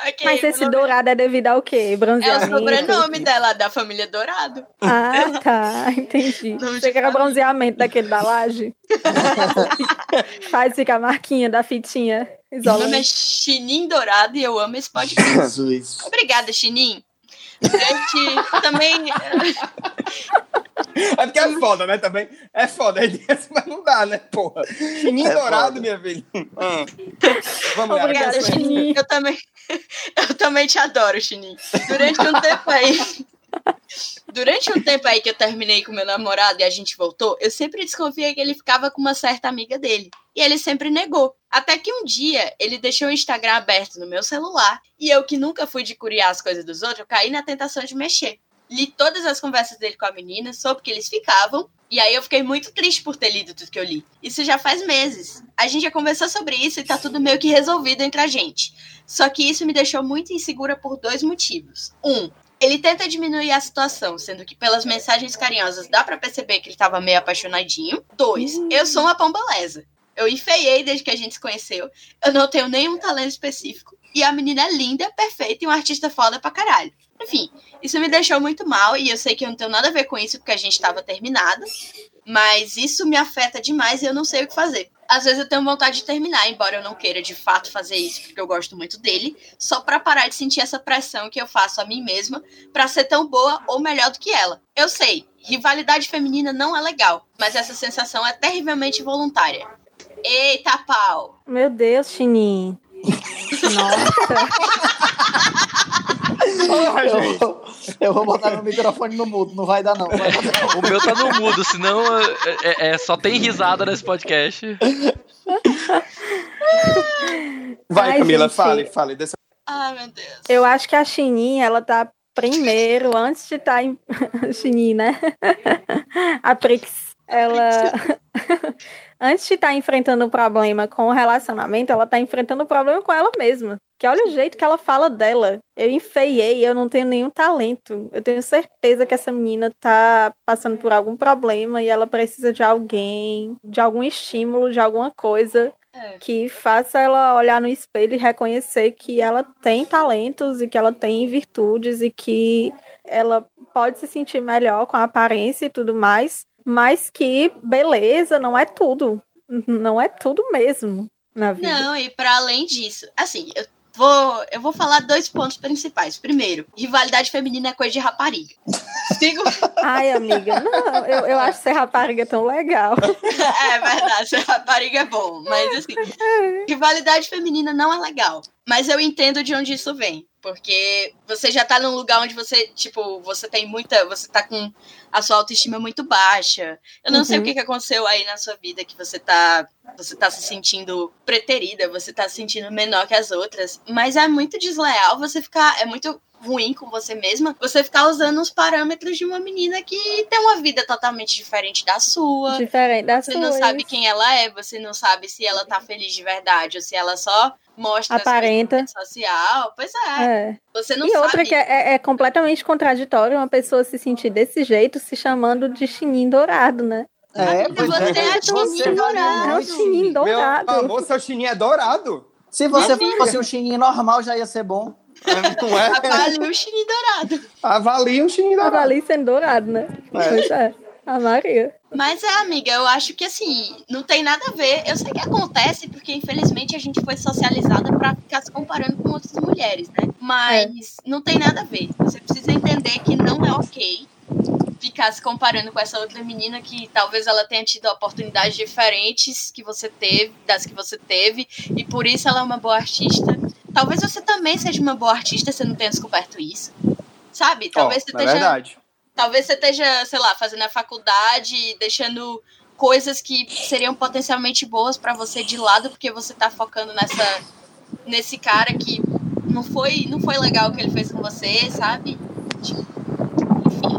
okay, Mas esse nome... dourado é devido ao quê? Bronzeamento? É o sobrenome dela, da família Dourado. Ah, tá, entendi. Você quer bronzeamento daquele da laje? [laughs] Faz ficar a marquinha da fitinha. Meu nome é Chinim Dourado e eu amo esse podcast. [laughs] Jesus. Obrigada, Chinim. Gente, também. É porque é foda, né? Também é foda, [laughs] mas não dá, né? Porra. Chininho é dourado, foda. minha filha. Ah. Vamos lá. Obrigada, Chininho. Eu também, [laughs] eu também te adoro, Chininho. Durante um [laughs] tempo aí. Durante um tempo aí que eu terminei com meu namorado e a gente voltou, eu sempre desconfiei que ele ficava com uma certa amiga dele. E ele sempre negou. Até que um dia ele deixou o Instagram aberto no meu celular e eu, que nunca fui de curiar as coisas dos outros, eu caí na tentação de mexer. Li todas as conversas dele com a menina, soube que eles ficavam, e aí eu fiquei muito triste por ter lido tudo que eu li. Isso já faz meses. A gente já conversou sobre isso e tá tudo meio que resolvido entre a gente. Só que isso me deixou muito insegura por dois motivos. Um, ele tenta diminuir a situação, sendo que pelas mensagens carinhosas dá para perceber que ele tava meio apaixonadinho. Dois, eu sou uma pombalesa. Eu enfeiei desde que a gente se conheceu. Eu não tenho nenhum talento específico. E a menina é linda, perfeita e um artista foda pra caralho. Enfim, isso me deixou muito mal e eu sei que eu não tenho nada a ver com isso porque a gente estava terminada. Mas isso me afeta demais e eu não sei o que fazer. Às vezes eu tenho vontade de terminar, embora eu não queira de fato fazer isso, porque eu gosto muito dele, só para parar de sentir essa pressão que eu faço a mim mesma para ser tão boa ou melhor do que ela. Eu sei, rivalidade feminina não é legal, mas essa sensação é terrivelmente voluntária. Eita pau! Meu Deus, Chininho. [laughs] Nossa. eu, eu, vou botar meu microfone no mudo, não vai dar não. Vai dar, não. O meu tá no mudo, senão é, é, é, só tem risada nesse podcast. Vai, Ai, Camila, gente, fale, fale. Dessa... Ai, meu Deus. Eu acho que a Chininha, ela tá primeiro, antes de estar tá em... [laughs] Chininha, né? a Prix, ela... antes de estar tá enfrentando o problema com o relacionamento, ela tá enfrentando o problema com ela mesma. Que olha o jeito que ela fala dela. Eu enfeiei, eu não tenho nenhum talento. Eu tenho certeza que essa menina tá passando por algum problema e ela precisa de alguém, de algum estímulo, de alguma coisa é. que faça ela olhar no espelho e reconhecer que ela tem talentos e que ela tem virtudes e que ela pode se sentir melhor com a aparência e tudo mais, mas que beleza não é tudo. Não é tudo mesmo na vida. Não, e para além disso, assim, eu vou, eu vou falar dois pontos principais. Primeiro, rivalidade feminina é coisa de rapariga. [laughs] Sigo. Ai, amiga, não, eu, eu acho ser rapariga tão legal. [laughs] é verdade, ser rapariga é bom. Mas assim, [laughs] rivalidade feminina não é legal. Mas eu entendo de onde isso vem. Porque você já tá num lugar onde você, tipo, você tem muita. Você tá com a sua autoestima muito baixa. Eu não uhum. sei o que, que aconteceu aí na sua vida que você tá. Você tá se sentindo preterida, você tá se sentindo menor que as outras. Mas é muito desleal você ficar. É muito ruim com você mesma, você ficar usando os parâmetros de uma menina que tem uma vida totalmente diferente da sua. Diferente da sua. Você não sabe quem ela é, você não sabe se ela tá feliz de verdade ou se ela só mostra aparenta social. Pois é. é. Você não e sabe. outra que é, é, é, completamente contraditório uma pessoa se sentir desse jeito se chamando de chinim dourado, né? É, você é, é chinim dourado. É o chinim dourado. Meu amor, seu chinim é dourado. Se você fosse um chinim normal, já ia ser bom. Não é? Avalie o chinim dourado. Avalie o chinim dourado. Avalie sendo dourado, né? É. Pois é. A Maria. Mas é, amiga, eu acho que assim, não tem nada a ver. Eu sei que acontece porque, infelizmente, a gente foi socializada para ficar se comparando com outras mulheres, né? Mas é. não tem nada a ver. Você precisa entender que não é ok ficar se comparando com essa outra menina que talvez ela tenha tido oportunidades diferentes que você teve, das que você teve, e por isso ela é uma boa artista. Talvez você também seja uma boa artista, você não tenha descoberto isso. Sabe? Talvez oh, você esteja. Verdade Talvez você esteja, sei lá, fazendo a faculdade, deixando coisas que seriam potencialmente boas para você de lado, porque você tá focando nessa nesse cara que não foi, não foi legal o que ele fez com você, sabe? Tipo, enfim.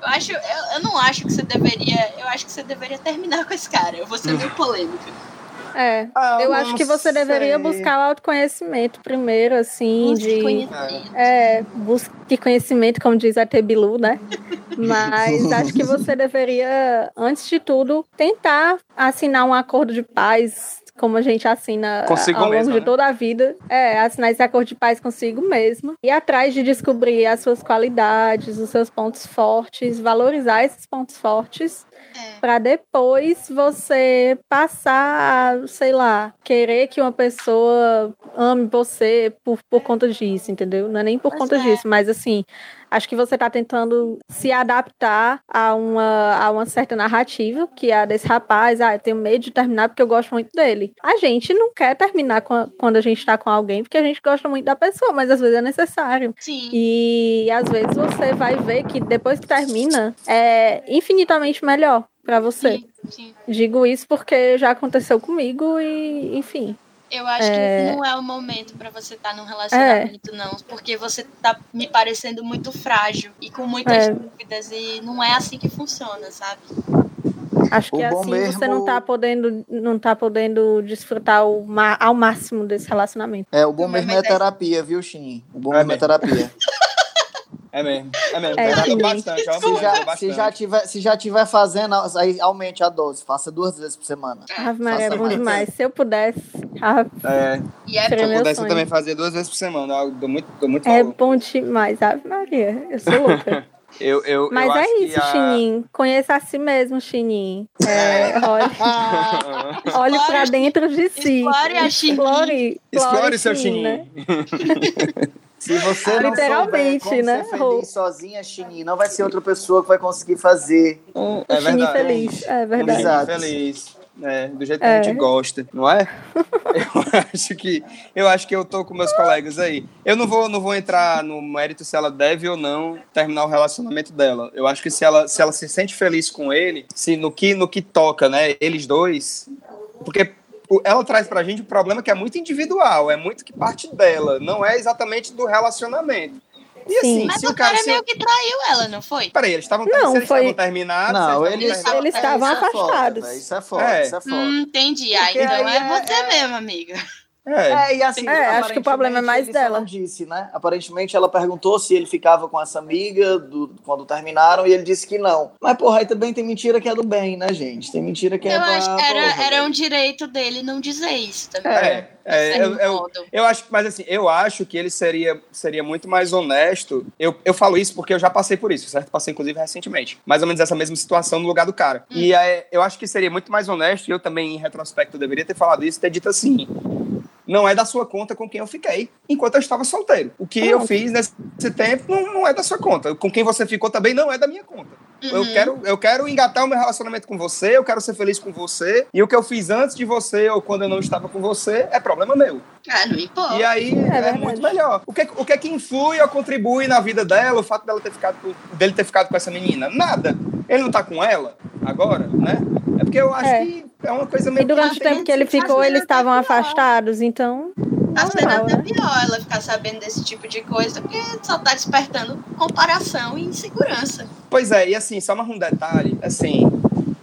Eu acho, eu, eu não acho que você deveria. Eu acho que você deveria terminar [laughs] com esse cara. Eu vou ser meio [laughs] polêmica. É. Ah, eu acho que você deveria sei. buscar o autoconhecimento primeiro, assim, Busque de. conhecimento. É, busque conhecimento, como diz a Tebilu, né? [laughs] Mas acho que você deveria, antes de tudo, tentar assinar um acordo de paz, como a gente assina Consigo ao longo mesmo, de né? toda a vida. É, assinar esse acordo de paz consigo mesmo. E atrás de descobrir as suas qualidades, os seus pontos fortes, valorizar esses pontos fortes É. Pra depois você passar a, sei lá, querer que uma pessoa ame você por, por conta disso, entendeu? Não é nem por Pois conta é. disso, mas assim, acho que você tá tentando se adaptar a uma, a uma certa narrativa, que é a desse rapaz, ah, eu tenho medo de terminar porque eu gosto muito dele. A gente não quer terminar a- quando a gente tá com alguém porque a gente gosta muito da pessoa, mas às vezes é necessário. Sim. E às vezes você vai ver que depois que termina, é infinitamente melhor pra você. Sim, sim. Digo isso porque já aconteceu comigo e, enfim. Eu acho É. que não é o momento pra você estar num relacionamento, não. Porque você tá me parecendo muito frágil e com muitas É. dúvidas. E não é assim que funciona, sabe? Acho que O assim você não mesmo- tá podendo, não tá podendo desfrutar o ao máximo desse relacionamento. É, o bom Mas mesmo é é- terapia, viu, Xin? O bom É mesmo é mesmo. terapia. [laughs] É mesmo, é mesmo. É, bastante, Se já, se, já tiver, se já tiver fazendo, aí aumente a dose. Faça duas vezes por semana. Ave Maria, é bom mais. demais. Se eu pudesse. ah, É, E é se eu pudesse eu também fazer duas vezes por semana. Eu dou muito, dou muito é valor. bom demais, Ave Maria. Eu sou louca. [laughs] Eu, eu, Mas eu é isso, a- Chininho. Conheça a si mesmo, Chininho. É, [laughs] [laughs] olhe olhe Explore pra o dentro de si. explore a Chininho. Explore, Explore seu Chininho, né? chininho. Se você não Literalmente, souber como né? ser feliz sozinha, Chininho, não vai ser outra pessoa que vai conseguir fazer. É O Chininho verdade. feliz. É Um verdade. Exato. feliz. É, do jeito que É. a gente gosta, não é? [laughs] Eu acho que eu acho que eu tô com meus colegas aí. Eu não vou não vou entrar no mérito se ela deve ou não terminar o relacionamento dela. Eu acho que se ela se ela se sente feliz com ele, se no que no que toca, né, eles dois, porque ela traz pra gente um problema que é muito individual, é muito que parte dela, não é exatamente do relacionamento. E Sim. assim, Mas se o o cara cara se... meio que traiu ela, não foi? Peraí, eles estavam Não, eles foi- estavam terminados, Não, eles, estavam Eles estavam é, isso é foda, afastados. velho, Isso é foda, É. isso é foda. Hum, entendi. Ah, Porque então aí é, é- você é- mesmo, amiga. É. É, e assim, É, acho que o problema é mais dela. não disse, né? Aparentemente ela perguntou se ele ficava com essa amiga do- quando terminaram e ele disse que não. Mas, porra, aí também tem mentira que é do bem, né, gente? Tem mentira que é Eu pra, acho que era, porra, era um direito dele não dizer isso também. É, é, De eu, eu, eu acho, mas assim, eu acho que ele seria, seria muito mais honesto. Eu, eu falo isso porque eu já passei por isso, certo? Passei, inclusive, recentemente. Mais ou menos essa mesma situação no lugar do cara. E é, eu acho que seria muito mais honesto, e eu também, em retrospecto, deveria ter falado isso, ter dito assim. Não é da sua conta com quem eu fiquei, enquanto eu estava solteiro. O que eu fiz nesse tempo não, não é da sua conta. Com quem você ficou também não é da minha conta. Eu, Uhum. quero, eu quero engatar o meu relacionamento com você, eu quero ser feliz com você. E o que eu fiz antes de você ou quando eu não estava com você é problema meu. Ah, não importa. E aí é, verdade. muito melhor. O que, o que é que influi ou contribui na vida dela o fato dela ter ficado, dele ter ficado com essa menina? Nada. Ele não tá com ela agora, né? É porque eu acho É. que é uma coisa E meio. durante o tempo que ele ficou, Às eles estavam afastados, então. Vezes normal, até né? pior ela ficar sabendo desse tipo de coisa, porque só tá despertando comparação e insegurança. Pois é, e assim, só mais um detalhe, assim.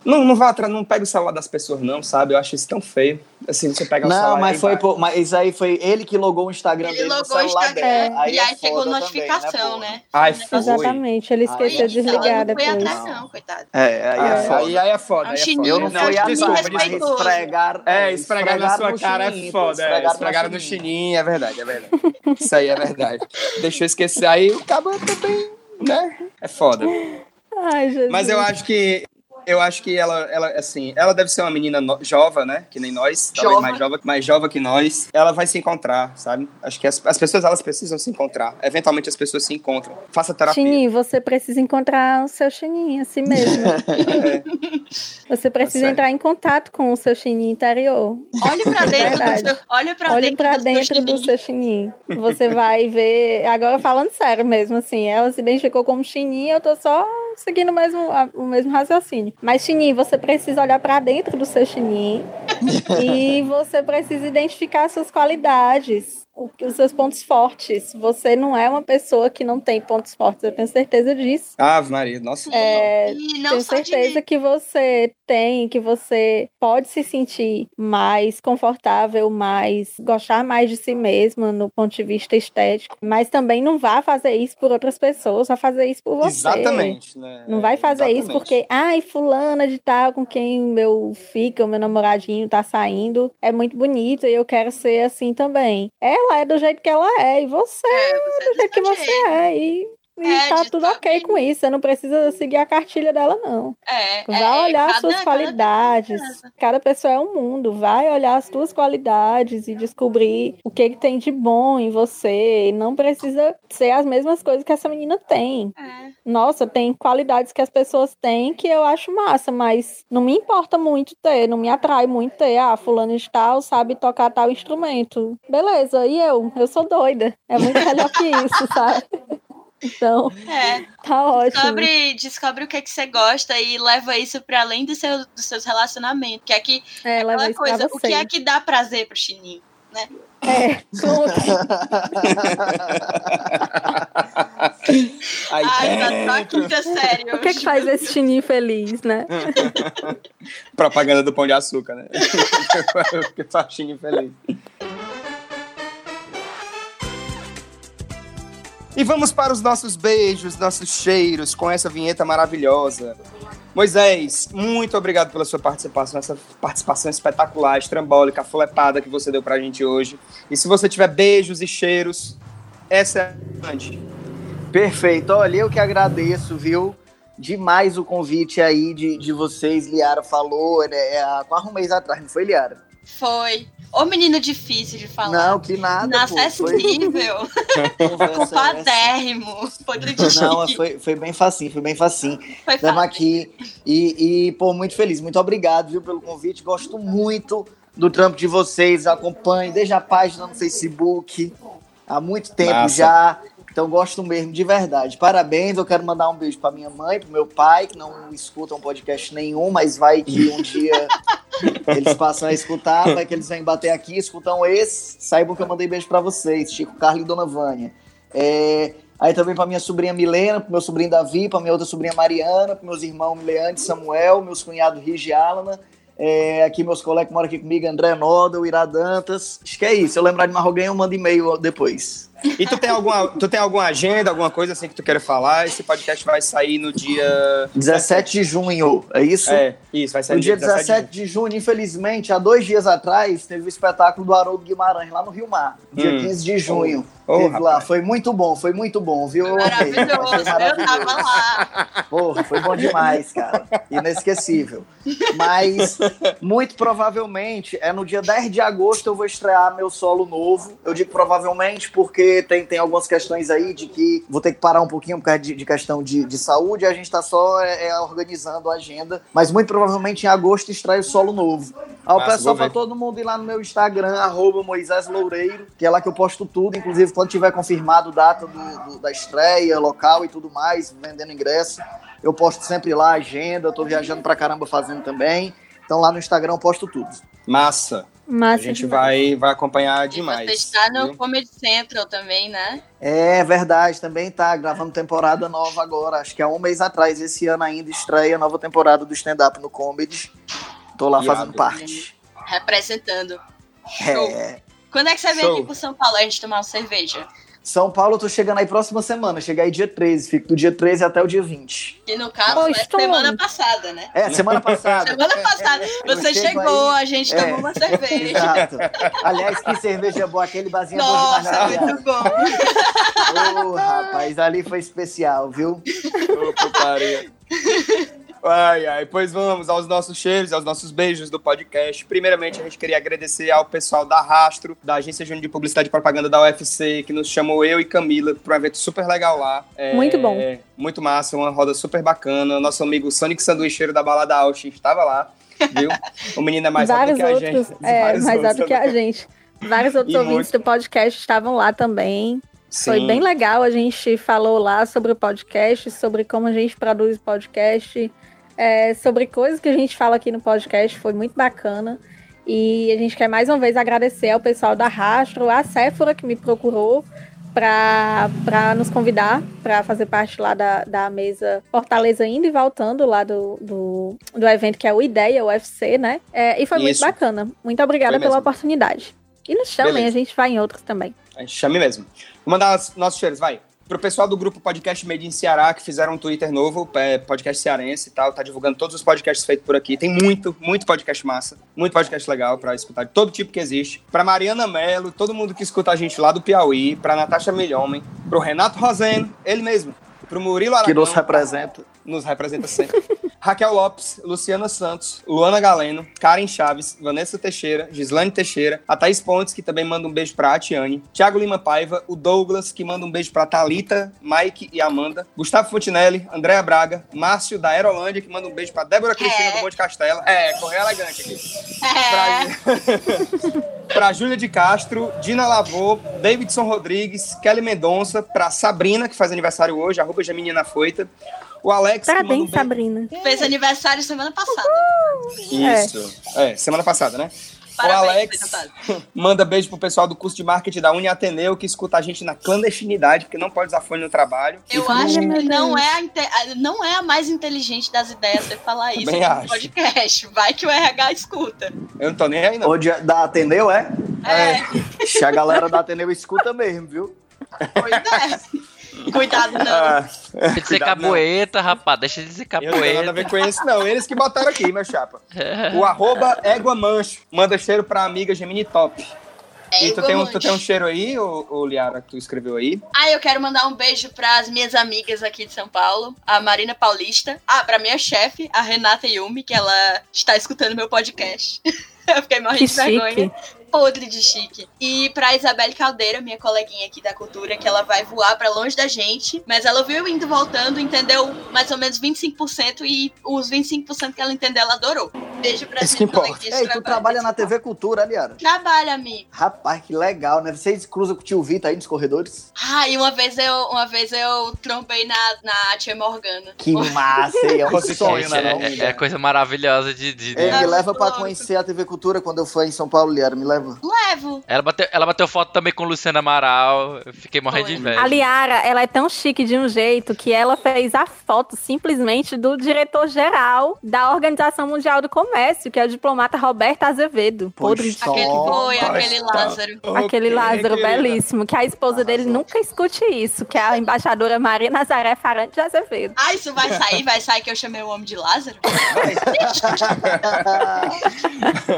Não, não vá atrás, não pega o celular das pessoas, não, sabe? Eu acho isso tão feio. Assim, você pega o celular. Não, e mas foi por, mas isso aí foi ele que logou o Instagram Ele dele no logou o celular Instagram dela. e é aí chegou foda notificação, também, né? Ai, Um negócio foi. Exatamente, ele esqueceu de Então, ela desligar não foi depois. atrás, não, coitado. É, aí é, É, foda. aí, aí é foda. É aí é foda. Eu não Não, fui mas respeitoso. esfregar... É, esfregar na sua cara é foda. É, esfregar esfregaram no chininho, é verdade, é verdade. Isso aí é verdade. Deixa eu esquecer. Aí o cabo também, né? É foda. Ai, Jesus. Mas eu acho que. Eu acho que ela, ela, assim, ela deve ser uma menina no, jova, né? Que nem nós, talvez Jova. mais jova, mais jova que nós. Ela vai se encontrar, sabe? Acho que as, as pessoas, elas precisam se encontrar. Eventualmente as pessoas se encontram. Faça terapia. Chininho, você precisa encontrar o seu chininho, assim mesmo. [laughs] Você precisa certo. entrar em contato com o seu chininho interior. Olhe pra [laughs] dentro do seu, olhe pra Olhe dentro, pra do dentro seu do seu chininho. Você vai ver. Agora falando sério mesmo, assim, ela se identificou como chininho, eu tô só seguindo o mesmo, o mesmo raciocínio. Mas, chininho, você precisa olhar pra dentro do seu chininho [laughs] e você precisa identificar suas qualidades os seus pontos fortes. Você não é uma pessoa que não tem pontos fortes, eu tenho certeza disso. Ave Maria, nossa. É, tenho certeza que você tem, que você pode se sentir mais confortável, mais gostar mais de si mesmo no ponto de vista estético, mas também não vá fazer isso por outras pessoas, vá fazer isso por você. Exatamente, né? Não vai fazer Exatamente. isso porque, ai, fulana de tal com quem meu fica, o meu namoradinho tá saindo, é muito bonito e eu quero ser assim também. Ela ela é do jeito que ela é, e você é, você é do jeito que você é. E, e é, tá tudo ok com isso. Você não precisa seguir a cartilha dela, não. É, vai é, olhar as suas qualidades. Cada, cada, pessoa é um mundo. Vai olhar as suas qualidades e descobrir o que, que tem de bom em você. E não precisa ser as mesmas coisas que essa menina tem. É. Nossa, tem qualidades que as pessoas têm que eu acho massa, mas não me importa muito ter, não me atrai muito ter. Ah, fulano de tal sabe tocar tal instrumento. Beleza, e eu? Eu sou doida. É muito melhor que isso, sabe? [laughs] Então, é. [laughs] tá ótimo. Descobre, descobre o que, é que você gosta e leva isso para além do seu, dos seus relacionamentos. Que é que é, aquela coisa, o que é que dá prazer pro chininho, né? É, conta. [laughs] Ai, tá só quinta série. O que, é que faz esse chininho feliz, né? [laughs] Propaganda do pão de açúcar, né? O que faz chininho feliz. E vamos para os nossos beijos, nossos cheiros com essa vinheta maravilhosa. Moisés, muito obrigado pela sua participação, essa participação espetacular, estrambólica, flepada que você deu pra gente hoje. E se você tiver beijos e cheiros, essa é a grande. Perfeito. Olha, eu que agradeço, viu? Demais o convite aí de, de vocês. Liara falou, né? É, há quatro meses atrás, não foi, Liara? Foi. Ô menino difícil de falar. Não, que nada. Inacessível. [laughs] Podre de Não, foi, foi bem facinho, foi bem facinho. Foi Estamos aqui e, e, pô, muito feliz. Muito obrigado, viu, pelo convite. Gosto muito do trampo de vocês. Acompanho desde a página no Facebook. Há muito tempo Massa. já. Então gosto mesmo, de verdade. Parabéns, eu quero mandar um beijo para minha mãe, para meu pai, que não escutam podcast nenhum, mas vai que um dia [laughs] eles passam a escutar, vai que eles vêm bater aqui, escutam esse, saibam que eu mandei beijo para vocês, Chico, Carlos e Dona Vânia. É, aí também para minha sobrinha Milena, para meu sobrinho Davi, para minha outra sobrinha Mariana, para meus irmãos Leandro e Samuel, meus cunhados Rigi e Alana, é, aqui meus colegas que moram aqui comigo, André Noda, o Ira Dantas. Acho que é isso. Se eu lembrar de mais alguém, eu mando e-mail depois. E tu tem alguma, tu tem alguma agenda, alguma coisa assim que tu queira falar? Esse podcast vai sair no dia 17 de junho, é isso? É, isso, vai sair no dia 17, 17 de, junho. infelizmente, há dois dias atrás, teve o espetáculo do Haroldo Guimarães lá no Rio Mar, dia hum. 15 de junho. Oh, teve lá, foi muito bom, foi muito bom, viu? Maravilhoso, eu tava lá. Porra, foi bom demais, cara. Inesquecível. Mas, muito provavelmente, é no dia 10 de agosto eu vou estrear meu solo novo. Eu digo provavelmente porque tem, tem algumas questões aí de que vou ter que parar um pouquinho por causa de, de questão de, de saúde, a gente está só é, é, organizando a agenda, mas muito provavelmente em agosto extrai o solo novo. Aí o pessoal para todo mundo ir lá no meu Instagram, arroba Moisés Loureiro, que é lá que eu posto tudo, inclusive quando tiver confirmado data do, do, da estreia, local e tudo mais, vendendo ingresso, eu posto sempre lá a agenda, eu tô viajando pra caramba fazendo também. Então lá no Instagram eu posto tudo. Massa. Massa a gente vai, vai acompanhar demais. Você está no viu? Comedy Central também, né? É verdade, também tá gravando temporada nova agora. Acho que há um mês atrás, esse ano ainda, estreia a nova temporada do stand-up no Comedy. Tô lá Iado. fazendo parte. Representando. É. Quando é que você vem Show. aqui pro São Paulo a gente tomar uma cerveja? São Paulo, eu tô chegando aí próxima semana. Cheguei aí dia 13, fico do dia 13 até o dia 20. E no caso, é semana passada, né? É, semana passada. semana passada. Você chegou, aí... a gente tomou é. uma cerveja. Exato. Aliás, que cerveja boa, aquele barzinho Nossa, bom demais. muito bom. Ô, oh, rapaz, ali foi especial, viu? Ô, putaria. Ai, ai, pois vamos aos nossos cheiros, aos nossos beijos do podcast. Primeiramente, a gente queria agradecer ao pessoal da Rastro, da Agência Júnior de Publicidade e Propaganda da UFC, que nos chamou eu e Camila para um evento super legal lá. É, muito bom. Muito massa, uma roda super bacana. Nosso amigo Sonic Sanduicheiro da Balada Austin estava lá, viu? O menino é mais alto que a gente. É, mais alto que a gente. Vários outros e ouvintes muito... do podcast estavam lá também. Sim. Foi bem legal, a gente falou lá sobre o podcast, sobre como a gente produz podcast, é, sobre coisas que a gente fala aqui no podcast, foi muito bacana. E a gente quer mais uma vez agradecer ao pessoal da Rastro, a Séfora que me procurou para nos convidar para fazer parte lá da, da mesa Fortaleza indo e voltando lá do, do, do evento que é o Ideia, UFC, né? É, e foi Isso. muito bacana. Muito obrigada pela oportunidade. E nos chamem, Beleza. a gente vai em outros também. A gente chame mesmo. Vou mandar nossos cheiros, vai. Pro pessoal do grupo Podcast Made in Ceará, que fizeram um Twitter novo, é, podcast cearense e tal, tá divulgando todos os podcasts feitos por aqui. Tem muito, muito podcast massa, muito podcast legal para escutar de todo tipo que existe. Pra Mariana Mello, todo mundo que escuta a gente lá do Piauí, pra Natasha Milhomem, pro Renato Roseno, ele mesmo, pro Murilo Aragão. Que nos representa. Nos representa sempre. [laughs] Raquel Lopes, Luciana Santos, Luana Galeno, Karen Chaves, Vanessa Teixeira, Gislane Teixeira, a Thaís Pontes, que também manda um beijo pra Atiane, Thiago Lima Paiva, o Douglas, que manda um beijo pra Talita, Mike e Amanda, Gustavo Fontinelli, Andréa Braga, Márcio da Aerolândia, que manda um beijo pra Débora Cristina é. do Monte Castela. É, correio elegante aqui. É. Pra, [laughs] pra Júlia de Castro, Dina Lavô, Davidson Rodrigues, Kelly Mendonça, pra Sabrina, que faz aniversário hoje, arroba Jaminina Foita, o Alex. Parabéns, Sabrina. Fez aniversário semana passada. Isso. É. é, semana passada, né? Parabéns, o Alex [laughs] manda beijo pro pessoal do curso de marketing da Uni Ateneu que escuta a gente na clandestinidade, porque não pode usar fone no trabalho. Eu acho que não é, a, não é a mais inteligente das ideias você falar isso Bem no acho. podcast. Vai que o RH escuta. Eu não tô nem aí, não. Ou de, da Ateneu, é? É. é. A galera da Ateneu escuta mesmo, viu? Pois é. [laughs] Cuidado, não. Ah, deixa de ser capoeita, rapaz. Deixa de ser capoeita. Eu não tenho nada a ver com isso, não. Eles que botaram aqui, meu chapa. [laughs] O arroba égua mancho. Manda cheiro pra amiga Gemini Top. É e tu tem, um, tu tem um cheiro aí, ô, ô, Liara, que tu escreveu aí? Ah, eu quero mandar um beijo para as minhas amigas aqui de São Paulo, a Marina Paulista. Ah, pra minha chefe, a Renata Yumi, que ela está escutando meu podcast. [laughs] eu fiquei morrendo de vergonha podre de chique. E pra Isabelle Caldeira, minha coleguinha aqui da cultura, que ela vai voar para longe da gente, mas ela viu indo voltando, entendeu mais ou menos 25% e os 25% que ela entendeu, ela adorou. Beijo pra Isso que importa. Ei, tu trabalha na TV Cultura, Aliara? Trabalha, amigo. Rapaz, que legal, né? Vocês cruzam com o tio Vitor aí nos corredores? Ah, e uma vez eu, uma vez eu trombei na, na tia Morgana. Que massa, é um sonho, né? É, é, coisa maravilhosa de... de... Ei, me leva pra conhecer a TV Cultura quando eu for em São Paulo, Liara, me leva leva? Levo. Ela bateu, ela bateu foto também com Luciana Amaral. Eu fiquei morrendo Foi. de inveja. A Liara, ela é tão chique de um jeito que ela fez a foto simplesmente do diretor-geral da Organização Mundial do Comércio, que é o diplomata Roberto Azevedo. Podre de Aquele foi, aquele Lázaro. Aquele Lázaro belíssimo, que a esposa dele nunca escute isso, que é a embaixadora Maria Nazaré Farante de Azevedo. Ah, isso vai sair? Vai sair que eu chamei o homem de Lázaro? [laughs] [laughs]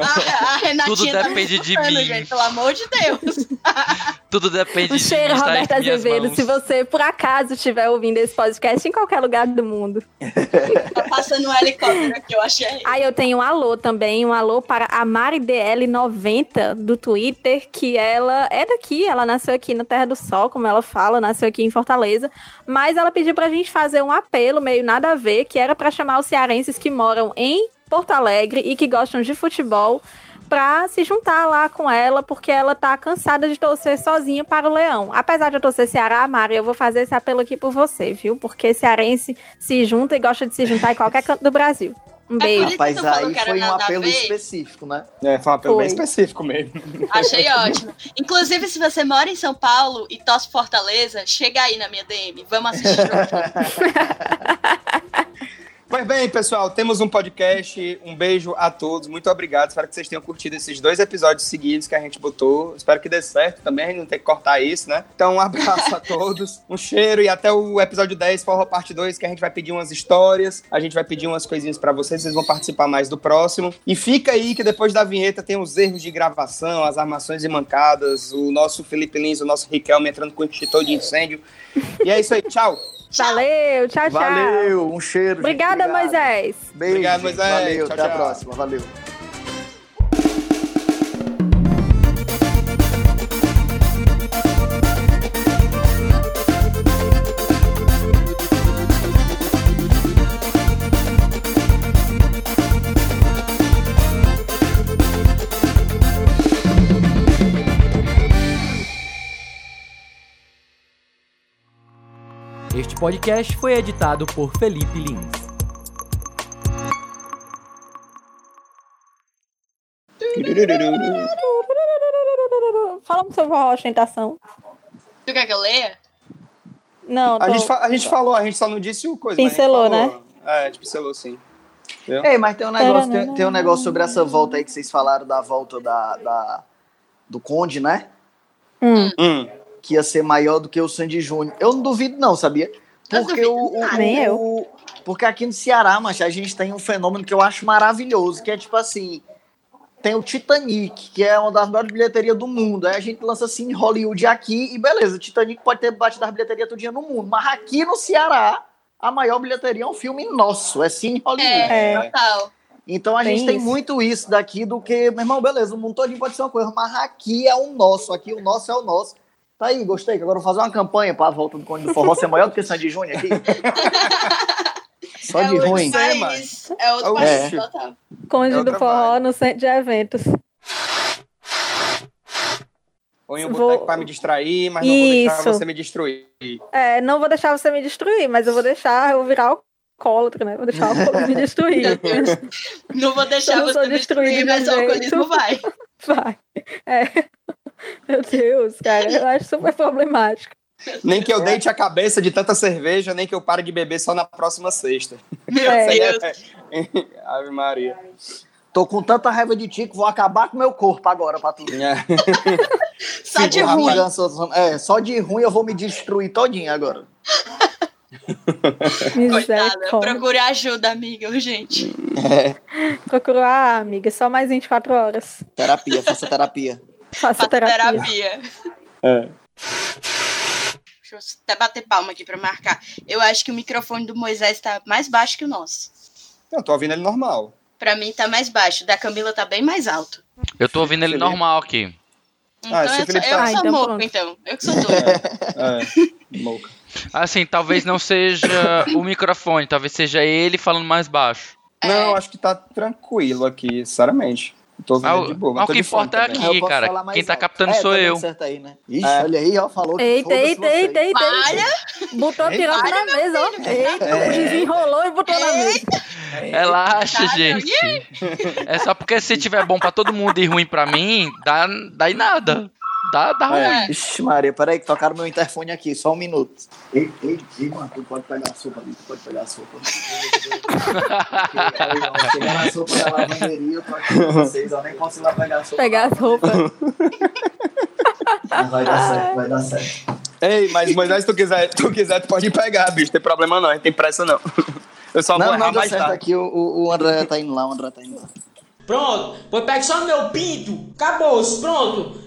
a, a Renatinha Tudo tá depende de de mim. Gente, pelo amor de Deus. [laughs] Tudo depende o de cheiro, mim. Roberto Azevedo, se você por acaso estiver ouvindo esse podcast em qualquer lugar do mundo. [laughs] tá passando um helicóptero aqui, eu achei. Aí eu tenho um alô também, um alô para a MariDL90 do Twitter, que ela é daqui, ela nasceu aqui na Terra do Sol, como ela fala, nasceu aqui em Fortaleza, mas ela pediu pra gente fazer um apelo meio nada a ver, que era para chamar os cearenses que moram em Porto Alegre e que gostam de futebol pra se juntar lá com ela, porque ela tá cansada de torcer sozinha para o Leão. Apesar de eu torcer Ceará, Mari, eu vou fazer esse apelo aqui por você, viu? Porque cearense se junta e gosta de se juntar em qualquer canto do Brasil. Um é beijo. Rapaz, aí foi um apelo específico, né? É, foi um apelo foi. bem específico mesmo. [laughs] Achei ótimo. Inclusive, se você mora em São Paulo e torce Fortaleza, chega aí na minha DM. Vamos assistir. [laughs] Pois bem, pessoal, temos um podcast. Um beijo a todos. Muito obrigado. Espero que vocês tenham curtido esses dois episódios seguidos que a gente botou. Espero que dê certo também, a gente não tem que cortar isso, né? Então, um abraço a [laughs] todos. Um cheiro e até o episódio 10, Forró Parte 2, que a gente vai pedir umas histórias. A gente vai pedir umas coisinhas para vocês. Vocês vão participar mais do próximo. E fica aí que depois da vinheta tem os erros de gravação, as armações e mancadas, o nosso Felipe Lins, o nosso Riquelme entrando com o extintor de incêndio. E é isso aí. Tchau. Valeu, tchau, tchau. Valeu, um cheiro. Obrigada, gente, Moisés. Beijo. Obrigado, Moisés. Valeu, tchau, até tchau. a próxima. Valeu. Podcast foi editado por Felipe Lins. Fala sobre forró ostentação. Tu quer que eu leia? Não, tô... A gente, a gente falou, a gente só não disse o coisa. Pincelou, falou. É, a gente pincelou sim. Ei, mas tem um negócio, tem, tem um negócio sobre essa volta aí que vocês falaram da volta da, da- do Conde, né? Hum, Hum. Que ia ser maior do que o Sandy Júnior. Eu não duvido, não, sabia? Porque o, o-. Nem eu. o- Porque aqui no Ceará, mas a gente tem um fenômeno que eu acho maravilhoso, que é tipo assim. Tem o Titanic, que é uma das maiores bilheterias do mundo. Aí a gente lança assim em Hollywood aqui, e beleza, o Titanic pode ter batido as bilheterias tudinho no mundo. Mas aqui no Ceará, a maior bilheteria é um filme nosso, é Cine Hollywood. É, É. total. Então a Tem gente tem isso. muito isso daqui do que, meu irmão, beleza, o mundo todo pode ser uma coisa, mas aqui é o nosso, aqui o nosso é o nosso. Tá aí, gostei, que agora vou fazer uma campanha para a volta do Conde do Forró ser maior do que Sandy Júnior aqui. [laughs] Só é de outro ruim. País. É outro É. país, total. Conde É do outra forró no centro de eventos. Ou em um Vou- boteco pra me distrair, mas não vou deixar Isso. você me destruir. É, não vou deixar você me destruir, mas eu vou deixar eu virar alcoólatra, né? Vou deixar o alcoolismo me destruir. [laughs] Não vou deixar Eu não você destruir, destruída mas o alcoolismo vai. [laughs] Vai. É. [laughs] Meu Deus, cara, eu acho super problemático. Nem que eu deite a cabeça de tanta cerveja, nem que eu pare de beber só na próxima sexta. Meu É. Deus. [laughs] Ave Maria. Tô com tanta raiva de ti que vou acabar com meu corpo agora pra tu. É. [laughs] Só de ruim. É, só de ruim eu vou me destruir todinho agora. Coitada. Procure ajuda, amiga, urgente. Procurou a amiga, só mais 24 horas. Terapia, faça terapia. Faça terapia. terapia. É. Deixa eu até bater palma aqui pra marcar. Eu acho que o microfone do Moisés tá mais baixo que o nosso. Eu tô ouvindo ele normal. Pra mim tá mais baixo. O Da Camila tá bem mais alto. Eu tô ouvindo ele normal aqui. Então Ah, eu, sou, eu tá- que sou Ah, então moco, pronto. então. Eu que sou doida. [laughs] É. Moca. Assim, talvez não seja [laughs] o microfone, talvez seja ele falando mais baixo. Não, acho que tá tranquilo aqui, sinceramente. Tô ouvindo de boa. o- mas tô o que importa é aqui. Cara, quem tá alto. captando É, sou tá eu. certo aí, né? Ixi, É. olha aí, ó, falou que Eita, eita, eita, eita, Olha, eita. Botou a piroca na mesa, ó. Eita, desenrolou e botou na mesa. Relaxa, Tá, gente. É só porque se tiver bom pra todo mundo e ruim pra mim, dá, dá em nada. Dá, dá ruim. É. Ixi, Maria, peraí, que tocaram meu interfone aqui, só um minuto. Ei, ei, ei, mano, tu pode pegar a sopa ali, tu pode pegar a sopa. [laughs] Chegar na sopa da lavanderia, eu tô aqui com vocês, eu nem ir lá pegar a sopa. Pegar as roupas. Mas vai dar certo, vai dar certo. Ei, mas Moisés, se tu quiser, tu quiser, tu pode pegar, bicho. Tem problema não, a gente tem pressa não. Eu só vou Não, errar não deu mais certo tarde. aqui, o, o, André tá indo lá, o André tá indo lá. Pronto, pois pegue só no meu pinto. Acabou, pronto.